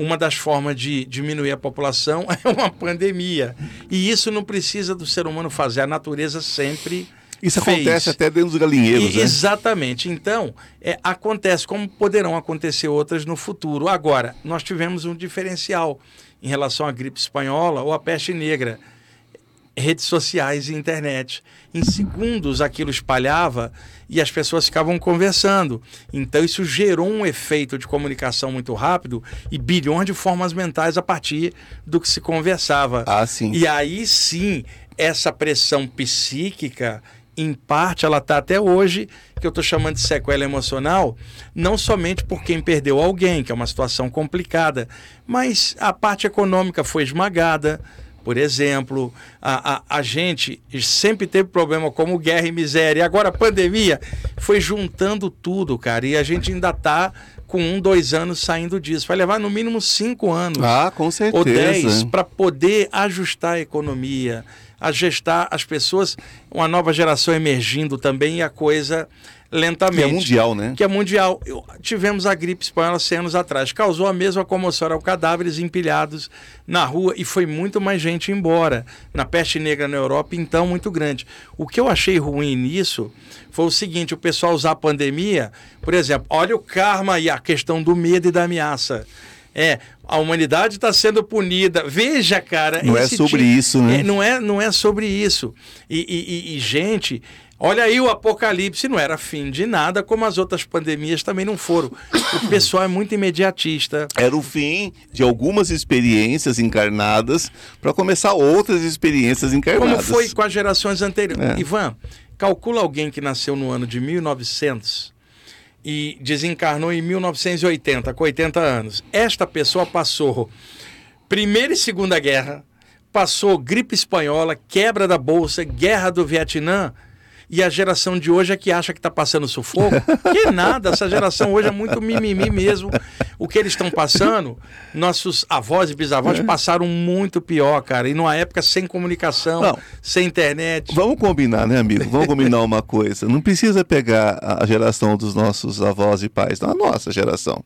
Speaker 2: Uma das formas de diminuir a população é uma pandemia. E isso não precisa do ser humano fazer. A natureza sempre.
Speaker 1: Isso
Speaker 2: fez.
Speaker 1: acontece até dentro dos galinheiros,
Speaker 2: E-
Speaker 1: né?
Speaker 2: Exatamente. Então, é, acontece como poderão acontecer outras no futuro. Agora, nós tivemos um diferencial em relação à gripe espanhola ou à peste negra. Redes sociais e internet. Em segundos aquilo espalhava e as pessoas ficavam conversando. Então isso gerou um efeito de comunicação muito rápido e bilhões de formas mentais a partir do que se conversava.
Speaker 1: Ah, sim.
Speaker 2: E aí sim, essa pressão psíquica, em parte, ela está até hoje, que eu estou chamando de sequela emocional, não somente por quem perdeu alguém, que é uma situação complicada, mas a parte econômica foi esmagada. Por exemplo, a, a, a gente sempre teve problema como guerra e miséria. E agora a pandemia foi juntando tudo, cara. E a gente ainda está com um, dois anos saindo disso. Vai levar no mínimo cinco anos
Speaker 1: Ah, com certeza.
Speaker 2: ou 10 para poder ajustar a economia, a gestar as pessoas, uma nova geração emergindo também e a coisa lentamente.
Speaker 1: Que é mundial, né?
Speaker 2: Que é mundial. Eu, tivemos a gripe espanhola 100 anos atrás. Causou a mesma comoção. Eram cadáveres empilhados na rua e foi muito mais gente embora. Na peste negra na Europa, então, muito grande. O que eu achei ruim nisso foi o seguinte: o pessoal usar a pandemia, por exemplo, olha o karma e a questão do medo e da ameaça. É, a humanidade está sendo punida. Veja, cara.
Speaker 1: Não é sobre tipo, isso, né?
Speaker 2: É, não, é, não é sobre isso. E, e, e, gente, olha aí o apocalipse. Não era fim de nada, como as outras pandemias também não foram. O pessoal é muito imediatista.
Speaker 1: Era o fim de algumas experiências encarnadas para começar outras experiências encarnadas.
Speaker 2: Como foi com as gerações anteriores. É. Ivan, calcula alguém que nasceu no ano de 1900 e desencarnou em 1980, com 80 anos. Esta pessoa passou Primeira e Segunda Guerra, passou gripe espanhola, quebra da bolsa, guerra do Vietnã e a geração de hoje é que acha que está passando sufoco. Que nada, essa geração hoje é muito mimimi mesmo. O que eles estão passando, nossos avós e bisavós é. passaram muito pior, cara. E numa época sem comunicação, Não. sem internet.
Speaker 1: Vamos combinar, né, amigo? Vamos combinar uma coisa. Não precisa pegar a geração dos nossos avós e pais, não, a nossa geração.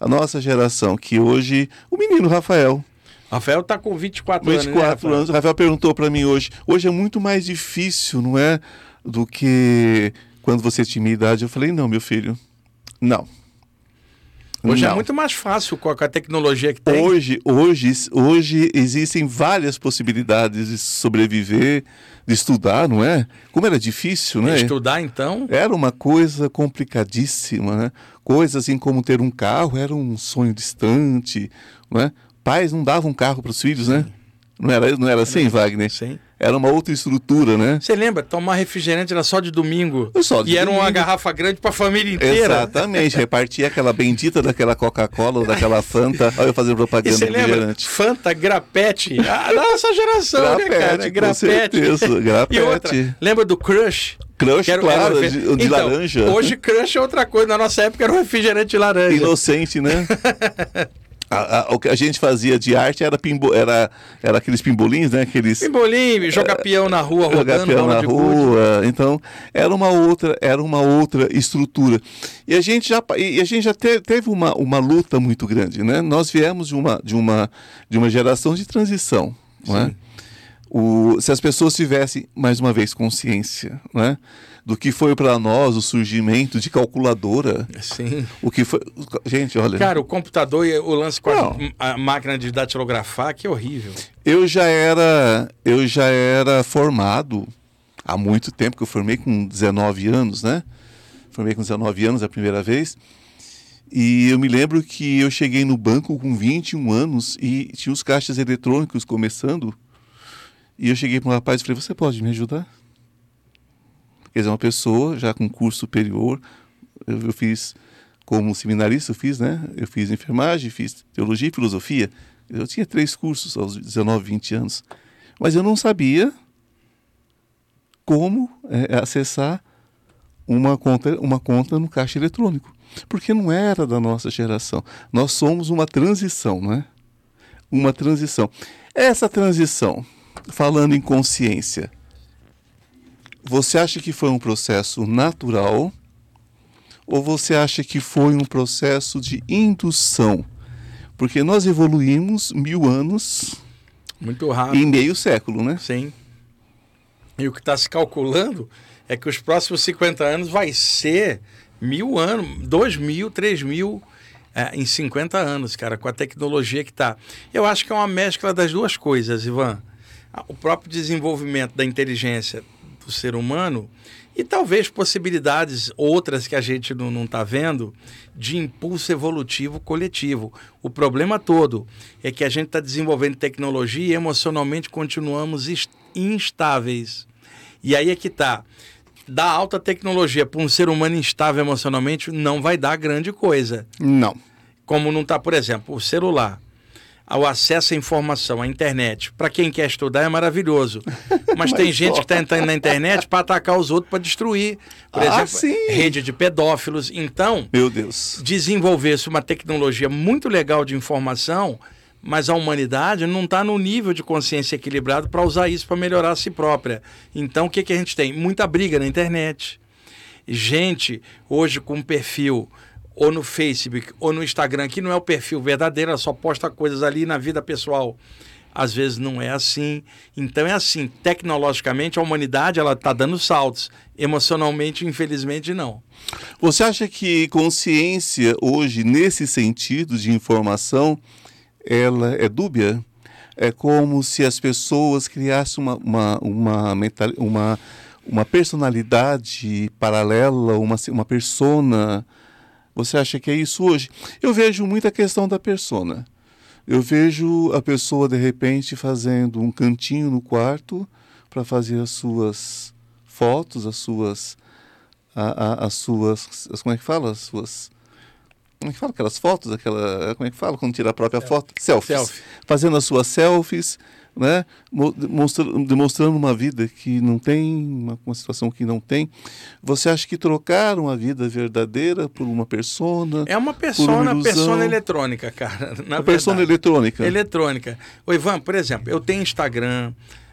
Speaker 1: A nossa geração, que hoje, o menino Rafael,
Speaker 2: Rafael está com 24,
Speaker 1: 24 anos. 24 né, anos. Rafael perguntou para mim hoje. Hoje é muito mais difícil, não é? Do que quando você tinha minha idade. Eu falei, não, meu filho, não.
Speaker 2: Hoje é não. é muito mais fácil com a tecnologia que tem.
Speaker 1: Hoje, hoje, hoje existem várias possibilidades de sobreviver, de estudar, não é? Como era difícil, né?
Speaker 2: Estudar, então?
Speaker 1: Era uma coisa complicadíssima, né? Coisas assim como ter um carro era um sonho distante, não é? Pais não davam um carro para os filhos, né? Não era, não era assim, Wagner?
Speaker 2: Sim
Speaker 1: era uma outra estrutura, né?
Speaker 2: Você lembra? Tomar refrigerante era só de domingo.
Speaker 1: Só de
Speaker 2: e
Speaker 1: domingo.
Speaker 2: era uma garrafa grande para a família inteira.
Speaker 1: Exatamente. Repartia aquela bendita daquela Coca-Cola ou daquela Fanta. Olha eu fazendo propaganda
Speaker 2: de refrigerante. Fanta, grapete. A nossa geração, grapete, né, cara?
Speaker 1: Grapete. Certeza. Grapete.
Speaker 2: E outra, lembra do Crush?
Speaker 1: Crush, era, claro, era de, de então, laranja.
Speaker 2: Hoje Crush é outra coisa. Na nossa época era um refrigerante de laranja.
Speaker 1: Inocente, né? A, a, o que a gente fazia de arte era, pimbo, era, era aqueles pimbolins, né? Aqueles,
Speaker 2: Pimbolim, jogar é, peão na rua,
Speaker 1: jogar rodando, peão na rua. Então, era uma outra, era uma outra estrutura. E a gente já, e a gente já te, teve uma, uma luta muito grande, né? Nós viemos de uma, de uma, de uma geração de transição, não é? O, se as pessoas tivessem, mais uma vez, consciência, né? Do que foi para nós o surgimento de calculadora.
Speaker 2: Sim.
Speaker 1: O que foi. Gente, olha.
Speaker 2: Cara, o computador e o lance com a, a, máquina de datilografar, que horrível.
Speaker 1: Eu já era, eu já era formado há muito tempo, que eu formei com 19 anos, né? Formei com 19 anos a primeira vez. E eu me lembro que eu cheguei no banco com 21 anos e tinha os caixas eletrônicos começando. E eu cheguei para um rapaz e falei: Você pode me ajudar? Quer dizer, uma pessoa já com curso superior, eu, eu fiz como seminarista, eu fiz, né? Eu fiz enfermagem, fiz teologia e filosofia. Eu tinha três cursos aos 19, 20 anos. Mas eu não sabia como é, acessar uma conta, uma conta no caixa eletrônico. Porque não era da nossa geração. Nós somos uma transição, não é? Uma transição. Essa transição, falando em consciência, você acha que foi um processo natural ou você acha que foi um processo de indução? Porque nós evoluímos mil anos
Speaker 2: muito rápido
Speaker 1: em meio século, né?
Speaker 2: Sim. E o que está se calculando é que os próximos 50 anos vai ser mil anos, dois mil, três mil é, em 50 anos, cara, com a tecnologia que está. Eu acho que é uma mescla das duas coisas, Ivan. O próprio desenvolvimento da inteligência do ser humano e talvez possibilidades outras que a gente não está vendo de impulso evolutivo coletivo. O problema todo é que a gente está desenvolvendo tecnologia e emocionalmente continuamos instáveis. E aí é que está. Dar alta tecnologia para um ser humano instável emocionalmente não vai dar grande coisa.
Speaker 1: Não.
Speaker 2: Como não está, por exemplo, o celular ao acesso à informação, à internet. Para quem quer estudar é maravilhoso. Mas, Mas tem gente que está entrando na internet para atacar os outros, para destruir. Por ah, exemplo, sim. rede de pedófilos. Então,
Speaker 1: meu Deus,
Speaker 2: desenvolver-se uma tecnologia muito legal de informação, mas a humanidade não está no nível de consciência equilibrado para usar isso para melhorar a si própria. Então, o que, que a gente tem? Muita briga na internet gente hoje com perfil ou no Facebook ou no Instagram, que não é o perfil verdadeiro, ela só posta coisas ali na vida pessoal. Às vezes não é assim. Então é assim, tecnologicamente a humanidade ela está dando saltos, emocionalmente, infelizmente não.
Speaker 1: Você acha que consciência hoje nesse sentido de informação ela é dúbia? É como se as pessoas criassem uma, uma, uma, mental, uma, uma personalidade paralela, uma, uma persona. Você acha que é isso hoje? Eu vejo muita questão da persona. Eu vejo a pessoa, de repente, fazendo um cantinho no quarto para fazer as suas fotos, as suas. A, a, as suas. Como é que fala? As suas como é que fala aquelas fotos, aquela, como é que fala quando tira a própria foto? Selfies. Selfie. Fazendo as suas selfies, né? Demonstrando, uma vida que não tem, uma, situação que não tem. Você acha que trocar uma vida verdadeira por uma persona?
Speaker 2: É uma persona, uma persona eletrônica, cara.
Speaker 1: Na uma persona eletrônica.
Speaker 2: Eletrônica. O Ivan, por exemplo, eu tenho Instagram,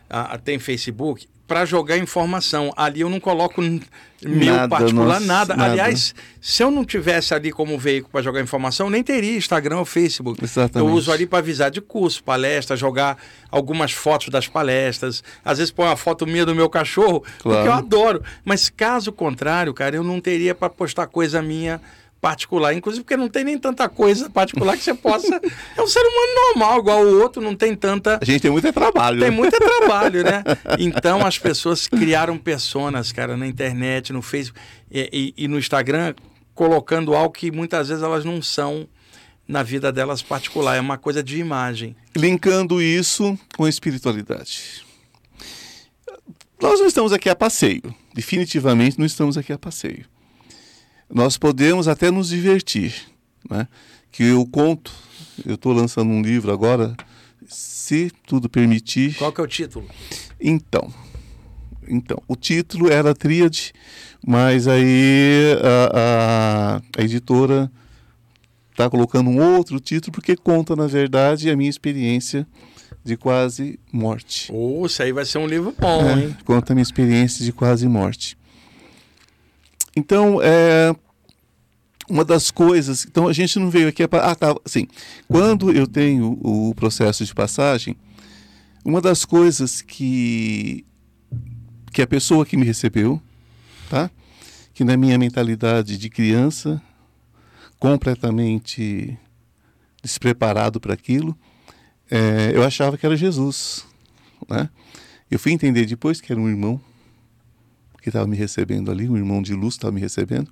Speaker 2: uh, tem Facebook, para jogar informação. Ali eu não coloco meu nada, particular, nossa, nada. nada. Aliás, se eu não tivesse ali como veículo para jogar informação, nem teria Instagram ou Facebook.
Speaker 1: Exatamente.
Speaker 2: Eu uso ali para avisar de curso, palestra, jogar algumas fotos das palestras. Às vezes põe uma foto minha do meu cachorro, claro. porque eu adoro. Mas caso contrário, cara, eu não teria para postar coisa minha particular, inclusive porque não tem nem tanta coisa particular que você possa. É um ser humano normal, igual o outro, não tem tanta.
Speaker 1: A gente tem muito trabalho.
Speaker 2: Tem né? muito trabalho, né? Então as pessoas criaram personas, cara, na internet, no Facebook e, e, e no Instagram, colocando algo que muitas vezes elas não são na vida delas particular, é uma coisa de imagem.
Speaker 1: Linkando isso com a espiritualidade. Nós não estamos aqui a passeio, definitivamente não estamos aqui a passeio nós podemos até nos divertir. Né? Que eu conto, eu estou lançando um livro agora, se tudo permitir.
Speaker 2: Qual que é o título?
Speaker 1: Então, então o título era Tríade, mas aí a, a, a editora está colocando um outro título porque conta, na verdade, a minha experiência de quase morte.
Speaker 2: Oh, isso aí vai ser um livro bom, é, hein?
Speaker 1: Conta a minha experiência de quase morte. Então, é, uma das coisas. Então, a gente não veio aqui. para ah, tá. Assim, quando eu tenho o processo de passagem, uma das coisas que, que a pessoa que me recebeu, tá? que na minha mentalidade de criança, completamente despreparado para aquilo, é, eu achava que era Jesus. Né? Eu fui entender depois que era um irmão que estava me recebendo ali, um irmão de luz estava me recebendo.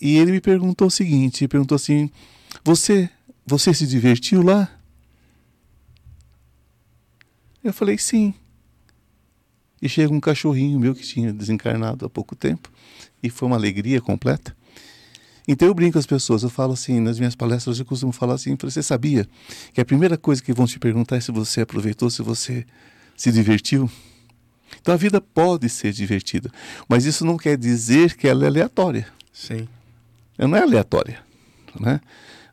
Speaker 1: E ele me perguntou o seguinte, perguntou assim: "Você, você se divertiu lá?" Eu falei: "Sim." E chega um cachorrinho meu que tinha desencarnado há pouco tempo e foi uma alegria completa. Então eu brinco com as pessoas, eu falo assim, nas minhas palestras eu costumo falar assim, você sabia que a primeira coisa que vão te perguntar é se você aproveitou, se você se divertiu? Então a vida pode ser divertida, mas isso não quer dizer que ela é aleatória.
Speaker 2: Sim.
Speaker 1: Ela não é aleatória. Né?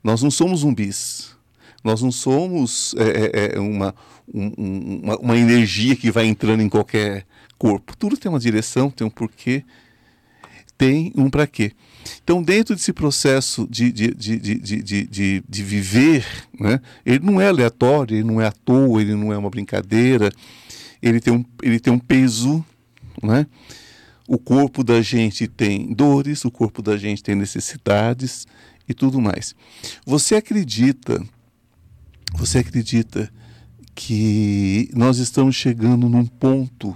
Speaker 1: Nós não somos zumbis. Nós não somos é, é, é uma, um, uma, uma energia que vai entrando em qualquer corpo. Tudo tem uma direção, tem um porquê, tem um para quê. Então, dentro desse processo de, de, de, de, de, de, de, viver, né, ele não é aleatório, ele não é à toa, ele não é uma brincadeira, ele tem um, ele tem um peso, né? O corpo da gente tem dores, o corpo da gente tem necessidades e tudo mais. Você acredita, você acredita que nós estamos chegando num ponto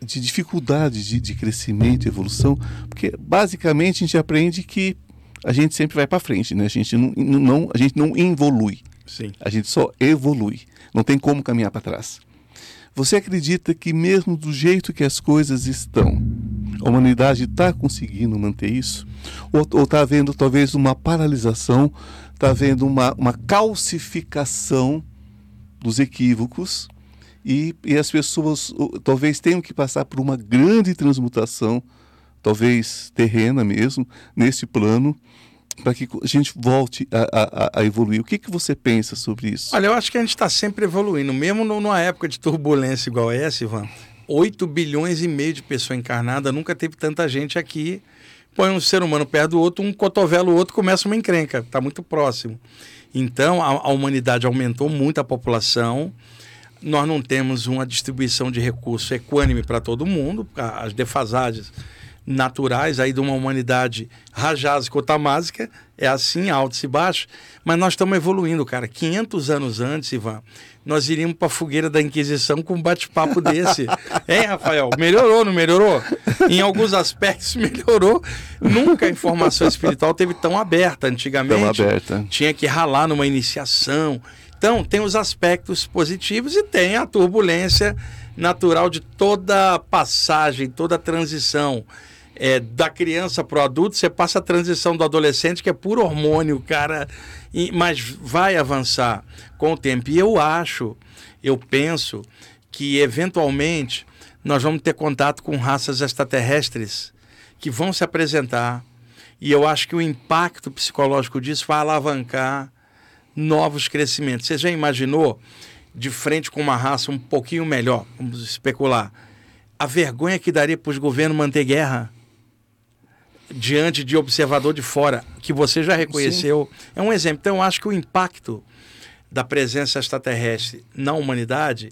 Speaker 1: de dificuldade de, de crescimento e evolução? Porque basicamente a gente aprende que a gente sempre vai para frente, né? A gente não, não, a gente não evolui.
Speaker 2: Sim.
Speaker 1: A gente só evolui. Não tem como caminhar para trás. Você acredita que, mesmo do jeito que as coisas estão, a humanidade está conseguindo manter isso? Ou está havendo talvez uma paralisação, está havendo uma, uma calcificação dos equívocos e, e as pessoas talvez tenham que passar por uma grande transmutação, talvez terrena mesmo, nesse plano, para que a gente volte a, a, a, evoluir. O que, que você pensa sobre isso?
Speaker 2: Olha, eu acho que a gente está sempre evoluindo, mesmo numa época de turbulência igual essa, Ivan. 8 bilhões e meio de pessoas encarnadas, nunca teve tanta gente aqui. Põe um ser humano perto do outro, um cotovelo o outro, começa uma encrenca, está muito próximo. Então, a, a humanidade aumentou muito a população, nós não temos uma distribuição de recursos equânime para todo mundo, as defasagens naturais aí de uma humanidade rajásica ou tamásica, é assim, altos e baixos, mas nós estamos evoluindo, cara. 500 anos antes, Ivan, nós iríamos para a fogueira da Inquisição com um bate-papo desse. hein, Rafael? Melhorou, não melhorou? Em alguns aspectos melhorou. Nunca a informação espiritual teve tão aberta. Antigamente,
Speaker 1: tão aberta.
Speaker 2: tinha que ralar numa iniciação. Então, tem os aspectos positivos e tem a turbulência natural de toda passagem, toda transição é, da criança para o adulto, você passa a transição do adolescente, que é puro hormônio, cara, e, mas vai avançar com o tempo. E eu acho, eu penso que eventualmente nós vamos ter contato com raças extraterrestres que vão se apresentar. E eu acho que o impacto psicológico disso vai alavancar novos crescimentos. Você já imaginou de frente com uma raça um pouquinho melhor, vamos especular, a vergonha que daria para os governos manter guerra? Diante de observador de fora, que você já reconheceu, Sim. é um exemplo. Então, eu acho que o impacto da presença extraterrestre na humanidade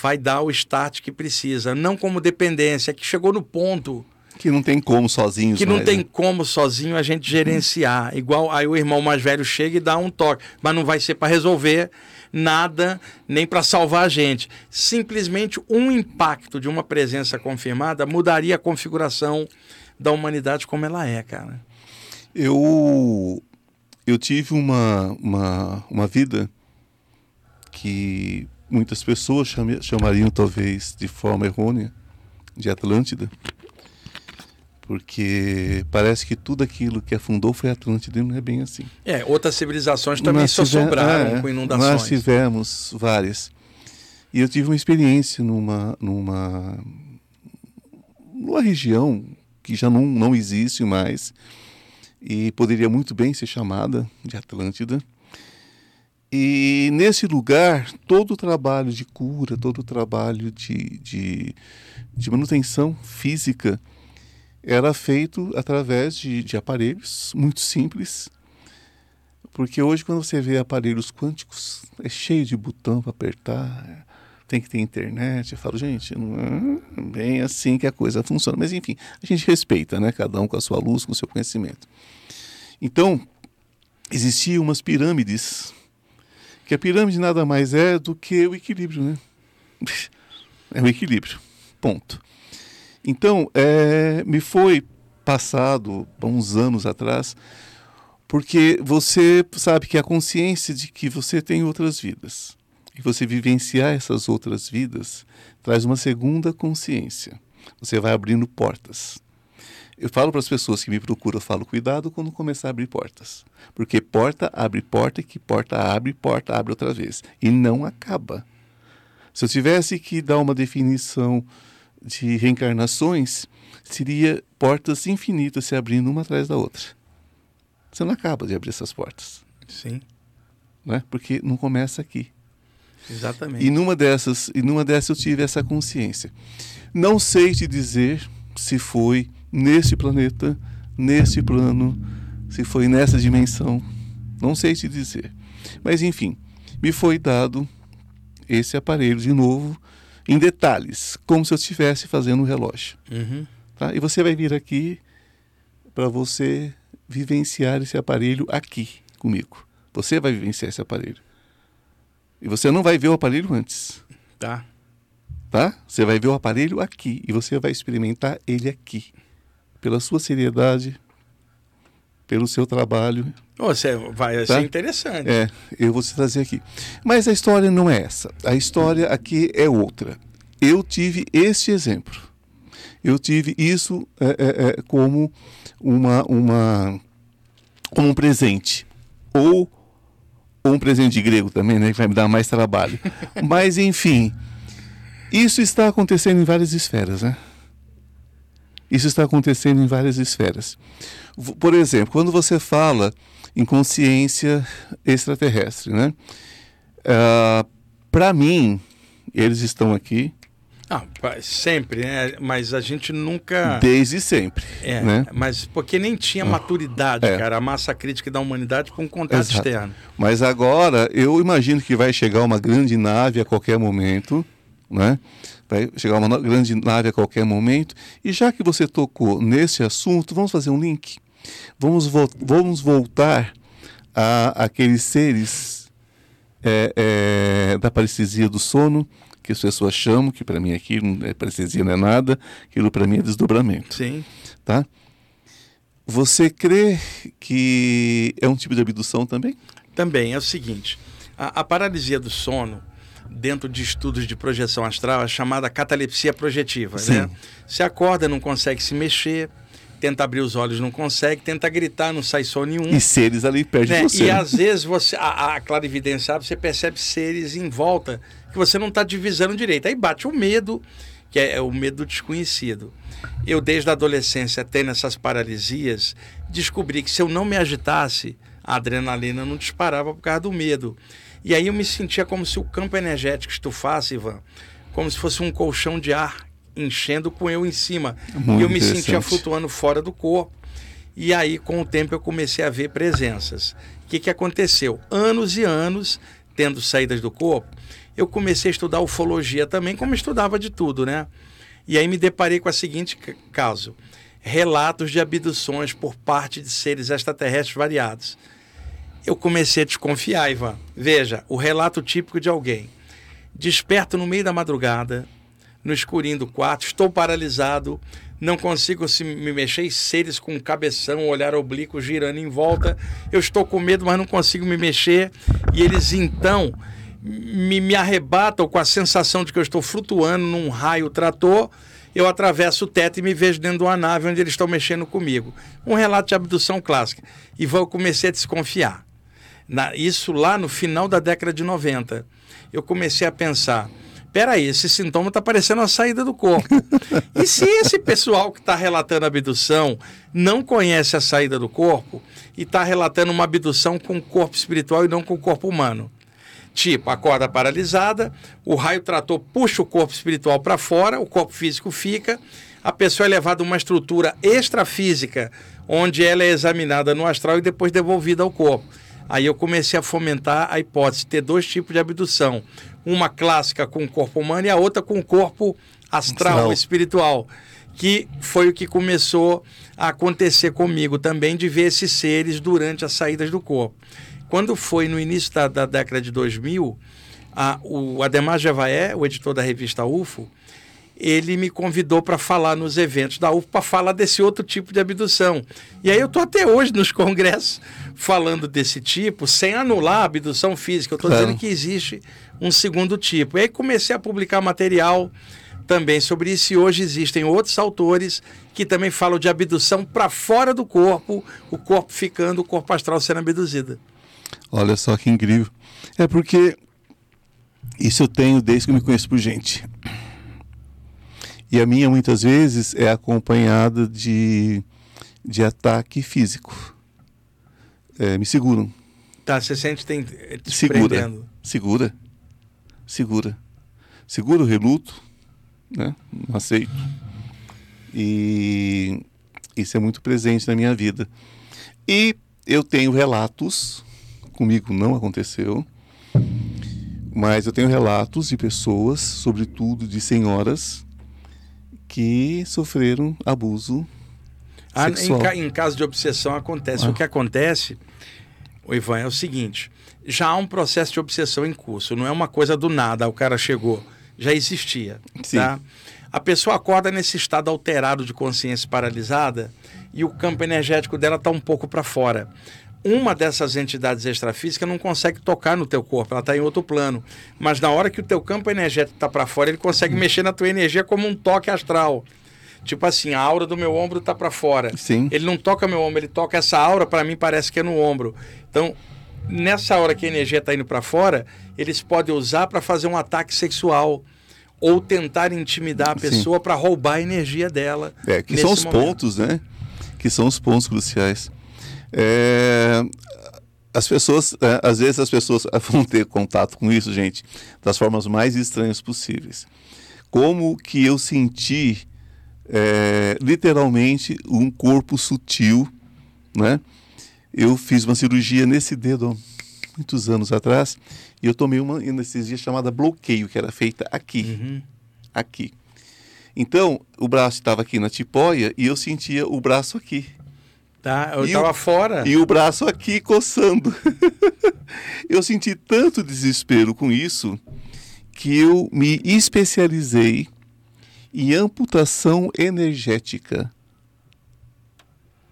Speaker 2: vai dar o start que precisa, não como dependência, que chegou no ponto
Speaker 1: que não tem como sozinho.
Speaker 2: Que não tem né? como sozinho a gente gerenciar. Hum. Igual aí o irmão mais velho chega e dá um toque, mas não vai ser para resolver nada, nem para salvar a gente. Simplesmente um impacto de uma presença confirmada mudaria a configuração da humanidade como ela é, cara.
Speaker 1: Eu eu tive uma, uma, uma vida que muitas pessoas chamariam talvez de forma errônea de Atlântida, porque parece que tudo aquilo que afundou foi Atlântida e não é bem assim.
Speaker 2: É, outras civilizações também nós só sobraram é, com inundações.
Speaker 1: Nós tivemos várias. E eu tive uma experiência numa, numa, numa região que já não, não existe mais e poderia muito bem ser chamada de Atlântida. E nesse lugar, todo o trabalho de cura, todo o trabalho de, de, de manutenção física era feito através de, de aparelhos muito simples. Porque hoje, quando você vê aparelhos quânticos, é cheio de botão para apertar, tem que ter internet. Eu falo, gente, não é bem assim que a coisa funciona. Mas enfim, a gente respeita, né? Cada um com a sua luz, com o seu conhecimento. Então, existiam umas pirâmides, que a pirâmide nada mais é do que o equilíbrio, né? É o equilíbrio, ponto. Então, é, me foi passado, há uns anos atrás, porque você sabe que a consciência de que você tem outras vidas e você vivenciar essas outras vidas traz uma segunda consciência. Você vai abrindo portas. Eu falo para as pessoas que me procuram, eu falo, cuidado quando começar a abrir portas. Porque porta abre porta e que porta abre, porta abre outra vez. E não acaba. Se eu tivesse que dar uma definição de reencarnações, seria portas infinitas se abrindo uma atrás da outra. Você não acaba de abrir essas portas.
Speaker 2: Sim.
Speaker 1: Né? Porque não começa aqui.
Speaker 2: Exatamente.
Speaker 1: E numa dessas, e numa dessas eu tive essa consciência. Não sei te dizer se foi nesse planeta, nesse plano, se foi nessa dimensão. Não sei te dizer. Mas enfim, me foi dado esse aparelho de novo em detalhes, como se eu estivesse fazendo um relógio.
Speaker 2: Uhum.
Speaker 1: Tá? E você vai vir aqui para você vivenciar esse aparelho aqui comigo. Você vai vivenciar esse aparelho. E você não vai ver o aparelho antes.
Speaker 2: Tá.
Speaker 1: Tá? Você vai ver o aparelho aqui e você vai experimentar ele aqui. Pela sua seriedade, pelo seu trabalho.
Speaker 2: Você vai tá? ser interessante.
Speaker 1: É, eu vou te trazer aqui. Mas a história não é essa. A história aqui é outra. Eu tive este exemplo. Eu tive isso é, é, é, como uma, uma como um presente ou ou um presente grego também, né? Que vai me dar mais trabalho. Mas, enfim, isso está acontecendo em várias esferas, né? Isso está acontecendo em várias esferas. Por exemplo, quando você fala em consciência extraterrestre, né? Uh, Para mim, eles estão aqui.
Speaker 2: Ah, sempre, né? Mas a gente nunca.
Speaker 1: Desde sempre.
Speaker 2: É,
Speaker 1: né?
Speaker 2: mas porque nem tinha maturidade,
Speaker 1: É.
Speaker 2: cara, a massa crítica da humanidade com um contato
Speaker 1: Exato.
Speaker 2: externo.
Speaker 1: Mas agora eu imagino que vai chegar uma grande nave a qualquer momento, né? Vai chegar uma grande nave a qualquer momento. E já que você tocou nesse assunto, vamos fazer um link. Vamos, vo- vamos voltar a aqueles seres é, é, da parestesia do sono, que as pessoas chamam, que para mim aqui não é parestesia não é nada, aquilo para mim é desdobramento
Speaker 2: Sim.
Speaker 1: tá? Você crê que é um tipo de abdução também?
Speaker 2: Também é o seguinte: a, a paralisia do sono, dentro de estudos de projeção astral, é chamada catalepsia projetiva.
Speaker 1: Sim.
Speaker 2: Né? Você acorda, não consegue se mexer, tenta abrir os olhos, não consegue, tenta gritar, não sai som nenhum.
Speaker 1: E seres ali perto
Speaker 2: né?
Speaker 1: de você.
Speaker 2: E às vezes você, a, a clarividência você percebe seres em volta que você não está divisando direito. Aí bate o medo, que é, o medo do desconhecido. Eu, desde a adolescência, tendo essas paralisias, descobri que se eu não me agitasse, a adrenalina não disparava por causa do medo. E aí eu me sentia como se o campo energético estufasse, Ivan, como se fosse um colchão de ar enchendo com eu em cima.
Speaker 1: Muito
Speaker 2: e eu me sentia flutuando fora do corpo. E aí, com o tempo, eu comecei a ver presenças. O que, que aconteceu? Anos e anos, tendo saídas do corpo, eu comecei a estudar ufologia também, como estudava de tudo, né? E aí me deparei com a seguinte caso: relatos de abduções por parte de seres extraterrestres variados. Eu comecei a desconfiar, Ivan. Veja, o relato típico de alguém. Desperto no meio da madrugada, no escurinho do quarto, estou paralisado, não consigo se me mexer, seres com cabeção, olhar oblíquo girando em volta. Eu estou com medo, mas não consigo me mexer. E eles então me, me arrebatam com a sensação de que eu estou flutuando num raio trator. Eu atravesso o teto e me vejo dentro de uma nave onde eles estão mexendo comigo. Um relato de abdução clássica. E eu comecei a desconfiar. Na- isso lá no final da década de 90. Eu comecei a pensar: peraí, esse sintoma está parecendo a saída do corpo. e se esse pessoal que está relatando abdução não conhece a saída do corpo e está relatando uma abdução com o corpo espiritual e não com o corpo humano? Tipo, a corda paralisada, o raio trator puxa o corpo espiritual para fora, o corpo físico fica, a pessoa é levada a uma estrutura extrafísica, onde ela é examinada no astral e depois devolvida ao corpo. Aí eu comecei a fomentar a hipótese de ter dois tipos de abdução. Uma clássica com o corpo humano e a outra com o corpo astral,
Speaker 1: Astral.
Speaker 2: espiritual. Que foi o que começou a acontecer comigo também, de ver esses seres durante as saídas do corpo. Quando foi no início da, da década de 2000, a, o Ademar Jevaé, o editor da revista UFO, ele me convidou para falar nos eventos da UFO para falar desse outro tipo de abdução. E aí eu estou até hoje nos congressos falando desse tipo, sem anular a abdução física. Eu estou
Speaker 1: Claro.
Speaker 2: dizendo que existe um segundo tipo. E aí comecei a publicar material também sobre isso e hoje existem outros autores que também falam de abdução para fora do corpo, o corpo ficando, o corpo astral sendo abduzido.
Speaker 1: Olha só que incrível. É porque isso eu tenho desde que eu me conheço por gente. E a minha muitas vezes é acompanhada de, de ataque físico. É, me seguram.
Speaker 2: Tá, você sente tem eh, te
Speaker 1: Segura. Segura. Segura. Segura o reluto, né? Não aceito. E isso é muito presente na minha vida. E eu tenho relatos, comigo não aconteceu, mas eu tenho relatos de pessoas, sobretudo de senhoras, que sofreram abuso
Speaker 2: Ah, em, em caso de obsessão acontece.
Speaker 1: Ah.
Speaker 2: O que acontece, o Ivan, é o seguinte: já há um processo de obsessão em curso. Não é uma coisa do nada, o cara chegou. Já existia.
Speaker 1: Sim.
Speaker 2: Tá? A pessoa acorda nesse estado alterado de consciência paralisada e o campo energético dela está um pouco para fora. Uma dessas entidades extrafísicas não consegue tocar no teu corpo, ela está em outro plano. Mas na hora que o teu campo energético está para fora, ele consegue mexer na tua energia como um toque astral. Tipo assim, a aura do meu ombro está para fora.
Speaker 1: Sim.
Speaker 2: Ele não toca meu ombro, ele toca essa aura, para mim parece que é no ombro. Então, nessa hora que a energia está indo para fora, eles podem usar para fazer um ataque sexual ou tentar intimidar a pessoa para roubar a energia dela.
Speaker 1: É, que são os
Speaker 2: momento.
Speaker 1: pontos, né? Que são os pontos cruciais. É, as pessoas, é, às vezes as pessoas vão ter contato com isso, gente, das formas mais estranhas possíveis. como que eu senti é, literalmente um corpo sutil, né? Eu fiz uma cirurgia nesse dedo há muitos anos atrás e eu tomei uma anestesia chamada bloqueio, que era feita aqui,
Speaker 2: Uhum.
Speaker 1: aqui. Então, o braço estava aqui na tipóia e eu sentia o braço aqui.
Speaker 2: Tá? Eu
Speaker 1: E
Speaker 2: tava
Speaker 1: o-
Speaker 2: fora.
Speaker 1: E o braço aqui coçando. eu senti tanto desespero com isso que eu me especializei em amputação energética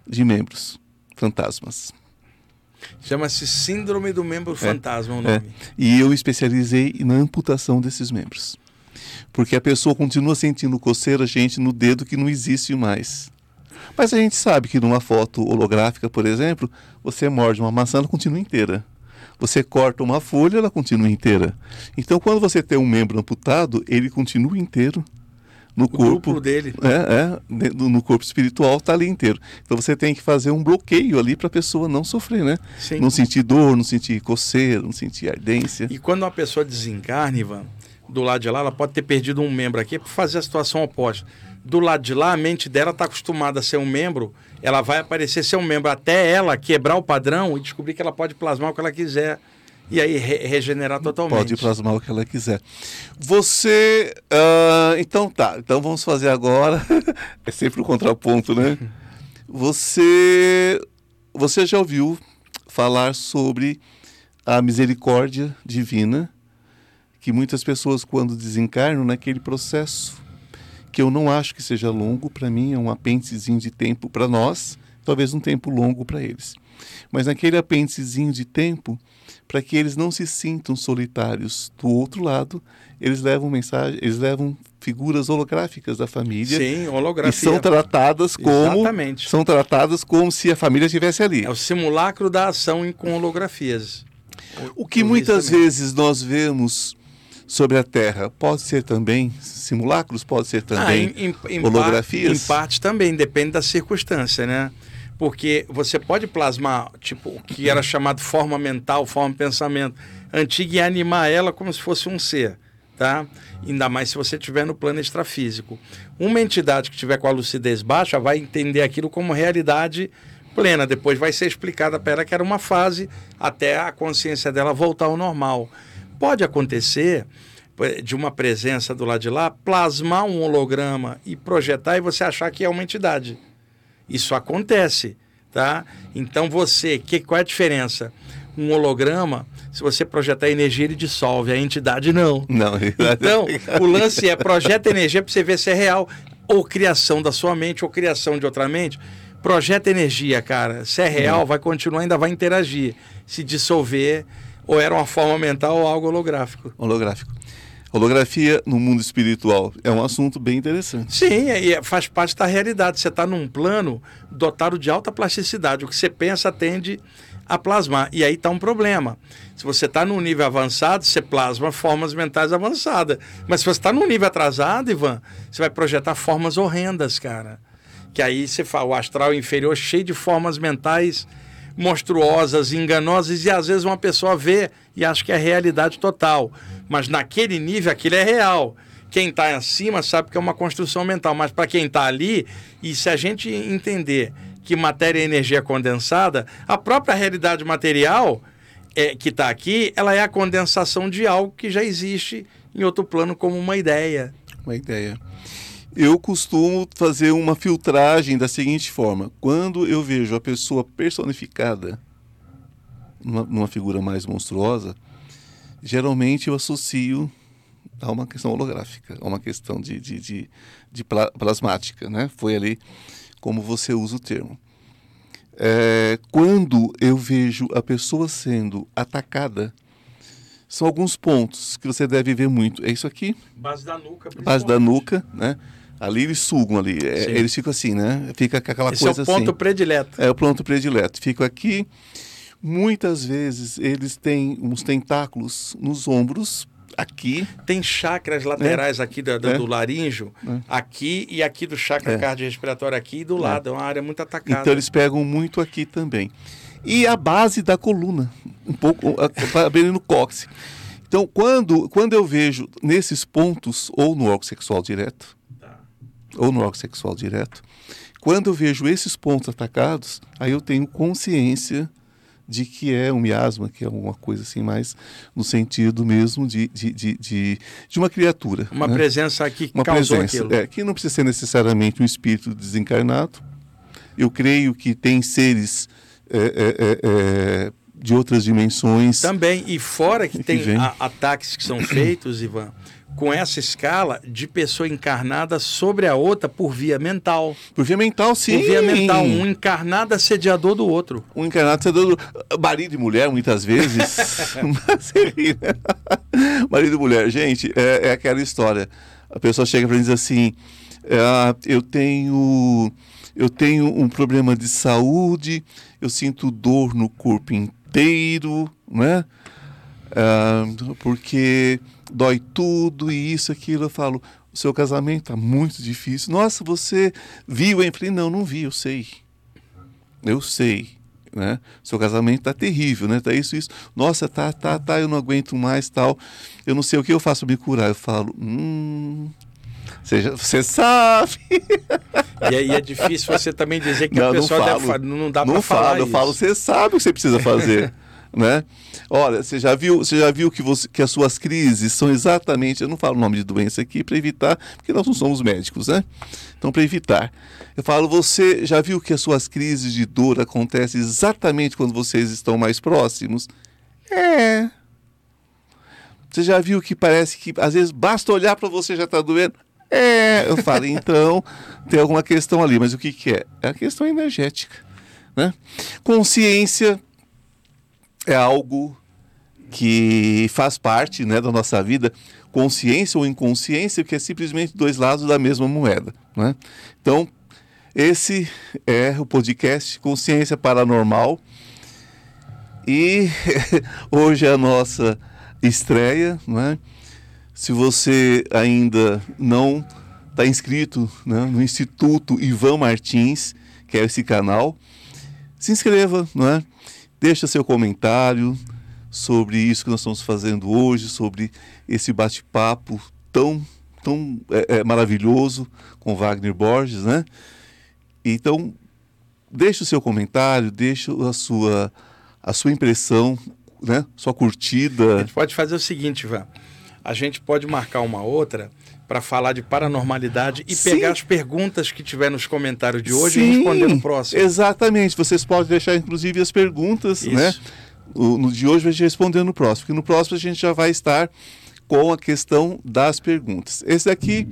Speaker 1: de membros fantasmas.
Speaker 2: Chama-se Síndrome do Membro Fantasma o
Speaker 1: É.
Speaker 2: nome.
Speaker 1: E eu especializei na amputação desses membros. Porque a pessoa continua sentindo coceira, gente, no dedo que não existe mais. Mas a gente sabe que numa foto holográfica, por exemplo, você morde uma maçã, ela continua inteira. Você corta uma folha, ela continua inteira. Então, quando você tem um membro amputado, ele continua inteiro no
Speaker 2: O
Speaker 1: corpo.
Speaker 2: dele.
Speaker 1: É, é, no corpo espiritual está ali inteiro. Então você tem que fazer um bloqueio ali para a pessoa não sofrer, né?
Speaker 2: Sim.
Speaker 1: Não sentir dor, não sentir coceira, não sentir ardência.
Speaker 2: E quando uma pessoa desencarna, Ivan, do lado de lá, ela pode ter perdido um membro aqui para fazer a situação oposta. Do lado de lá, a mente dela está acostumada a ser um membro, ela vai aparecer ser um membro até ela quebrar o padrão e descobrir que ela pode plasmar o que ela quiser. E aí re- regenerar totalmente.
Speaker 1: Pode plasmar o que ela quiser. Você. ah, então tá. Então vamos fazer agora. é sempre o contraponto, né? Você. Você já ouviu falar sobre a misericórdia divina que muitas pessoas, quando desencarnam, naquele processo, que eu não acho que seja longo, para mim é um apêndicezinho de tempo para nós, talvez um tempo longo para eles. Mas naquele apêndicezinho de tempo, para que eles não se sintam solitários do outro lado, eles levam mensagem, eles levam figuras holográficas da família
Speaker 2: Sim,
Speaker 1: e
Speaker 2: holografia.
Speaker 1: são tratadas como
Speaker 2: Exatamente.
Speaker 1: são tratadas como se a família estivesse ali.
Speaker 2: É o simulacro da ação em- com holografias.
Speaker 1: O que muitas vezes nós vemos sobre a Terra pode ser também simulacros, pode ser também
Speaker 2: Ah, em, em, em
Speaker 1: holografias?
Speaker 2: Parte, em parte também, depende da circunstância, né? Porque você pode plasmar, tipo, o que era chamado forma mental, forma pensamento antiga e animar ela como se fosse um ser, tá? Ainda mais se você estiver no plano extrafísico. Uma entidade que tiver com a lucidez baixa vai entender aquilo como realidade plena. Depois vai ser explicada para ela que era uma fase até a consciência dela voltar ao normal. Pode acontecer eh, de uma presença do lado de lá, plasmar um holograma e projetar e você achar que é uma entidade. Isso acontece, tá? Então você, que, qual é a diferença? Um holograma, se você projetar energia, ele dissolve, a entidade não.
Speaker 1: Não,
Speaker 2: Então, o lance é projeta energia para você ver se é real. Ou criação da sua mente, ou criação de outra mente. Projeta energia, cara. Se é real, vai continuar, ainda vai interagir. Se dissolver, ou era uma forma mental ou algo holográfico.
Speaker 1: holográfico. Holografia no mundo espiritual é um assunto bem interessante.
Speaker 2: Sim, e é- faz parte da realidade. Você está num plano dotado de alta plasticidade. O que você pensa tende a plasmar. E aí está um problema. Se você está num nível avançado, você plasma formas mentais avançadas. Mas se você está num nível atrasado, Ivan, você vai projetar formas horrendas, cara. Que aí você fala, o astral inferior cheio de formas mentais monstruosas, enganosas, e às vezes uma pessoa vê e acha que é realidade total. Mas naquele nível, aquilo é real. Quem está acima sabe que é uma construção mental, mas para quem está ali, e se a gente entender que matéria é energia condensada, a própria realidade material é, que está aqui, ela é a condensação de algo que já existe em outro plano como uma ideia.
Speaker 1: Uma ideia. Eu costumo fazer uma filtragem da seguinte forma: quando eu vejo a pessoa personificada numa, numa figura mais monstruosa, geralmente eu associo a uma questão holográfica, a uma questão de, de, de, de pla- plasmática, né? Foi ali como você usa o termo. É, quando eu vejo a pessoa sendo atacada, são alguns pontos que você deve ver muito. É isso aqui,
Speaker 2: Base da nuca,
Speaker 1: base da nuca, né? Ali eles sugam ali, é, eles ficam assim, né? Fica com aquela
Speaker 2: Esse é
Speaker 1: coisa
Speaker 2: o ponto
Speaker 1: assim.
Speaker 2: predileto.
Speaker 1: É o ponto predileto. Fico aqui. Muitas vezes eles têm uns tentáculos nos ombros, aqui.
Speaker 2: Tem chakras laterais aqui da- da-
Speaker 1: É.
Speaker 2: do laríngeo,
Speaker 1: É.
Speaker 2: aqui e aqui do chakra
Speaker 1: É.
Speaker 2: cardiorrespiratório aqui e do lado. É uma área muito atacada.
Speaker 1: Então eles pegam muito aqui também. E a base da coluna, um pouco, a- a- bem no cóccix. Então, quando, quando eu vejo nesses pontos, ou no órgão sexual direto. Ou no órgão sexual direto, quando eu vejo esses pontos atacados, aí eu tenho consciência de que é um miasma, que é alguma coisa assim, mais no sentido mesmo de, de, de, de, de uma criatura.
Speaker 2: Uma
Speaker 1: né?
Speaker 2: presença que
Speaker 1: uma
Speaker 2: causou
Speaker 1: presença,
Speaker 2: aquilo.
Speaker 1: é, que não precisa ser necessariamente um espírito desencarnado. Eu creio que tem seres é, é, é, é, de outras dimensões.
Speaker 2: Também, e fora que
Speaker 1: Que
Speaker 2: tem a- ataques que são feitos, Ivan, com essa escala de pessoa encarnada sobre a outra por via mental.
Speaker 1: Por via mental, sim.
Speaker 2: Por via mental, um encarnado assediador do outro.
Speaker 1: Um encarnado sendo marido e mulher, muitas vezes. Mas, marido e mulher. Gente, é, é aquela história. A pessoa chega para mim e diz assim: "Ah, eu tenho. Eu tenho um problema de saúde, eu sinto dor no corpo inteiro, né? Ah, porque dói tudo e isso, aquilo. Eu falo, o seu casamento tá muito difícil. Nossa, você viu, hein? Eu falei, não, não vi, eu sei. Eu sei, né? Seu casamento tá terrível, né? Tá isso, isso. Nossa, tá, tá, tá, eu não aguento mais, tal. Eu não sei o que eu faço pra me curar. Eu falo, hum... Você, você sabe.
Speaker 2: E aí é difícil você também dizer que
Speaker 1: Não,
Speaker 2: a
Speaker 1: não
Speaker 2: pessoa deve
Speaker 1: falo.
Speaker 2: fa- não dá
Speaker 1: não
Speaker 2: para falar
Speaker 1: falo, eu
Speaker 2: isso.
Speaker 1: falo, você sabe o que você precisa fazer, né? Olha, você já viu, você já viu que, você, que as suas crises são exatamente, eu não falo o nome de doença aqui para evitar, porque nós não somos médicos, né? Então, para evitar. Eu falo, você já viu que as suas crises de dor acontecem exatamente quando vocês estão mais próximos? É. Você já viu que parece que às vezes basta olhar para você já está doendo? É, eu falo, então tem alguma questão ali, mas o que, que é? É a questão energética. Né? Consciência é algo que faz parte né, da nossa vida, consciência ou inconsciência, que é simplesmente dois lados da mesma moeda. Né? Então, esse é o podcast Consciência Paranormal. E hoje é a nossa estreia, né? Se você ainda não está inscrito né, no Instituto Ivan Martins, que é esse canal, se inscreva, não é? Deixa seu comentário sobre isso que nós estamos fazendo hoje, sobre esse bate-papo tão, tão é, é, maravilhoso com Wagner Borges, né? Então, deixe o seu comentário, deixe a sua, a sua impressão, né? Sua
Speaker 2: A
Speaker 1: curtida.
Speaker 2: gente pode fazer o seguinte, Ivan. A gente pode marcar uma outra para falar de paranormalidade e
Speaker 1: Sim.
Speaker 2: pegar as perguntas que tiver nos comentários de hoje e
Speaker 1: Sim,
Speaker 2: responder no próximo.
Speaker 1: Exatamente. Vocês podem deixar, inclusive, as perguntas,
Speaker 2: Isso.
Speaker 1: né? O- no de hoje a gente responder no próximo, porque no próximo a gente já vai estar com a questão das perguntas. Esse daqui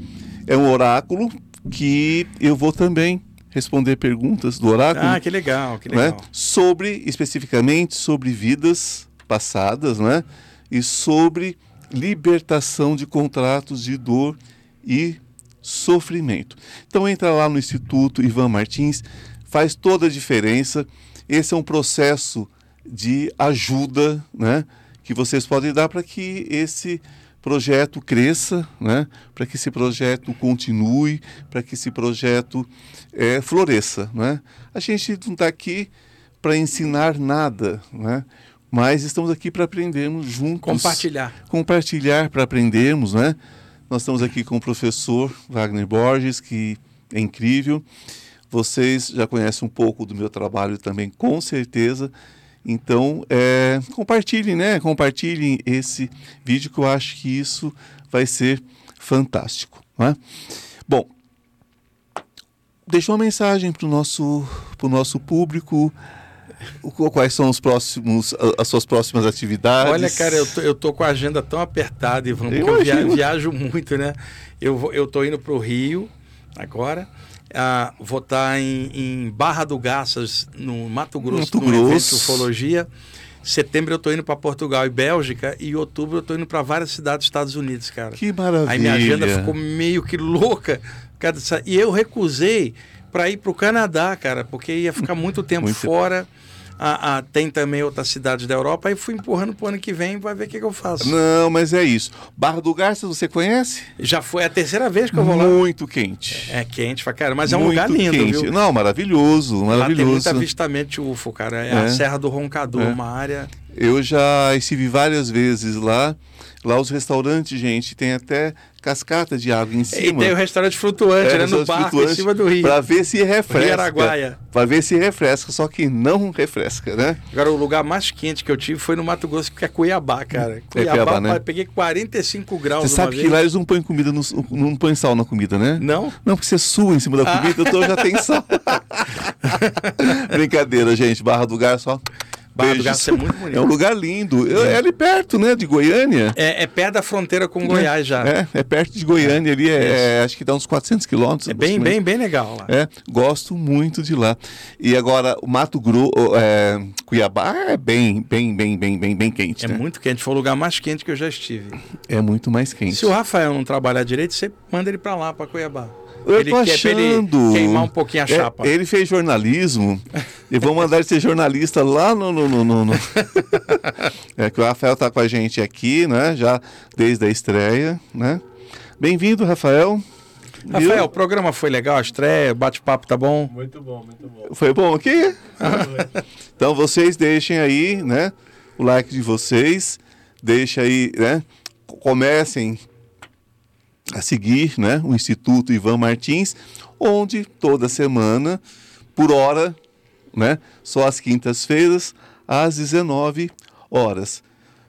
Speaker 1: é um oráculo que eu vou também responder perguntas do oráculo.
Speaker 2: Ah, que legal, que
Speaker 1: né?
Speaker 2: legal.
Speaker 1: sobre especificamente sobre vidas passadas, né? E sobre libertação de contratos de dor e sofrimento. Então entra lá no Instituto Ivan Martins, faz toda a diferença. Esse é um processo de ajuda, né? Que vocês podem dar para que esse projeto cresça, né? Para que esse projeto continue, para que esse projeto eh, floresça, né? A gente não está aqui para ensinar nada, né? Mas estamos aqui para aprendermos juntos.
Speaker 2: Compartilhar.
Speaker 1: Compartilhar para aprendermos, né? Nós estamos aqui com o professor Wagner Borges, que é incrível. Vocês já conhecem um pouco do meu trabalho também, com certeza. Então, é, compartilhem, né? Compartilhem esse vídeo que eu acho que isso vai ser fantástico. Né? Bom, deixa uma mensagem para o nosso, pro nosso público. O- Quais são os próximos, as suas próximas atividades?
Speaker 2: Olha, cara, eu tô, eu tô com a agenda tão apertada, Ivan, porque
Speaker 1: Eu
Speaker 2: eu, via- viajo muito, né? Eu, eu tô indo pro Rio agora. Ah, vou estar em, em Barra do Garças, no Mato Grosso,
Speaker 1: Mato
Speaker 2: num evento de
Speaker 1: Grosso.
Speaker 2: ufologia. Setembro eu tô indo para Portugal e Bélgica. E outubro eu tô indo para várias cidades dos Estados Unidos, cara.
Speaker 1: Que maravilha.
Speaker 2: Aí minha agenda ficou meio que louca. E eu recusei para ir para o Canadá, cara, porque ia ficar muito tempo
Speaker 1: Muito
Speaker 2: fora. Ah, ah, tem também outras cidades da Europa. Aí fui empurrando para o ano que vem vai ver o que, que eu faço.
Speaker 1: Não, mas é isso. Barra do Garças, você conhece?
Speaker 2: Já foi a terceira vez que eu vou lá.
Speaker 1: Muito quente.
Speaker 2: É quente, pra cara, mas é um
Speaker 1: Muito
Speaker 2: lugar lindo,
Speaker 1: quente.
Speaker 2: viu?
Speaker 1: Não, maravilhoso,
Speaker 2: Lá tem
Speaker 1: maravilhoso.
Speaker 2: muito avistamento UFO, cara. É,
Speaker 1: É.
Speaker 2: a Serra do Roncador,
Speaker 1: É.
Speaker 2: uma área.
Speaker 1: Eu já estive várias vezes lá. Lá os restaurantes, gente, tem até cascata de água em cima.
Speaker 2: E tem o restaurante flutuante,
Speaker 1: É,
Speaker 2: né? No barco, em cima do rio.
Speaker 1: Pra ver se refresca.
Speaker 2: Araguaia.
Speaker 1: Pra ver se refresca, só que não refresca, né?
Speaker 2: Agora, o lugar mais quente que eu tive foi no Mato Grosso, que é Cuiabá, cara.
Speaker 1: É Cuiabá, né?
Speaker 2: peguei 45 graus
Speaker 1: Você sabe que lá eles não põem comida, no, não põem sal na comida, né?
Speaker 2: Não?
Speaker 1: Não, porque você sua em cima da comida, então já tem sal. Brincadeira, gente. Barra do Garçom.
Speaker 2: Barra do. Garçom é muito bonito.
Speaker 1: É um lugar lindo. Eu- É ali perto, né? De Goiânia.
Speaker 2: É, é perto da fronteira com Goiás já.
Speaker 1: É, é perto de Goiânia ali. É, é, acho que dá uns 400 quilômetros.
Speaker 2: É bem, bem, bem legal lá.
Speaker 1: É, gosto muito de lá. E agora, o Mato Grosso, é, Cuiabá é bem, bem, bem, bem, bem, bem quente,
Speaker 2: É
Speaker 1: né?
Speaker 2: muito quente, foi o lugar mais quente que eu já estive.
Speaker 1: É muito mais quente.
Speaker 2: Se o Rafael não trabalhar direito, você manda ele pra lá, pra Cuiabá.
Speaker 1: Eu
Speaker 2: ele
Speaker 1: tô
Speaker 2: quer pra ele
Speaker 1: achando.
Speaker 2: queimar um pouquinho a
Speaker 1: É,
Speaker 2: chapa.
Speaker 1: ele fez jornalismo e vão mandar ele ser jornalista lá no. no, no, no- no- é que o Rafael tá com a gente aqui, né? Já desde a estreia, né? Bem-vindo, Rafael. Viu?
Speaker 2: Rafael, o programa foi legal, a estreia, o bate-papo tá bom?
Speaker 3: Muito bom, muito bom.
Speaker 1: Foi bom aqui? Então vocês deixem aí, né? O like de vocês. Deixa aí, né? Comecem a seguir, né? O Instituto Ivan Martins, onde toda semana, por hora, né? Só às quintas-feiras, às 19 horas.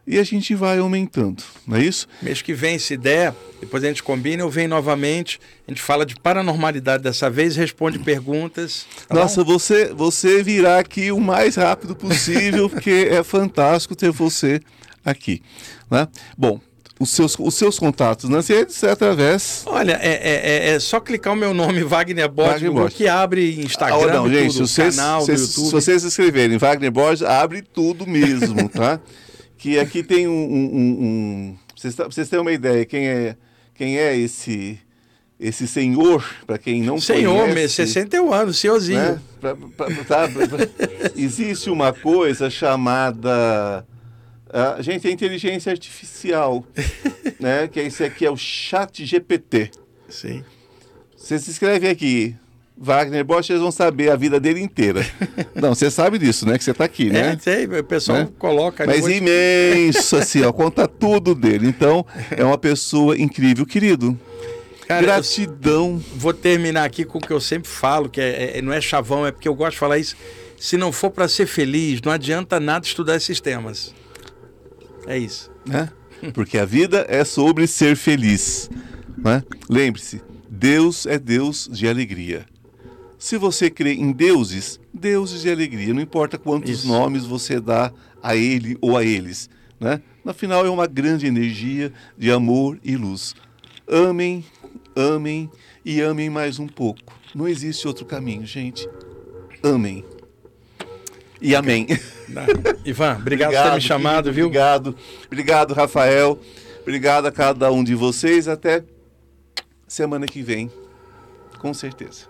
Speaker 1: E a gente vai aumentando, não é isso?
Speaker 2: Mês que vem, se der, depois a gente combina, eu venho novamente, a gente fala de paranormalidade dessa vez, responde perguntas. tá
Speaker 1: Nossa,
Speaker 2: bom?
Speaker 1: você, você virá aqui o mais rápido possível, porque é fantástico ter você aqui. Né? Bom, os seus, os seus contatos nas redes é através.
Speaker 2: Olha, é, é- é- é só clicar o meu nome, Wagner Borges,
Speaker 1: Wagner Borges.
Speaker 2: que abre Instagram,
Speaker 1: Ah, não,
Speaker 2: tudo,
Speaker 1: gente, vocês,
Speaker 2: canal
Speaker 1: vocês-
Speaker 2: do
Speaker 1: se
Speaker 2: YouTube.
Speaker 1: vocês escreverem Wagner Borges, abre tudo mesmo, tá? que aqui tem um. um, um- vocês, vocês têm uma ideia quem é, quem é esse, esse senhor, para quem não
Speaker 2: Senhor,
Speaker 1: conhece.
Speaker 2: me- 61 anos, senhorzinho.
Speaker 1: né? Pra- pra- tá? Pra- Existe uma coisa chamada. Ah, gente, é inteligência artificial, né? Que esse aqui é o Chat GPT.
Speaker 2: Sim.
Speaker 1: Você se inscreve aqui, Wagner Bosch, eles vão saber a vida dele inteira. Não, você sabe disso, né? Que você está aqui,
Speaker 2: É,
Speaker 1: né?
Speaker 2: sei, o pessoal
Speaker 1: Né?
Speaker 2: coloca.
Speaker 1: Mas
Speaker 2: depois-
Speaker 1: imenso, assim, ó, conta tudo dele. Então, é uma pessoa incrível, querido.
Speaker 2: Cara,
Speaker 1: Gratidão.
Speaker 2: vou terminar aqui com o que eu sempre falo, que é, é- não é chavão, é porque eu gosto de falar isso. Se não for para ser feliz, não adianta nada estudar esses temas. É isso.
Speaker 1: né? Porque a vida é sobre ser feliz. Né? Lembre-se, Deus é Deus de alegria. Se você crê em deuses, deuses de alegria, não importa quantos
Speaker 2: Isso.
Speaker 1: nomes você dá a ele ou a eles. Né? No final, é uma grande energia de amor e luz. Amem, amem e amem mais um pouco. Não existe outro caminho, gente. Amem. E amém.
Speaker 2: Ivan, obrigado, por ter me chamado, viu?
Speaker 1: Obrigado. Obrigado, Rafael. Obrigado a cada um de vocês. Até semana que vem. Com certeza.